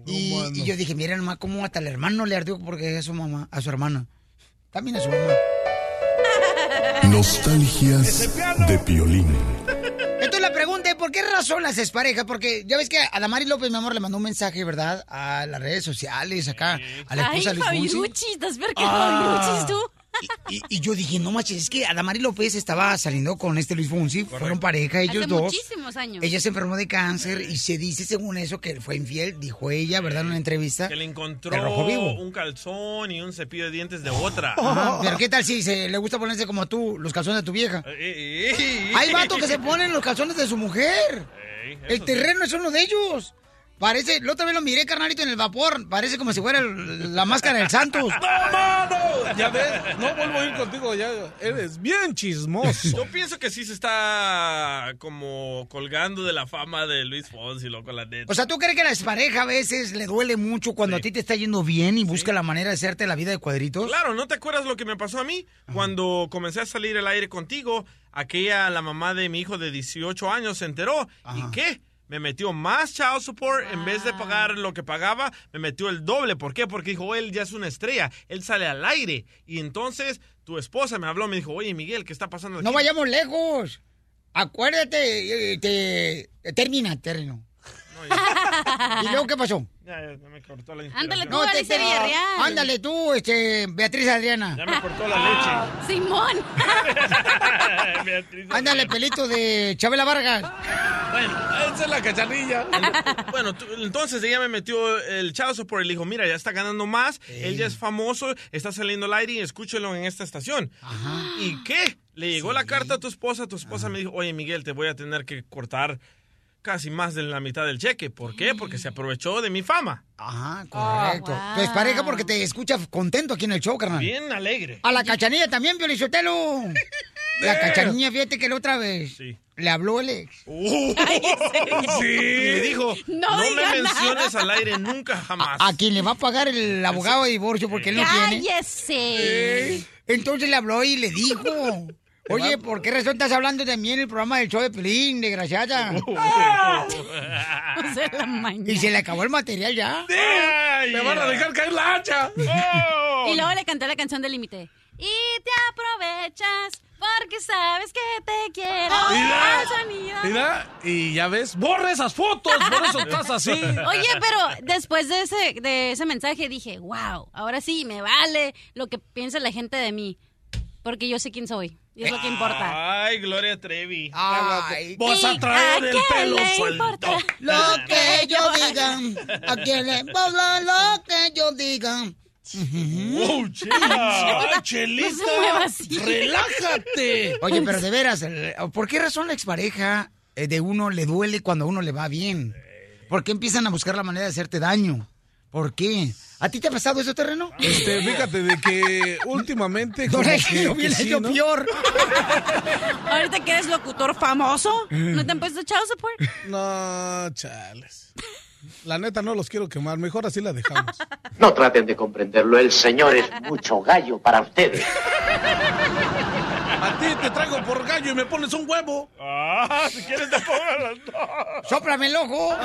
Y, y yo dije, mira nomás cómo hasta el hermano le ardió porque es a su mamá, a su hermana. También a su mamá. Nostalgias de Piolín. Entonces la pregunta es, ¿por qué razón las exparejas? Porque ya ves que a Damari López, mi amor, le mandó un mensaje, ¿verdad? A las redes sociales, acá, a la Ay, esposa de Luis Fonsi. Fabiruchis, ¿estás ver que Ah. Tú? Y, y yo dije, no manches, es que Adamari López estaba saliendo con este Luis Fonsi, fueron pareja ellos Hace dos. muchísimos años. Ella se enfermó de cáncer y se dice, según eso, que él fue infiel, dijo ella, ¿verdad? En una entrevista. Que le encontró De rojo vivo. un calzón y un cepillo de dientes de otra. Ajá, Pero ¿qué tal si se, le gusta ponerse como tú, los calzones de tu vieja? Eh, eh, eh. Hay vatos que se ponen los calzones de su mujer. Ey, El sí. terreno es uno de ellos. Parece, la otra vez lo miré, carnalito, en el vapor. Parece como si fuera el- la máscara del Santos. ¡No, mano! Ya ves, no vuelvo a ir contigo, ya eres bien chismoso. Yo pienso que sí se está como colgando de la fama de Luis Fonsi, loco, la neta. O sea, ¿tú crees que a las parejas a veces le duele mucho cuando a ti te está yendo bien y busca la manera de hacerte la vida de cuadritos? Claro, ¿no te acuerdas lo que me pasó a mí? Cuando comencé a salir al aire contigo, aquella, la mamá de mi hijo de 18 años se enteró. ¿Y qué? Me metió más child support, en vez de pagar lo que pagaba, me metió el doble. ¿Por qué? Porque dijo, él ya es una estrella, él sale al aire. Y entonces tu esposa me habló, me dijo, oye Miguel, ¿qué está pasando aquí? No vayamos lejos. Acuérdate, eh, te, termina, terreno. ¿Y luego qué pasó? Ya, ya, me cortó la Ándale tú, Alicia Villarreal. Ándale tú, este, Beatriz Adriana. Ya me cortó la Simón. leche. Beatriz. Ándale, pelito de Chabela Vargas. Bueno, esa es la cachanilla. Bueno, tú- entonces ella me metió el support y le dijo, mira, ya está ganando más, él ya es famoso, está saliendo al aire y escúchelo en esta estación. ¿Y qué? Le llegó la carta a tu esposa, tu esposa me dijo, oye Miguel, te voy a tener que cortar casi más de la mitad del cheque. ¿Por qué? Porque se aprovechó de mi fama. Ajá, correcto. Tu expareja porque te escucha contento aquí en el show, carnal. Bien alegre. A la cachanilla también, Piolichotelo. La cachanilla, fíjate que la otra vez le habló el ex. Uh. Y le dijo, No no, me diga nada". menciones al aire nunca jamás. A quien le va a pagar el abogado de divorcio porque él no tiene. ¡Cállese! Entonces le habló y le dijo. Oye, ¿por qué razón estás hablando de mí en el programa del show de Pelín, desgraciada? y se le acabó el material ya. ¡Me van a dejar caer la hacha! Y luego le canté la canción del límite. Y te aprovechas porque sabes que te quiero. Mira. y ya ves, borra esas fotos, por eso estás así. Oye, pero después de ese, de ese mensaje dije, wow, ahora sí, me vale lo que piensa la gente de mí. Porque yo sé quién soy. Y es lo que importa. Ay, Gloria Trevi. Ay, Vas a traer el pelo suelto. Lo que yo diga. A quien le importa lo que yo diga. ¡Oh, chela! ¡Relájate! Oye, pero de veras, ¿por qué razón la expareja eh, de uno le duele cuando a uno le va bien? ¿Por qué empiezan a buscar la manera de hacerte daño? ¿Por qué? ¿A ti te ha pasado eso, terreno? Este, fíjate de que últimamente No, que, yo que ¿no? peor. Ahorita que eres locutor famoso, ¿no te han puesto child support? No, chales. La neta no los quiero quemar, mejor así la dejamos. No traten de comprenderlo, el señor es mucho gallo para ustedes. A ti te traigo por gallo y me pones un huevo. Ah, si quieres te pongo los dos. ¡Sóplame el ojo!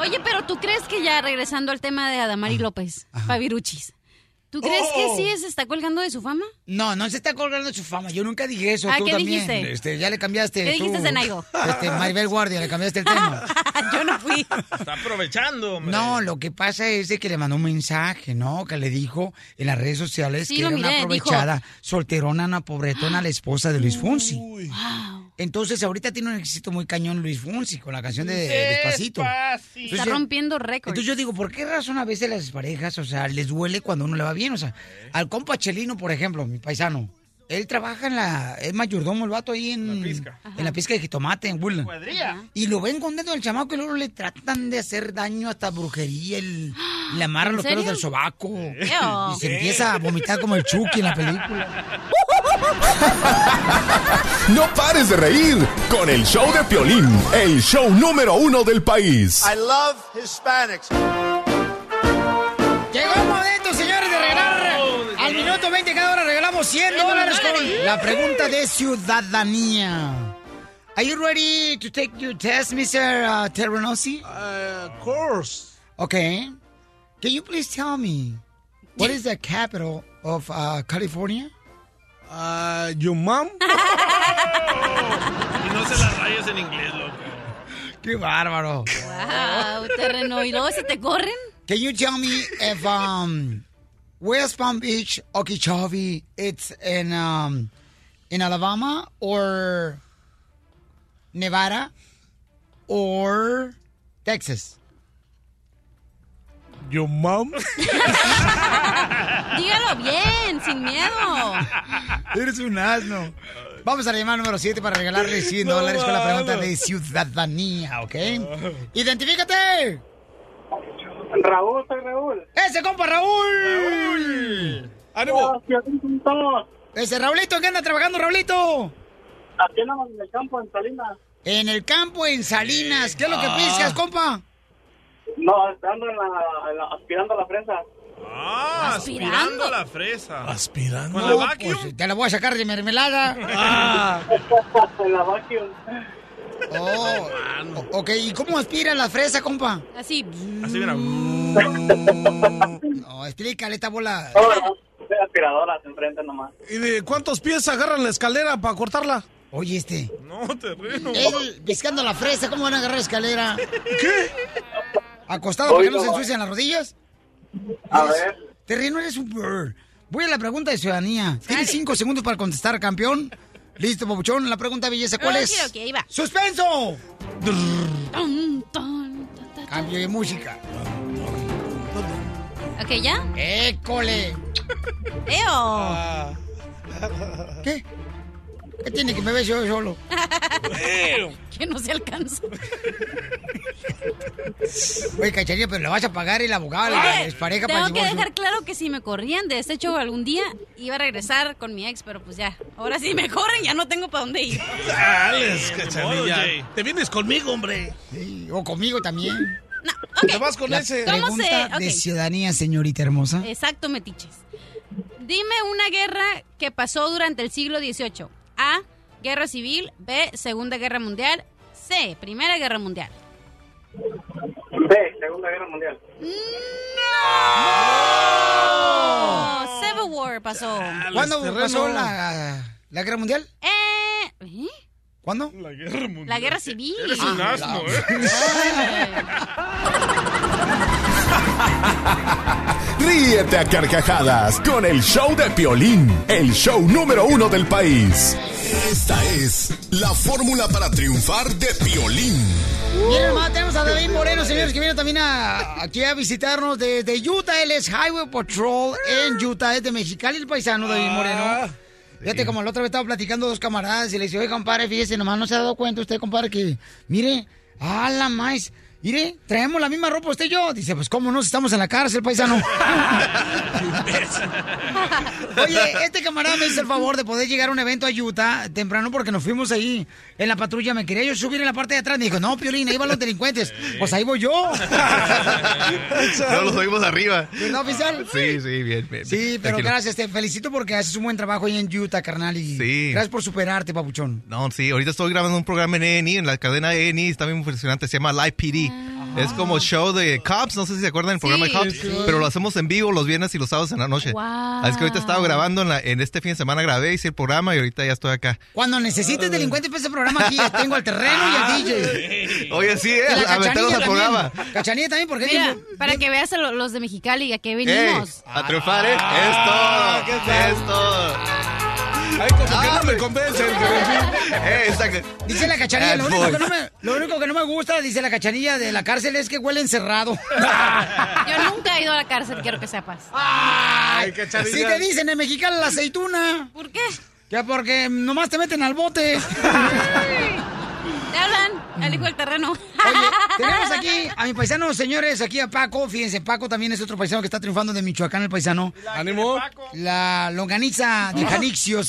Oye, pero ¿tú crees que ya regresando al tema de Adamari López, Fabiruchis, ¿tú crees que Oh. sí se está colgando de su fama? No, no se está colgando de su fama. Yo nunca dije eso. Ah, tú ¿qué también. dijiste? Este, ya le cambiaste. ¿Qué tú. dijiste, Zenaigo? Este, Maribel Guardia, le cambiaste el tema. Yo no fui. Está aprovechando, hombre. No, lo que pasa es de que le mandó un mensaje, ¿no? Que le dijo en las redes sociales Sí, que era una miré, dijo- aprovechada, solterona, una pobretona, la esposa de Luis Fonsi. Entonces, ahorita tiene un éxito muy cañón Luis Fonsi con la canción de Despacito. Está Entonces, rompiendo récords. Entonces yo digo, ¿por qué razón a veces las parejas, o sea, les duele cuando uno le va bien? O sea, al compa Chelino, por ejemplo, mi paisano, él trabaja en la, es mayordomo el vato ahí en, en la pizca de jitomate, en Woodland. Y lo ven contento el chamaco y luego le tratan de hacer daño hasta brujería, el, le amarran ¿En los pelos del sobaco. Y se empieza a vomitar como el Chucky en la película. No pares de reír con el show de Piolín, el show número uno del país. I love Hispanics. Llegó el momento, señores, de regalar. Al minuto 20 cada hora regalamos 100 dólares con la pregunta de ciudadanía. Are you ready to take your test, Mr. Uh, Terrenosi? Uh, of course. Okay. Can you please tell me what is the capital of uh, California? Uh, your mom? Y no se las rayas en inglés, loco. ¡Qué bárbaro! Wow, terreno. ¿Y luego si te corren? Can you tell me if um, West Palm Beach, Okeechobee, it's in um, in Alabama or Nevada or Texas? Your mom? Dígalo bien, sin miedo. Eres un asno. Vamos a la llamada número 7 para regalarle 100 dólares con la pregunta de ciudadanía, ¿ok? ¡Identifícate! Raúl, soy Raúl. ¡Ese compa Raúl! ¡Ánimo! Ese Raulito, ¿qué anda trabajando, Raulito? Aquí andamos en el campo, en Salinas. En el campo, en Salinas. ¿Qué es lo que Ah. piscas, compa? No, estando en la, en la- aspirando a la fresa. Ah, aspirando la fresa. Aspirando. ¿Con la vacuum? pues, te la voy a sacar de mermelada. Ah. en la vacuum. Oh, ok, ¿y cómo aspira la fresa, compa? Así. Así mira. No, explícale esta bola. No, no, de aspiradoras enfrente nomás. ¿Y de cuántos pies agarran la escalera para cortarla? Oye, este. No, terreno. Él piscando la fresa, ¿cómo van a agarrar escalera? ¿Qué? ¿Acostado para que no se ensucian las rodillas? A ver. Terreno, eres un bird. Voy a la pregunta de ciudadanía. Tienes cinco segundos para contestar, campeón. Listo, papuchón. La pregunta belleza, ¿cuál es? ok, ahí va. ¡Suspenso! Cambio de música. Ok, ¿ya? ¡École! ¡Eo! ¿Qué? ¿Qué tiene que me ver yo solo? que no se alcanza. Oye, cacharilla, pero le vas a pagar el abogado, la es pareja para tengo el que dejar claro que si me corrían de este show algún día, iba a regresar con mi ex, pero pues ya. Ahora sí me corren, ya no tengo para dónde ir. Dales. Jay. Te vienes conmigo, hombre. Sí, o conmigo también. Te vas con La ese. ¿Cómo pregunta se- de ciudadanía, señorita hermosa. Exacto, metiches. Dime una guerra que pasó durante el siglo XVIII. A. Guerra civil. B. Segunda Guerra Mundial. C. Primera Guerra Mundial. Sí, Segunda Guerra Mundial. ¡No! Civil War pasó. ¿Cuándo terreno. pasó la, la guerra mundial? Eh, ¿eh? ¿Cuándo? La guerra mundial. La guerra civil. Eres un asno, ¿eh? Ríete a carcajadas con el show de Piolín, el show número uno del país. Esta es la fórmula para triunfar de Piolín. Miren, hermano, tenemos a David Moreno, señores, que viene también a, aquí a visitarnos desde Utah. Él es Highway Patrol en Utah, es de Mexicali, el paisano David Moreno. Fíjate, como la otra vez estaba platicando dos camaradas y le dice, oye, compadre, fíjese, nomás no se ha dado cuenta usted, compadre, que, mire, a la más, mire, traemos la misma ropa usted y yo. Dice, pues, ¿cómo no? Si estamos en la cárcel, paisano. Oye, este camarada me hizo el favor de poder llegar a un evento a Utah temprano porque nos fuimos ahí en la patrulla. Me quería yo subir en la parte de atrás. Me dijo, no, Piolín, ahí van los delincuentes. Pues ahí voy yo. No, los oímos arriba. ¿Verdad, oficial? Sí, sí, bien, bien. Sí, pero Tranquilo. gracias, te felicito porque haces un buen trabajo ahí en Utah, carnal. Y Sí. gracias por superarte, papuchón. No, sí, ahorita estoy grabando un programa en E&E, en la cadena E&E, está bien impresionante, se llama Live PD. Es como show de Cops, no sé si se acuerdan del programa de Cops, Sí. pero lo hacemos en vivo los viernes y los sábados en la noche. Wow. Así que ahorita estaba grabando en, la- en este fin de semana, grabé, hice el programa y ahorita ya estoy acá. Cuando necesites delincuentes para ese programa aquí, tengo al terreno y al DJ. Oye, sí, Y eh, a Cachanilla al programa. también. Cachanilla también, porque Mira, tiempo- para que veas a lo- los de Mexicali a qué Ey, venimos. a triunfar, ¿eh? Ah, es todo, es todo. Ay, como que no me convence. Eh, exacto. Dice la cachanilla, lo único, que no me, lo único que no me gusta, dice la cachanilla de la cárcel, es que huele encerrado. Yo nunca he ido a la cárcel, quiero que sepas. Ay, Si te dicen en mexicano la aceituna. ¿Por qué? Que porque nomás te meten al bote. Te hablan al hijo del terreno. Oye, tenemos aquí a mi paisano, señores, aquí a Paco. Fíjense, Paco también es otro paisano que está triunfando de Michoacán, el paisano. Ánimo. La longaniza de Janixio, Ah,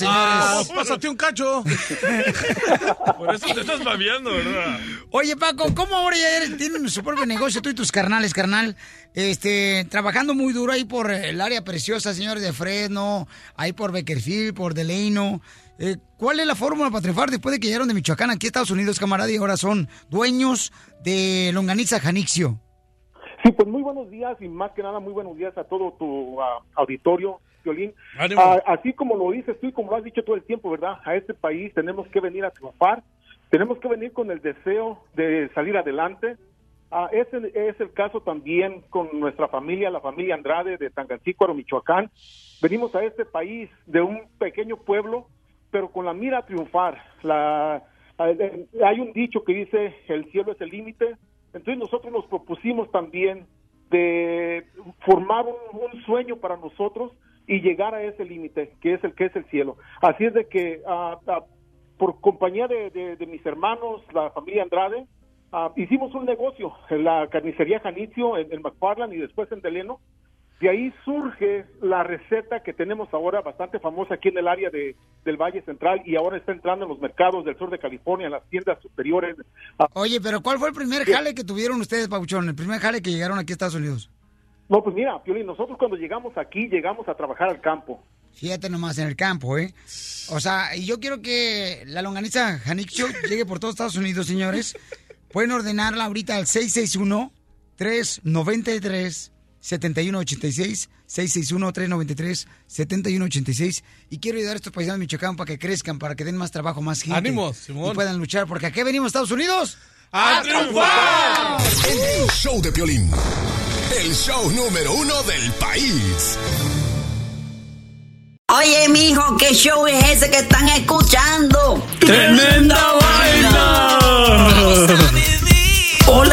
señores. pásate un cacho. Por eso te estás babeando, ¿verdad? Oye, Paco, ¿cómo ahora ya eres- tienen su propio negocio tú y tus carnales, carnal? Este, trabajando muy duro ahí por el área preciosa, señores, de Fresno, ahí por Beckerfield, por Delano. Eh, ¿Cuál es la fórmula para triunfar después de que llegaron de Michoacán aquí a Estados Unidos, camarada, y ahora son dueños de Longaniza Janixio? Sí, pues muy buenos días y más que nada muy buenos días a todo tu auditorio, Violín. Ah, así como lo dices tú y como lo has dicho todo el tiempo, ¿verdad? A este país tenemos que venir a triunfar, tenemos que venir con el deseo de salir adelante. Ah, ese es el caso también con nuestra familia, la familia Andrade de Tangancícuaro, Michoacán. Venimos a este país de un pequeño pueblo, pero con la mira a triunfar. La, eh, hay un dicho que dice, el cielo es el límite. Entonces nosotros nos propusimos también de formar un, un sueño para nosotros y llegar a ese límite, que es el que es el cielo. Así es de que ah, ah, por compañía de, de- de mis hermanos, la familia Andrade, ah, hicimos un negocio en la carnicería Janicio, en, en McFarland y después en Deleno. De ahí surge la receta que tenemos ahora bastante famosa aquí en el área de, del Valle Central y ahora está entrando en los mercados del sur de California, en las tiendas superiores. Oye, pero ¿cuál fue el primer jale que tuvieron ustedes, Pabuchón? El primer jale que llegaron aquí a Estados Unidos. No, pues mira, Piolín, nosotros cuando llegamos aquí llegamos a trabajar al campo. Fíjate nomás en el campo, ¿eh? O sea, y yo quiero que la longaniza Hanik Show llegue por todos Estados Unidos, señores. Pueden ordenarla ahorita al 661-393-7186. 661-393-7186. Y quiero ayudar a estos paisanos de Michoacán para que crezcan, para que den más trabajo, más gente. Ánimo, Simón. Y puedan luchar, porque aquí venimos, Estados Unidos. ¡A triunfar! El show de Piolín. El show número uno del país. Oye, mijo, ¿qué show es ese que están escuchando? ¡Tremenda vaina!